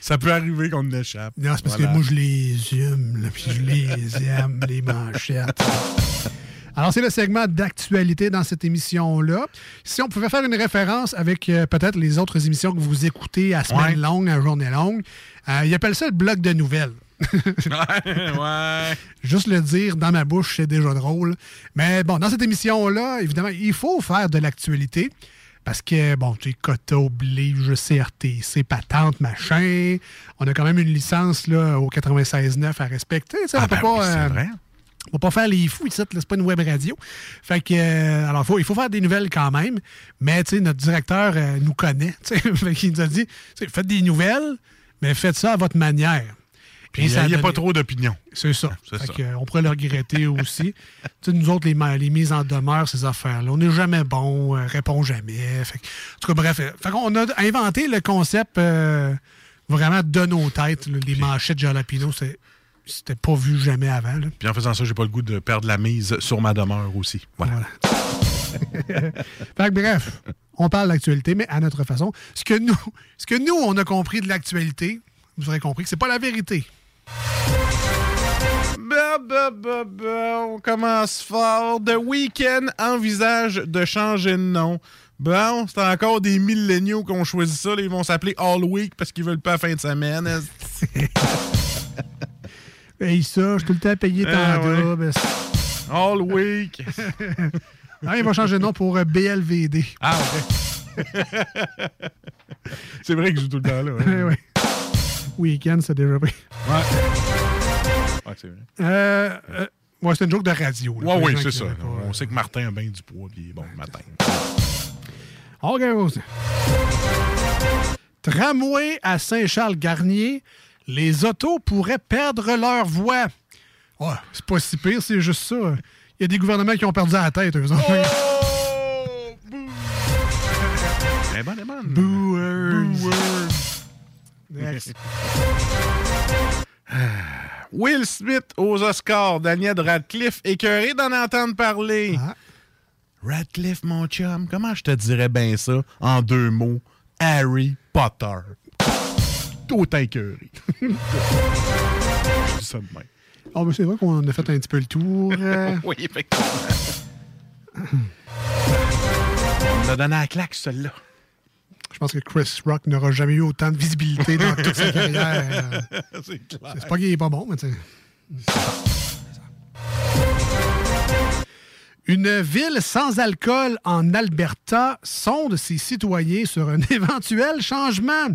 ça peut arriver qu'on en échappe. Non, c'est parce Voilà. que moi, je les aime, là, puis je les aime, les manchettes. Alors, c'est le segment d'actualité dans cette émission-là. Si on pouvait faire une référence avec euh, peut-être les autres émissions que vous écoutez à semaine Ouais. longue, à journée longue, euh, ils appellent ça le bloc de nouvelles. Ouais. Juste le dire dans ma bouche, c'est déjà drôle. Mais bon, dans cette émission-là, évidemment, il faut faire de l'actualité. Parce que, bon, tu sais, quota oblige, CRTC, patente, machin. On a quand même une licence là, au 96.9 à respecter. tu sais, Ah on peut ben pas, oui, euh, vrai. on va pas faire les fous ici, c'est pas une web radio. Fait que, euh, alors, faut, il faut faire des nouvelles quand même. Mais, tu sais, notre directeur euh, nous connaît. qu'il nous a dit, faites des nouvelles, mais faites ça à votre manière. Puis, il n'y a donné- pas trop d'opinion. C'est ça. Ça. on pourrait le regretter aussi. nous autres, les, mises en demeure, ces affaires-là, on n'est jamais bon, euh, répond jamais. Fait en tout cas, bref. euh, Fait qu'on a inventé le concept euh, vraiment de nos têtes. là, les manchettes jalapino, c'est- c'était pas vu jamais avant. là. Puis en faisant ça, j'ai pas le goût de perdre la mise sur ma demeure aussi. Voilà. Fait que bref, on parle d'actualité, mais à notre façon. Ce que nous, ce que nous on a compris de l'actualité, vous aurez compris que c'est pas la vérité. Bah, bah, bah, bah, on commence fort. The Weeknd envisage de changer de nom. Bon, c'est encore des milléniaux qui ont choisi ça. là. Ils vont s'appeler All Week parce qu'ils veulent pas la fin de semaine. Hey, ça, je suis tout le temps payé Ah, tant ouais. double. All Week. Ah, il va changer de nom pour euh, BLVD. Ah, OK. c'est vrai que je joue tout le temps là. Ouais, ouais. Week-end, c'est déjà pris. Ouais. Ouais, c'est vrai. Euh, euh, ouais, c'est une joke de radio. là, Ouais, oui, c'est ça. pas. On sait que Martin a bien du poids, puis bon le matin. OK, Rose. Tramway à Saint-Charles-Garnier, les autos pourraient perdre leur voix. Ouais, c'est pas si pire, c'est juste ça. Il y a des gouvernements qui ont perdu la tête, eux autres. Eh ben, Chris. Will Smith aux Oscars, Daniel Radcliffe, écœuré d'en entendre parler. Ah. Radcliffe, mon chum, comment je te dirais bien ça en deux mots? Harry Potter. Tout écœuré. je dis ça de même. Mais c'est vrai qu'on a fait un petit peu le tour. euh. oui, effectivement. On a donné la claque, celle-là. Je pense que Chris Rock n'aura jamais eu autant de visibilité dans toute sa carrière. C'est clair. C'est pas qu'il est pas bon, mais tu sais. Une ville sans alcool en Alberta sonde ses citoyens sur un éventuel changement.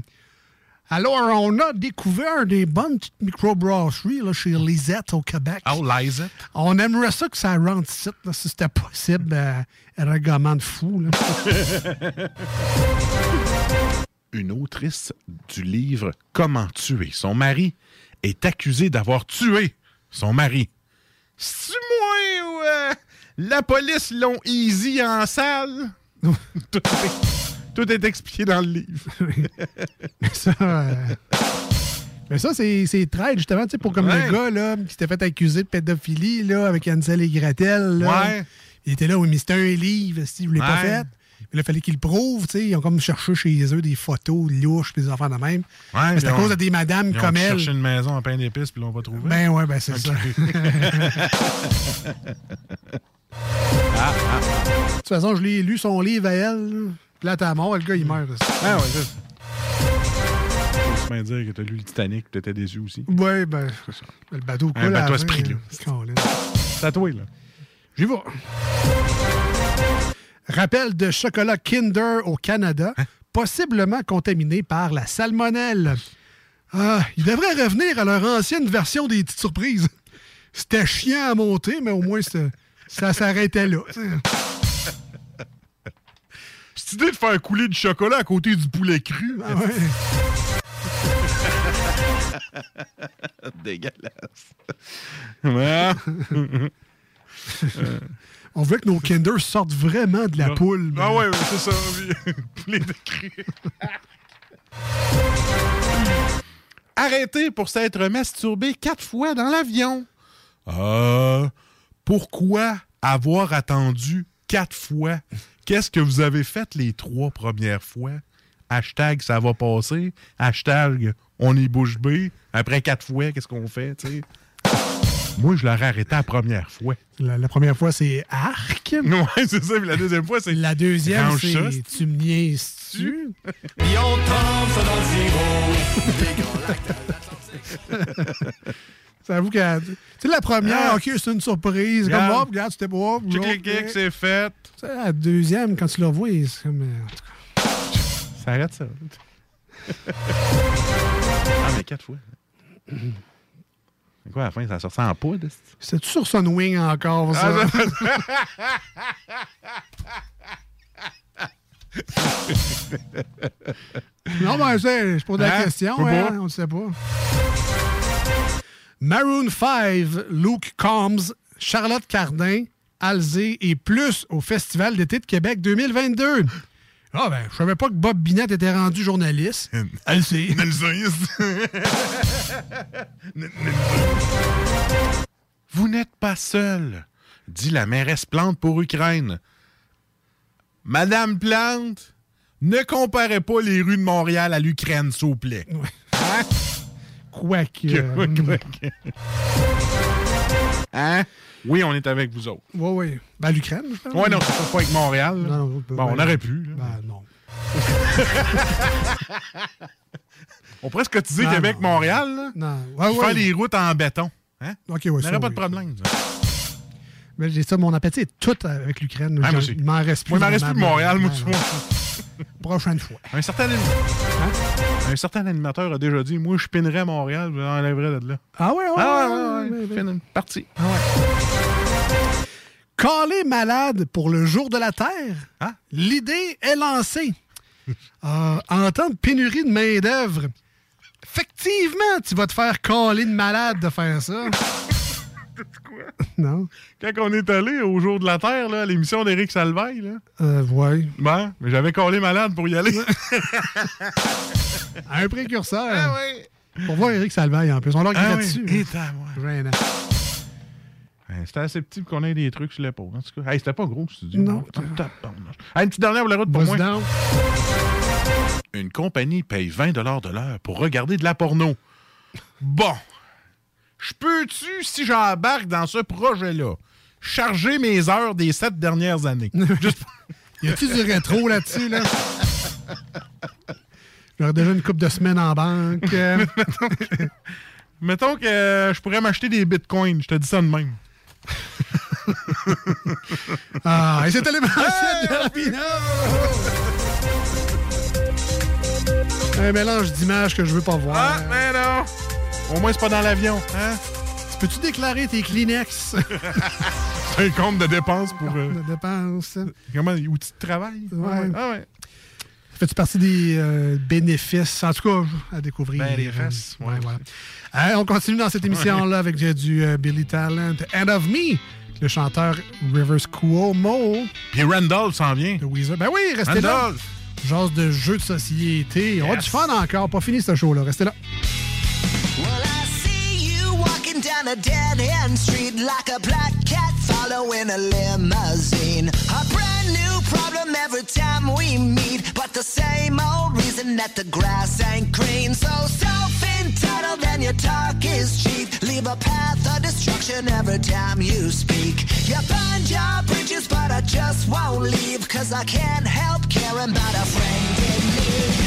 Alors, on a découvert des bonnes petites microbrasseries là, chez Lisette au Québec. Oh, Lisette. On aimerait ça que ça rentre ici, là, si c'était possible. Euh, règlement de fou. là. Une autrice du livre Comment tuer son mari est accusée d'avoir tué son mari. C'est moi ou euh, la police l'ont easy en salle? tout, est, tout est expliqué dans le livre. Mais ça, euh, mais ça c'est traite, justement, tu sais, pour comme Ouais. le gars là, qui s'était fait accuser de pédophilie là, avec Ansel et Gretel. Là. Ouais. Il était là, oui, mais c'était un livre, si vous ne l'avez pas fait. Il fallait qu'ils le prouvent, tu sais. Ils ont comme cherché chez eux des photos louches puis des affaires de même. Ouais, mais c'est à cause de des madames Ils ont comme elle. cherché une maison en pain d'épices puis l'ont pas trouvé. Ben ouais, ben c'est ça. Ah, ah, De toute façon, je l'ai lu son livre à elle. là. Puis là, t'es à mort, le gars, il meurt. Ah ouais, c'est ça. Dire que t'as lu le Titanic et t'étais déçu aussi. Ouais, ben, le bateau coule. Un bateau à fin, esprit, là. Colin. C'est à toi, là. J'y vais. Rappel de chocolat Kinder au Canada, Hein? possiblement contaminé par la salmonelle. Ah, ils devraient revenir à leur ancienne version des petites surprises. C'était chiant à monter, mais au moins ça s'arrêtait là. Cette idée de faire couler du chocolat à côté du poulet cru. Ah ouais. Dégueulasse. On veut que nos Kinder sortent vraiment de la poule. Ah ouais, ouais, c'est ça. poulet de cru. Arrêté pour s'être masturbé quatre fois dans l'avion. Euh, pourquoi avoir attendu quatre fois? Qu'est-ce que vous avez fait les trois premières fois? Hashtag ça va passer. Hashtag on est bouche bée. Après quatre fois, qu'est-ce qu'on fait? tu sais? Moi, je l'aurais arrêté la première fois. La, la première fois, c'est arc. Ouais, c'est ça. Puis la deuxième fois, c'est. La deuxième, c'est tu me niaises-tu? Puis on dans le zéro. J'avoue que. Tu sais, la première, Ah. OK, c'est une surprise. Comme, Regarde. hop, regarde, c'était pas. Check les kicks, c'est fait. Tu sais, La deuxième, quand tu la vois, c'est comme. euh, en tout cas. Ça arrête ça. ah, mais quatre fois. C'est quoi, à la fin, ça sort en poudre? C'était-tu sur Sunwing encore, ça? Ah, non, ben, c'est, je pose la Hein? question, hein, on ne sait pas. Maroon 5, Luke Combs, Charlotte Cardin, Alzé et plus au Festival d'été de Québec 2022. Ah ben, je savais pas que Bob Binette était rendu journaliste. Alzé. Vous n'êtes pas seul, dit la mairesse Plante pour Ukraine. Madame Plante, ne comparez pas les rues de Montréal à l'Ukraine, s'il vous plaît. Hein? Quoique. Que- quoique. Hein? Oui, on est avec vous autres. Oui, oui. Ben, l'Ukraine, je pense. Ouais, non, c'est pas avec Montréal. là. Non, non, bon, ben, on aurait pu. là. Ben, non. on pourrait se cotiser Non, Québec-Montréal. là. Non. Ouais, ouais. faire les routes en béton. Hein? OK, ouais, On n'aurait pas oui. de problème. ça. Mais j'ai ça, mon appétit est tout avec l'Ukraine. Ah, il m'en reste plus. Moi, il m'en reste plus de. Montréal, moi. Prochaine fois. Un certain, un certain animateur a déjà dit Moi, je pinerais à Montréal, je l'enlèverais de là. Ah ouais, ouais. Ah ouais, ouais, ouais, ouais, parti. Calé malade pour le jour de la Terre. Ah. L'idée est lancée. Euh, en temps de pénurie de main-d'œuvre, effectivement, tu vas te faire caler de malade de faire ça. Non. Quand on est allé au jour de la Terre, là, à l'émission d'Éric Salvaille, là. Euh, ouais. Ben, mais j'avais collé malade pour y aller. Un précurseur. Ah oui. Pour voir Eric Salvaille en plus. On l'a Ah regardé oui. dessus. Gênant. Ouais, C'était assez petit pour qu'on ait des trucs sur l'épaule. En tout cas, hey, c'était pas gros, ce studio. Non. Ah. Hey, une petite dernière pour la route pour Buzz moi. down. Une compagnie paye 20 de l'heure pour regarder de la porno. Bon. Je peux-tu, si j'embarque dans ce projet-là, charger mes heures des sept dernières années? Juste Y a-tu du rétro là-dessus, là? J'aurais déjà une coupe de semaines en banque. Mettons que je pourrais m'acheter des bitcoins. Je te dis ça de même. Ah, et c'était les manchettes de! Un mélange d'images que je veux pas voir. Ah, mais non! Au moins, c'est pas dans l'avion. Hein? Tu Peux-tu déclarer tes Kleenex? C'est un compte de dépenses pour. euh, de dépenses. comment? Outils de travail? Ouais. Ah ouais. Fais-tu partie des euh, bénéfices, en tout cas, à découvrir? Bénéfices, Euh, ouais. voilà. Hey, on continue dans cette émission-là avec du, du, euh, Billy Talent. End of Me, le chanteur Rivers Cuomo. Puis Randolph s'en vient. De Weezer. Ben oui, restez là. Genre de jeu de société. On a du fun encore. Pas fini ce show-là. Restez là. Well, I see you walking down a dead end street like a black cat following a limousine. A brand new problem every time we meet, but the same old reason that the grass ain't green. So self entitled and your talk is cheap. Leave a path of destruction every time you speak. You burn your bridges, but I just won't leave, cause I can't help caring about a friend in need.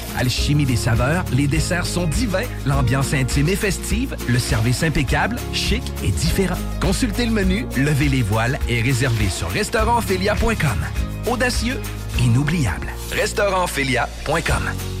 Alchimie des saveurs, les desserts sont divins, l'ambiance intime et festive, le service impeccable, chic et différent. Consultez le menu, levez les voiles et réservez sur restaurantphilia.com. Audacieux, inoubliable. Restaurantphilia.com.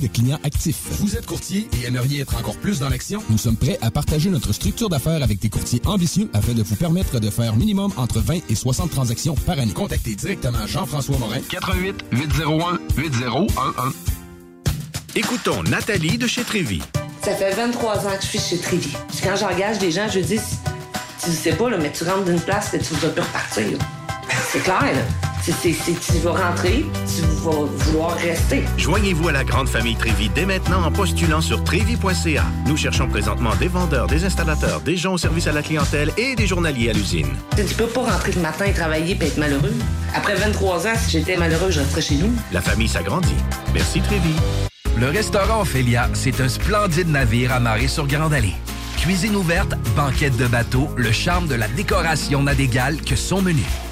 de clients actifs. Vous êtes courtier et aimeriez être encore plus dans l'action? Nous sommes prêts à partager notre structure d'affaires avec des courtiers ambitieux afin de vous permettre de faire minimum entre 20 et 60 transactions par année. Contactez directement Jean-François Morin. 88 801 8011. Écoutons Nathalie de chez Trévy. Ça fait 23 ans que je suis chez Trévy. Puis quand j'engage des gens, je dis, tu sais pas, là, mais tu rentres d'une place et tu vas plus repartir. C'est clair, là. C'est- tu vas rentrer, tu vas vouloir rester. Joignez-vous à la grande famille Trévi dès maintenant en postulant sur trévi.ca. Nous cherchons présentement des vendeurs, des installateurs, des gens au service à la clientèle et des journaliers à l'usine. Tu peux pas rentrer le matin et travailler et être malheureux. Après 23 ans, si j'étais malheureux, je resterais chez nous. La famille s'agrandit. Merci Trévi. Le restaurant Ophélia, c'est un splendide navire amarré sur Grande Allée. Cuisine ouverte, banquette de bateau, le charme de la décoration n'a d'égal que son menu.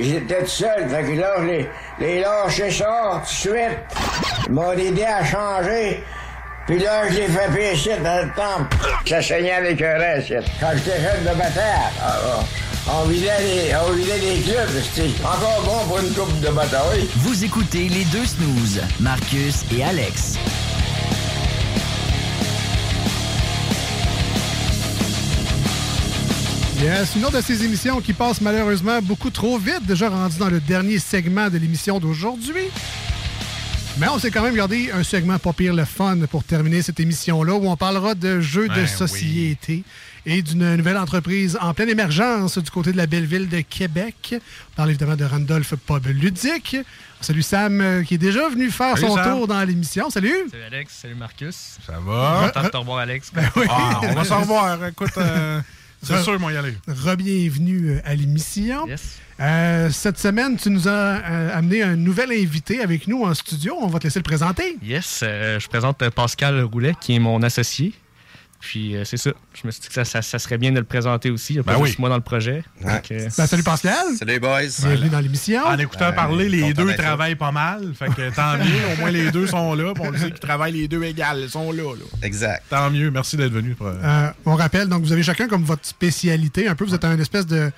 J'étais tout seul, fait que là, les, les ça tout de suite. Ils m'ont aidé à changer. Puis là, je l'ai fait pécher dans le temple. Ça saignait avec un reste. Quand j'étais jeune de bataille, on vidait les, on vidait clubs. C'était encore bon pour une coupe de bataille. Vous écoutez les deux snooze, Marcus et Alex. Yes, une autre de ces émissions qui passe malheureusement beaucoup trop vite, déjà rendu dans le dernier segment de l'émission d'aujourd'hui. Mais on s'est quand même gardé un segment pas pire le fun pour terminer cette émission-là où on parlera de jeux de Ben société et d'une nouvelle entreprise en pleine émergence du côté de la belle ville de Québec. On parle évidemment de Randolph Pub Ludique. Salut Sam euh, qui est déjà venu faire Salut, son Sam. tour dans l'émission. Salut! Salut Alex, salut Marcus. Ça va? Content de te revoir Alex. Ah, on va s'en revoir. Écoute, euh, c'est sûr, moi, y aller. Re-bienvenue euh, à l'émission. Euh, cette semaine, tu nous as euh, amené un nouvel invité avec nous en studio. On va te laisser le présenter. Yes, euh, je présente Pascal Roulet, qui est mon associé. Puis euh, c'est ça. Je me suis dit que ça, ça- ça serait bien de le présenter aussi. Il n'y a pas Ben juste oui. moi dans le projet. Donc, euh, Ben, salut Pascal. Salut les boys. Bienvenue dans l'émission. En écoutant parler, les deux travaillent pas mal. Fait que tant mieux, au moins les deux sont là. puis on le sait qu'ils travaillent les deux égales. Ils sont là. là. Exact. Tant mieux. Merci d'être venu. pour- Euh, on rappelle, donc vous avez chacun comme votre spécialité. Un peu, vous êtes une espèce de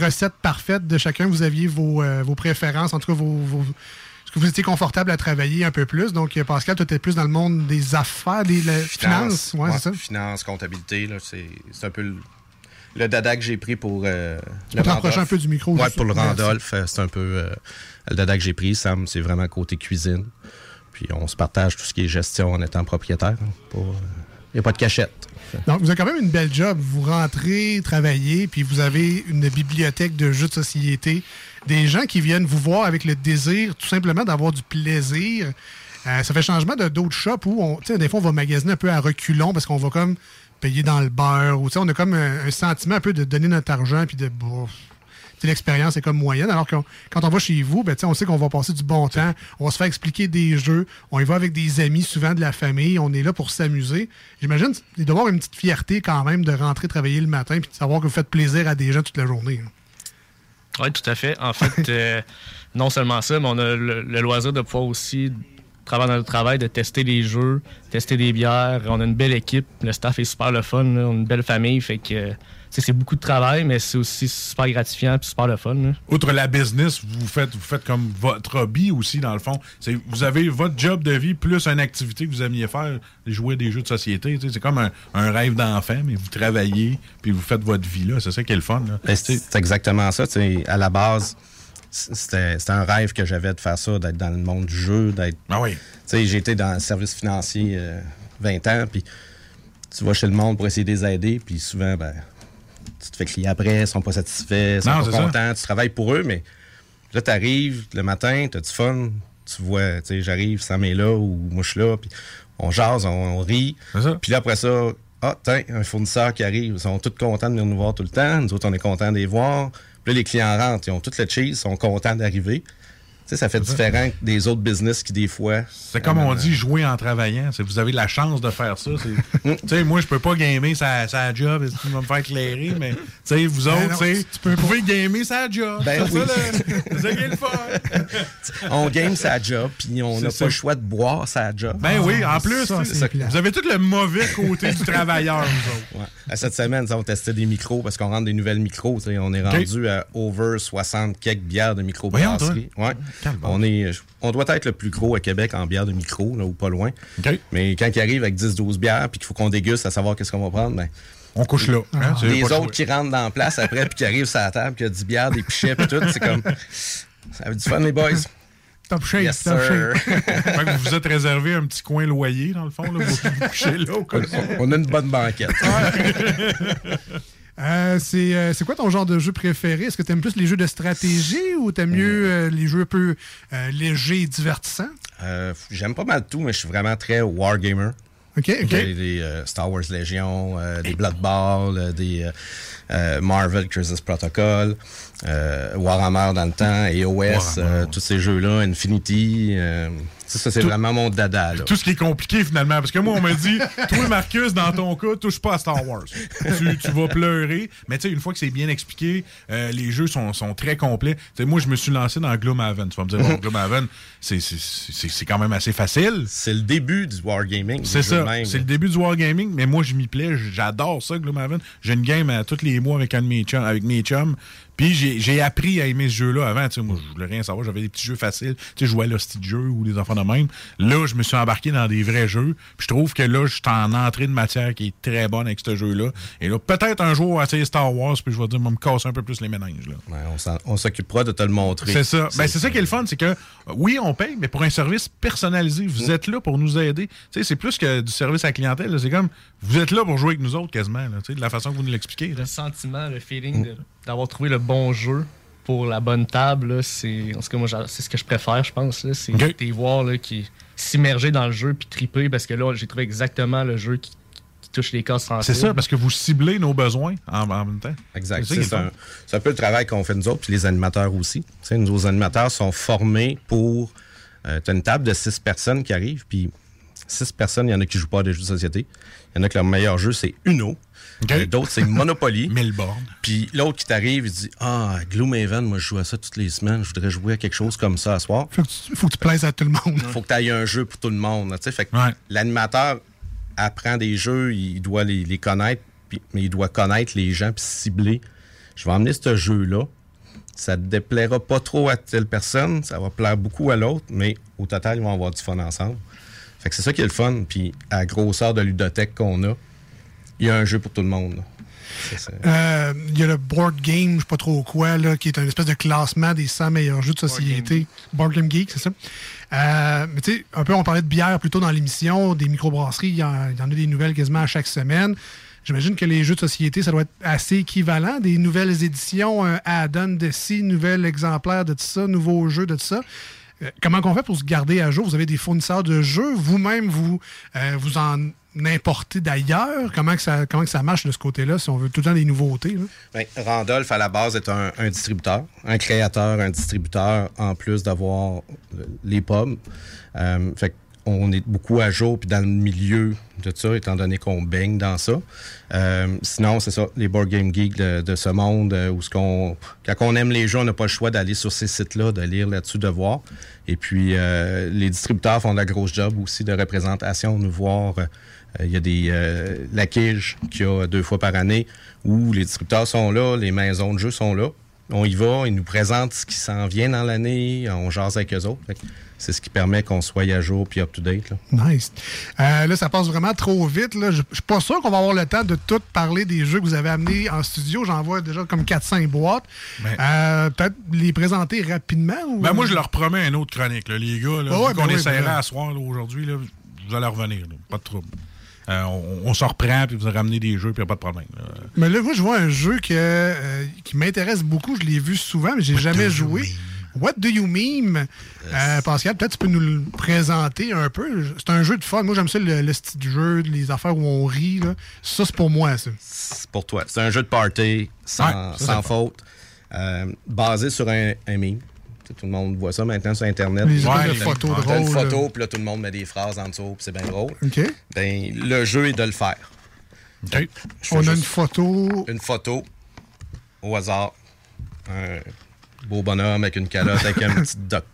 recette parfaite de chacun. Vous aviez vos, euh, vos préférences, en tout cas vos, vos- que vous étiez confortable à travailler un peu plus. Donc euh, Pascal, toi, tu plus dans le monde des affaires, des la- finances. Ouais, ouais, c'est ça. Finance, comptabilité, c'est un peu le, le dada que j'ai pris pour euh, Tu peux t'approcher un peu du micro, Ouais, pour le. Randolph, euh, c'est un peu euh, le dada que j'ai pris. Sam, c'est vraiment côté cuisine. Puis on se partage tout ce qui est gestion en étant propriétaire. Il n'y a pas de cachette. Donc, vous avez quand même une belle job. Vous rentrez, travaillez, puis vous avez une bibliothèque de jeux de société. Des gens qui viennent vous voir avec le désir, tout simplement, d'avoir du plaisir. Euh, ça fait changement de d'autres shops où, on, des fois, on va magasiner un peu à reculons parce qu'on va comme payer dans le beurre. Ou, on a comme un, sentiment un peu de donner notre argent, puis de... L'expérience est comme moyenne, alors que quand on va chez vous, ben, on sait qu'on va passer du bon temps, on va se faire expliquer des jeux, on y va avec des amis, souvent de la famille, on est là pour s'amuser. J'imagine il doit y avoir une petite fierté quand même de rentrer travailler le matin puis de savoir que vous faites plaisir à des gens toute la journée. hein. Oui, tout à fait. En fait, euh, non seulement ça, mais on a le, le loisir de pouvoir aussi, travailler dans le travail, de tester des jeux, tester des bières. On a une belle équipe. Le staff est super le fun. là. On a une belle famille. Fait que c'est beaucoup de travail, mais c'est aussi super gratifiant et super le fun. là. Outre la business, vous faites, vous faites comme votre hobby aussi, dans le fond. Vous avez votre job de vie plus une activité que vous aimiez faire, jouer à des jeux de société. C'est comme un, un rêve d'enfant, mais vous travaillez, puis vous faites votre vie là. C'est ça qui est le fun. là. Ben, c'est exactement ça. À la base, c'était c'était un rêve que j'avais de faire ça, d'être dans le monde du jeu, d'être. Ah oui. J'ai été dans le service financier euh, 20 ans, puis tu vas chez le monde pour essayer de les aider, puis souvent, ben, tu te fais crier après, ils sont pas satisfaits, ils sont Non, pas ça. contents, tu travailles pour eux, mais là, tu arrives le matin, tu as du fun, tu vois, tu sais, j'arrive, Sam est là, ou moi je suis là, puis on jase, on, on rit, puis là, après ça, ah, tiens, un fournisseur qui arrive, ils sont tous contents de venir nous voir tout le temps, nous autres, on est contents de les voir, puis là, les clients rentrent, ils ont tout le cheese, ils sont contents d'arriver. Tu sais, ça fait différent des autres business qui, des fois... C'est comme on dit, jouer en travaillant. C'est- Vous avez la chance de faire ça. C'est- tu sais, moi, je peux pas gamer sa, sa job, tu vas me faire éclairer, mais tu sais, vous Ben autres, non, tu vous pouvez gamer sa job. Ben c'est oui. ça, le- le fun. on game sa job, puis on n'a pas le choix de boire sa job. Ben oui, en plus, Ça, tu sais, c'est plate. vous avez tout le mauvais côté du travailleur, vous autres. Ouais. À Cette semaine, on testait des micros parce qu'on rentre des nouvelles micros. On est rendu à over 60 quelques bières de microbrasserie. Ouais. On, est, on doit être le plus gros à Québec en bière de micro, là, ou pas loin. Mais quand il arrive avec 10-12 bières puis qu'il faut qu'on déguste à savoir qu'est-ce qu'on va prendre, ben, on couche là. hein, les autres qui rentrent dans la place après puis qui arrivent sur la table, qui a 10 bières, des pichets puis tout, c'est comme. Ça avait du fun, les boys. Top shape, Yes, top shape. Fait que vous vous êtes réservé un petit coin loyer, dans le fond, là, vous vous couchez là. où. On a une bonne banquette. Euh, c'est euh, c'est quoi ton genre de jeu préféré? Est-ce que tu aimes plus les jeux de stratégie ou t'aimes mieux euh, les jeux un peu euh, légers et divertissants? Euh, J'aime pas mal tout, mais je suis vraiment très wargamer. OK, OK. Des, des, euh, Star Wars Légion, euh, des Blood Bowl, euh, des Marvel Crisis Protocol, euh, Warhammer dans le temps, AOS, euh, tous ces jeux-là, Infinity. Ça, c'est vraiment mon dada. Là. Tout ce qui est compliqué finalement. Parce que moi, on m'a dit, toi, Marcus, dans ton cas, touche pas à Star Wars. tu, tu vas pleurer. Mais tu sais, une fois que c'est bien expliqué, euh, les jeux sont, sont très complets. Tu sais, moi, je me suis lancé dans Gloomhaven. Tu vas me dire, bon, Gloomhaven, c'est- quand même assez facile. C'est le début du wargaming. C'est ça. C'est le début du wargaming, mais moi, je m'y plais. J'adore ça, Gloomhaven. J'ai une game à tous les mois avec un de mes chums. Avec mes chums. Puis j'ai appris à aimer ce jeu-là avant. Moi, je voulais rien savoir. J'avais des petits jeux faciles. Tu sais, je jouais à l'hostie de jeu ou des enfants même. Là, je me suis embarqué dans des vrais jeux. Puis je trouve que là, je suis en entrée de matière qui est très bonne avec ce jeu-là. Et là, peut-être un jour, on va essayer Star Wars. Puis je vais dire, on va me casser un peu plus les méninges. Là. Ouais, on s'occupera de te le montrer. C'est ça. Ben, c'est ça qui est le fun, c'est que oui, on paye, mais pour un service personnalisé, vous êtes là pour nous aider. Tu sais, c'est plus que du service à la clientèle. C'est comme vous êtes là pour jouer avec nous autres quasiment, là, tu sais, de la façon que vous nous l'expliquez. Le sentiment, le feeling d'avoir trouvé le bon jeu pour la bonne table, c'est en tout cas moi c'est ce que je préfère, je pense. C'est Ok. des voir là, qui s'immerger dans le jeu puis triper parce que là j'ai trouvé exactement le jeu qui, qui touche les cases C'est sensibles. ça, parce que vous ciblez nos besoins en, en même temps. Exact. C'est C'est un, c'est peu le travail qu'on fait nous autres, puis les animateurs aussi. Nos animateurs sont formés pour. Euh, tu as une table de six personnes qui arrivent, puis six personnes, il y en a qui jouent pas à des jeux de société. Il y en a que leur meilleur jeu, c'est Uno. Euh, D'autres, c'est Monopoly. Puis l'autre qui t'arrive, il dit Ah, Gloomhaven, moi, je joue à ça toutes les semaines. Je voudrais jouer à quelque chose comme ça à soir. Faut que tu, faut que tu plaises à tout le monde. faut que tu aies un jeu pour tout le monde. là, tu sais. Fait que l'animateur apprend des jeux, il doit les, les connaître, mais il doit connaître les gens puis cibler. Je vais emmener ce jeu-là. Ça ne déplaira pas trop à telle personne, ça va plaire beaucoup à l'autre, mais au total, ils vont avoir du fun ensemble. Fait que c'est ça qui est le fun. Puis à la grosseur de ludothèque qu'on a, il y a un jeu pour tout le monde. Euh, Il y a le board game, je sais pas trop quoi, là, qui est un espèce de classement des 100 meilleurs jeux de société. Board Game Geek, c'est ça. Euh, mais tu sais, un peu, on parlait de bière plus tôt dans l'émission, des microbrasseries, il y, en il y en a des nouvelles quasiment à chaque semaine. J'imagine que les jeux de société, ça doit être assez équivalent. Des nouvelles éditions, un add-on de ci, nouvel exemplaire de tout ça, nouveaux jeux de tout ça. Euh, comment on fait pour se garder à jour? Vous avez des fournisseurs de jeux, vous-même, vous, euh, vous en importez d'ailleurs? Comment, que ça, comment que ça marche de ce côté-là, si on veut tout le temps des nouveautés? Ben, Randolph, à la base, est un, distributeur, un créateur, un distributeur, en plus d'avoir le- les pubs. Euh, fait on est beaucoup à jour puis dans le milieu de ça, étant donné qu'on baigne dans ça. Euh, sinon, c'est ça, les board game geeks de, ce monde, euh, où ce qu'on, quand on aime les jeux, on n'a pas le choix d'aller sur ces sites-là, de lire là-dessus, de voir. Et puis, euh, les distributeurs font de la grosse job aussi de représentation, nous voir. euh, il y a des euh, la Quige qu'il y a deux fois par année où les distributeurs sont là, les maisons de jeux sont là. On y va, ils nous présentent ce qui s'en vient dans l'année, on jase avec eux autres. C'est ce qui permet qu'on soit à jour puis up-to-date. là. Nice. Euh, là, ça passe vraiment trop vite. là. Je je suis pas sûr qu'on va avoir le temps de tout parler des jeux que vous avez amenés en studio. J'en vois déjà comme 4-5 boîtes. Euh, Peut-être les présenter rapidement? Ou... Ben, moi, je leur promets une autre chronique, là, les gars. Là, ouais, ben qu'on oui, essaiera ben- à soir là, aujourd'hui. là, Vous allez revenir. là, pas de trouble. Euh, on, on se reprend, puis vous allez ramener des jeux, puis il a pas de problème. là. Mais là, moi, je vois un jeu que, euh, qui m'intéresse beaucoup. Je l'ai vu souvent, mais j'ai jamais joué. What do you mean? Euh, Pascal, peut-être tu peux nous le présenter un peu. C'est un jeu de fun. Moi, j'aime ça, le, le style du jeu, les affaires où on rit. là. Ça, c'est pour moi, ça. C'est pour toi. C'est un jeu de party sans, Ouais, ça, c'est sans faute, euh, basé sur un, un meme. Tout le monde voit ça maintenant sur Internet. Les de T'as- photos t'as une drôles, photo, là. puis là, tout le monde met des phrases en dessous, puis c'est bien drôle. OK. Ben, le jeu est de le faire. On a une photo. Une photo au hasard. Un beau bonhomme avec une calotte avec un petit duck.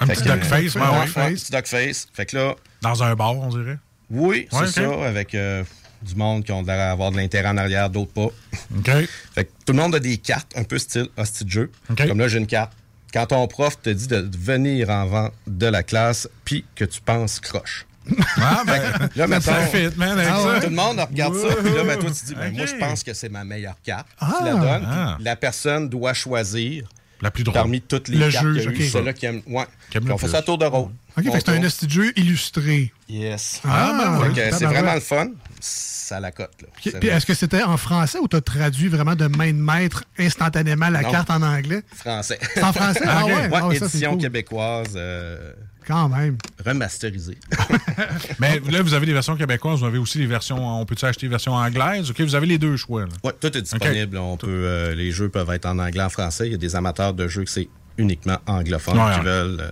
Un Fait petit duck face, ouais, ouais. Un petit duck face. Fait que là. Dans un bar, on dirait. Oui, c'est Ouais, ça, avec euh, du monde qui ont l'air d'avoir de l'intérêt en arrière, d'autres pas. OK. Fait que tout le monde a des cartes, un peu style hostie de jeu. Comme là, j'ai une carte. Quand ton prof te dit de venir en vent de la classe, puis que tu penses croche. Ah, ben, Là, mettons, ça fit, man, avec Ah ça. ouais. Tout le monde regarde ça, puis là, ben, toi, tu dis, ben, moi, je pense que c'est ma meilleure carte. Ah. tu la donnes, Ah. la personne doit choisir La plus drôle. Parmi toutes les Le cartes eu, ok. celle-là qui aime. Ouais. Aime on fait ça à tour de rôle. OK, c'est un jeu illustré. Yes. Ah, ben ouais, Fait que c'est vraiment le fun. Ça la cote. Là. Puis C'est puis vrai. est-ce que c'était en français ou tu as traduit vraiment de main de maître instantanément la Non. carte en anglais? Français. En français? Ah ouais? Ah ouais, c'est édition cool. québécoise euh, Quand même. remasterisée. Mais là, vous avez des versions québécoises, vous avez aussi les versions. On peut-tu acheter les versions anglaises? OK, vous avez les deux choix. Là. Oui, tout est disponible. On peut, euh, les jeux peuvent être en anglais, en français. Il y a des amateurs de jeux que c'est uniquement anglophone Ouais, qui ouais. veulent. euh,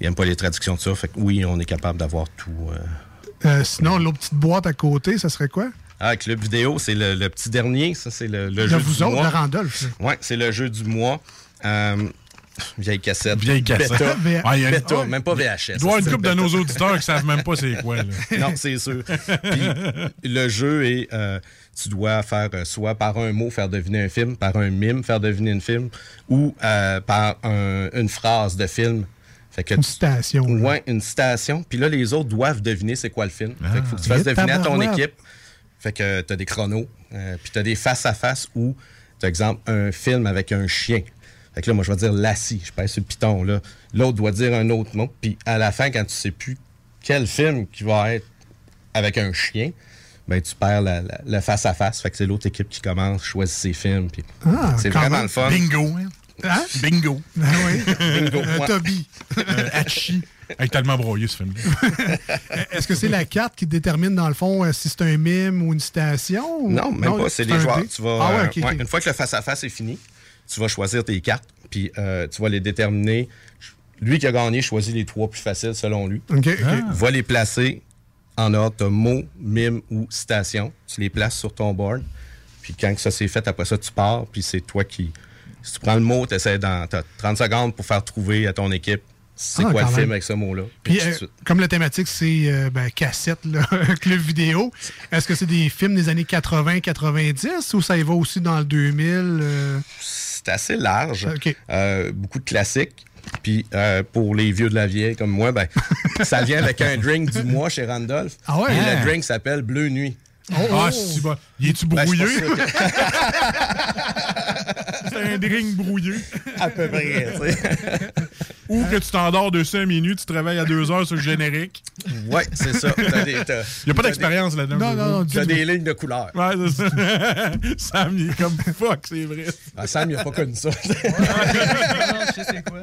ils n'aiment pas les traductions de ça. Fait que oui, on est capable d'avoir tout. euh. Euh, sinon, l'autre petite boîte à côté, ça serait quoi? Ah, Club Vidéo, c'est le, le petit dernier. Ça, c'est le, le De jeu vous du autres, mois. de Randolph. Oui, c'est le jeu du mois. Euh, vieille cassette. Vieille cassette. Ah, y a- Ah, même pas VHS. Il doit une couple de nos auditeurs qui savent même pas c'est quoi. Là. non, c'est sûr. Puis, le jeu est, euh, tu dois faire soit par un mot faire deviner un film, par un mime faire deviner un film, ou euh, par un- une phrase de film. Fait que Une tu- citation. là. Ouais, une citation. Puis là, les autres doivent deviner c'est quoi le film. Fait qu'il faut que tu fasses Et deviner à ton équipe. Fait que tu as des chronos. euh, puis tu as des face-à-face où, par exemple, un film avec un chien. Fait que là, moi, je vais dire lassie. Je pèse sur le piton. là. L'autre doit dire un autre mot. Puis à la fin, quand tu sais plus quel film qui va être avec un chien, ben tu perds le face-à-face. Fait que c'est l'autre équipe qui commence, choisit ses films. Puis Ah, c'est vraiment même. le fun. Bingo. hein? Hein? Bingo. Ah oui. Bingo. Euh. Toby. Euh, Hachi. Avec tellement broyé ce film. Est-ce que c'est la carte qui détermine, dans le fond, euh, si c'est un mime ou une citation? ou- Non, même pas. C'est les un joueurs. dé? Tu vas, Ah ouais, euh, une fois que le face-à-face est fini, tu vas choisir tes cartes, puis euh, tu vas les déterminer. Lui qui a gagné choisit les trois plus faciles selon lui. OK, OK. Ah. Va les placer en ordre. Mot, mime ou citation. Tu les places sur ton board. Puis quand ça c'est fait, après ça, tu pars, puis c'est toi qui. Si tu prends le mot, tu essaies dans. T'as 30 secondes pour faire trouver à ton équipe c'est Ah, quoi le film avec ce mot-là. Puis, euh, comme la thématique, c'est euh, ben, cassette, là, club vidéo, est-ce que c'est des films des années 80-90 ou ça y va aussi dans le 2000? euh? c'est assez large. Beaucoup de classiques. Puis pour les vieux de la vieille comme moi, ben, ça vient avec un drink du mois chez Randolph. Ah ouais? Et Hein? le drink s'appelle Bleu Nuit. Ah, c'est bon. Il est-tu Ben, brouillé? c'est un drink brouillé. À peu près, tu sais. Ou que tu t'endors de 5 minutes, tu te réveilles à 2 heures sur le générique. Ouais, c'est ça. T'as des- t'as- Il n'y a pas d'expérience des- là-dedans. Non, non, non, T'as dis-moi. des lignes de couleur. Ouais, c'est ça. Sam, il est comme fuck, c'est vrai. Ah, Sam, il a pas connu ça. je sais c'est quoi.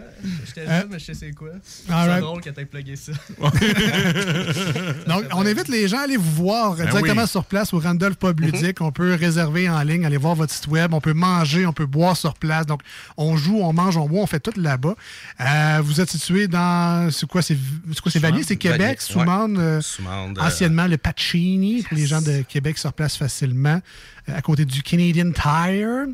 J'étais Hein? jeune, mais je sais c'est quoi. C'est drôle que t'aies plugué ça. Donc, on invite les gens à aller vous voir Ben directement oui. sur place au Randolph Pub Ludique. On peut réserver en ligne, aller voir votre site web. On peut manger, on peut boire sur place. Donc, on joue, on mange, on boit, on fait tout là-bas. Euh, vous êtes situé dans. C'est quoi, c'est c'est quoi, c'est Vanier, c'est Québec, Soumande, euh, Soumande, euh, anciennement le Pacini, pour les gens de Québec sur place facilement, à côté du Canadian Tire. Euh,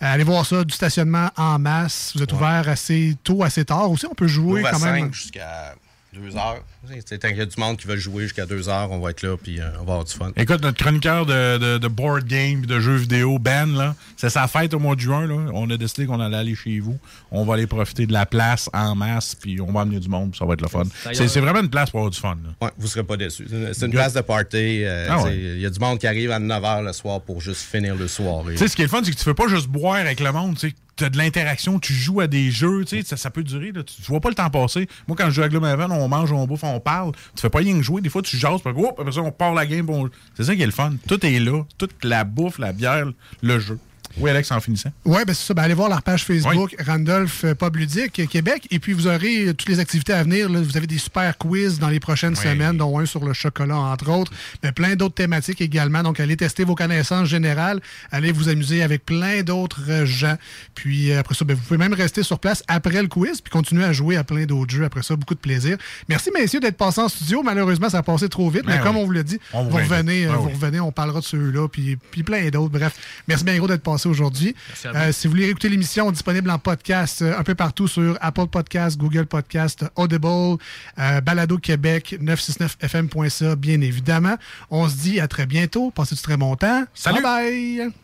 allez voir ça, du stationnement en masse. Vous êtes ouvert assez tôt, assez tard. Aussi, on peut jouer quand même. 5 jusqu'à 2 heures. Tant qu'il y a du monde qui veut jouer jusqu'à 2 heures, on va être là, puis euh, on va avoir du fun. Écoute, notre chroniqueur de, de, de board game et de jeux vidéo, Ben, là, c'est sa fête au mois de juin. Là. On a décidé qu'on allait aller chez vous. On va aller profiter de la place en masse, puis on va amener du monde, puis ça va être le fun. C'est c'est vraiment une place pour avoir du fun. là. Ouais, vous serez pas déçus. C'est une, place de party. euh, Ah ouais. t'sais, Il y a du monde qui arrive à 9 h le soir pour juste finir le soir. Tu sais, ce qui est le fun, c'est que tu fais pas juste boire avec le monde. Tu as de l'interaction, tu joues à des jeux, tu sais, ça, ça peut durer. Là, tu, vois pas le temps passer. Moi, quand je joue à Gloomhaven, on mange, on bouffe, on parle. Tu fais pas rien que jouer. Des fois, tu jases, puis hop, après ça, on part la game. puis on- C'est ça qui est le fun. Tout est là. Toute la bouffe, la bière, le jeu. Oui, Alex, en finissant. Oui, ben c'est ça. Ben, allez voir leur page Facebook, Randolph euh, Pub Ludique euh, Québec. Et puis, vous aurez euh, toutes les activités à venir. là. Vous avez des super quiz dans les prochaines semaines, dont un sur le chocolat, entre autres. Mais plein d'autres thématiques également. Donc, allez tester vos connaissances générales. Allez vous amuser avec plein d'autres gens. Puis, après ça, ben, vous pouvez même rester sur place après le quiz puis continuer à jouer à plein d'autres jeux. Après ça, beaucoup de plaisir. Merci, messieurs, d'être passés en studio. Malheureusement, ça a passé trop vite. Ben mais comme oui. on vous l'a dit, On vous revenez, Ben vous revenez, on parlera de ceux-là, puis, puis plein d'autres. Bref, merci bien gros d'être passé aujourd'hui. Euh, si vous voulez écouter l'émission, disponible en podcast euh, un peu partout sur Apple Podcast, Google Podcast, Audible, euh, Balado Québec, 969fm.ca, bien évidemment. On se dit à très bientôt. Passez du très bon temps. Salut. Bye bye.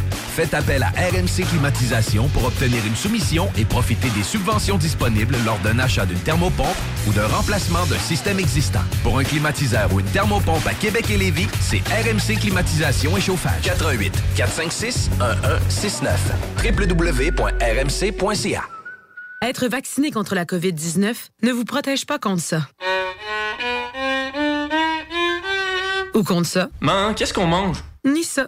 Faites appel à RMC Climatisation pour obtenir une soumission et profiter des subventions disponibles lors d'un achat d'une thermopompe ou d'un remplacement d'un système existant. Pour un climatiseur ou une thermopompe à Québec et Lévis, c'est RMC Climatisation et Chauffage. 88 456 1169 www.rmc.ca Être vacciné contre la COVID-19 ne vous protège pas contre ça. Ou contre ça. Man, qu'est-ce qu'on mange? Ni ça.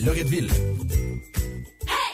Loretteville.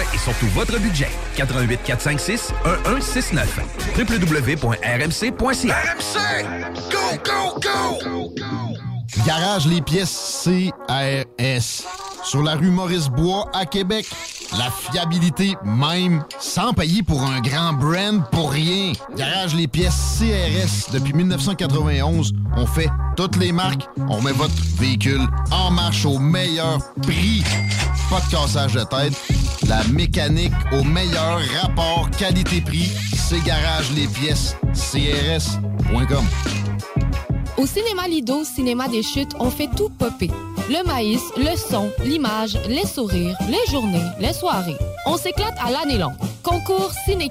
et surtout votre budget, 88 456 1169 www.rmc.ca RMC! Go, go, go! Garage les pièces CRS. Sur la rue Maurice-Bois à Québec. La fiabilité même, sans payer pour un grand brand pour rien. Garage les pièces CRS. Depuis 1991, on fait toutes les marques. On met votre véhicule en marche au meilleur prix. Pas de cassage de tête. La mécanique au meilleur rapport qualité-prix. C'est Garage les pièces CRS.com. Au cinéma Lido, cinéma des chutes, on fait tout popper. Le maïs, le son, l'image, les sourires, les journées, les soirées. On s'éclate à l'année longue. Concours ciné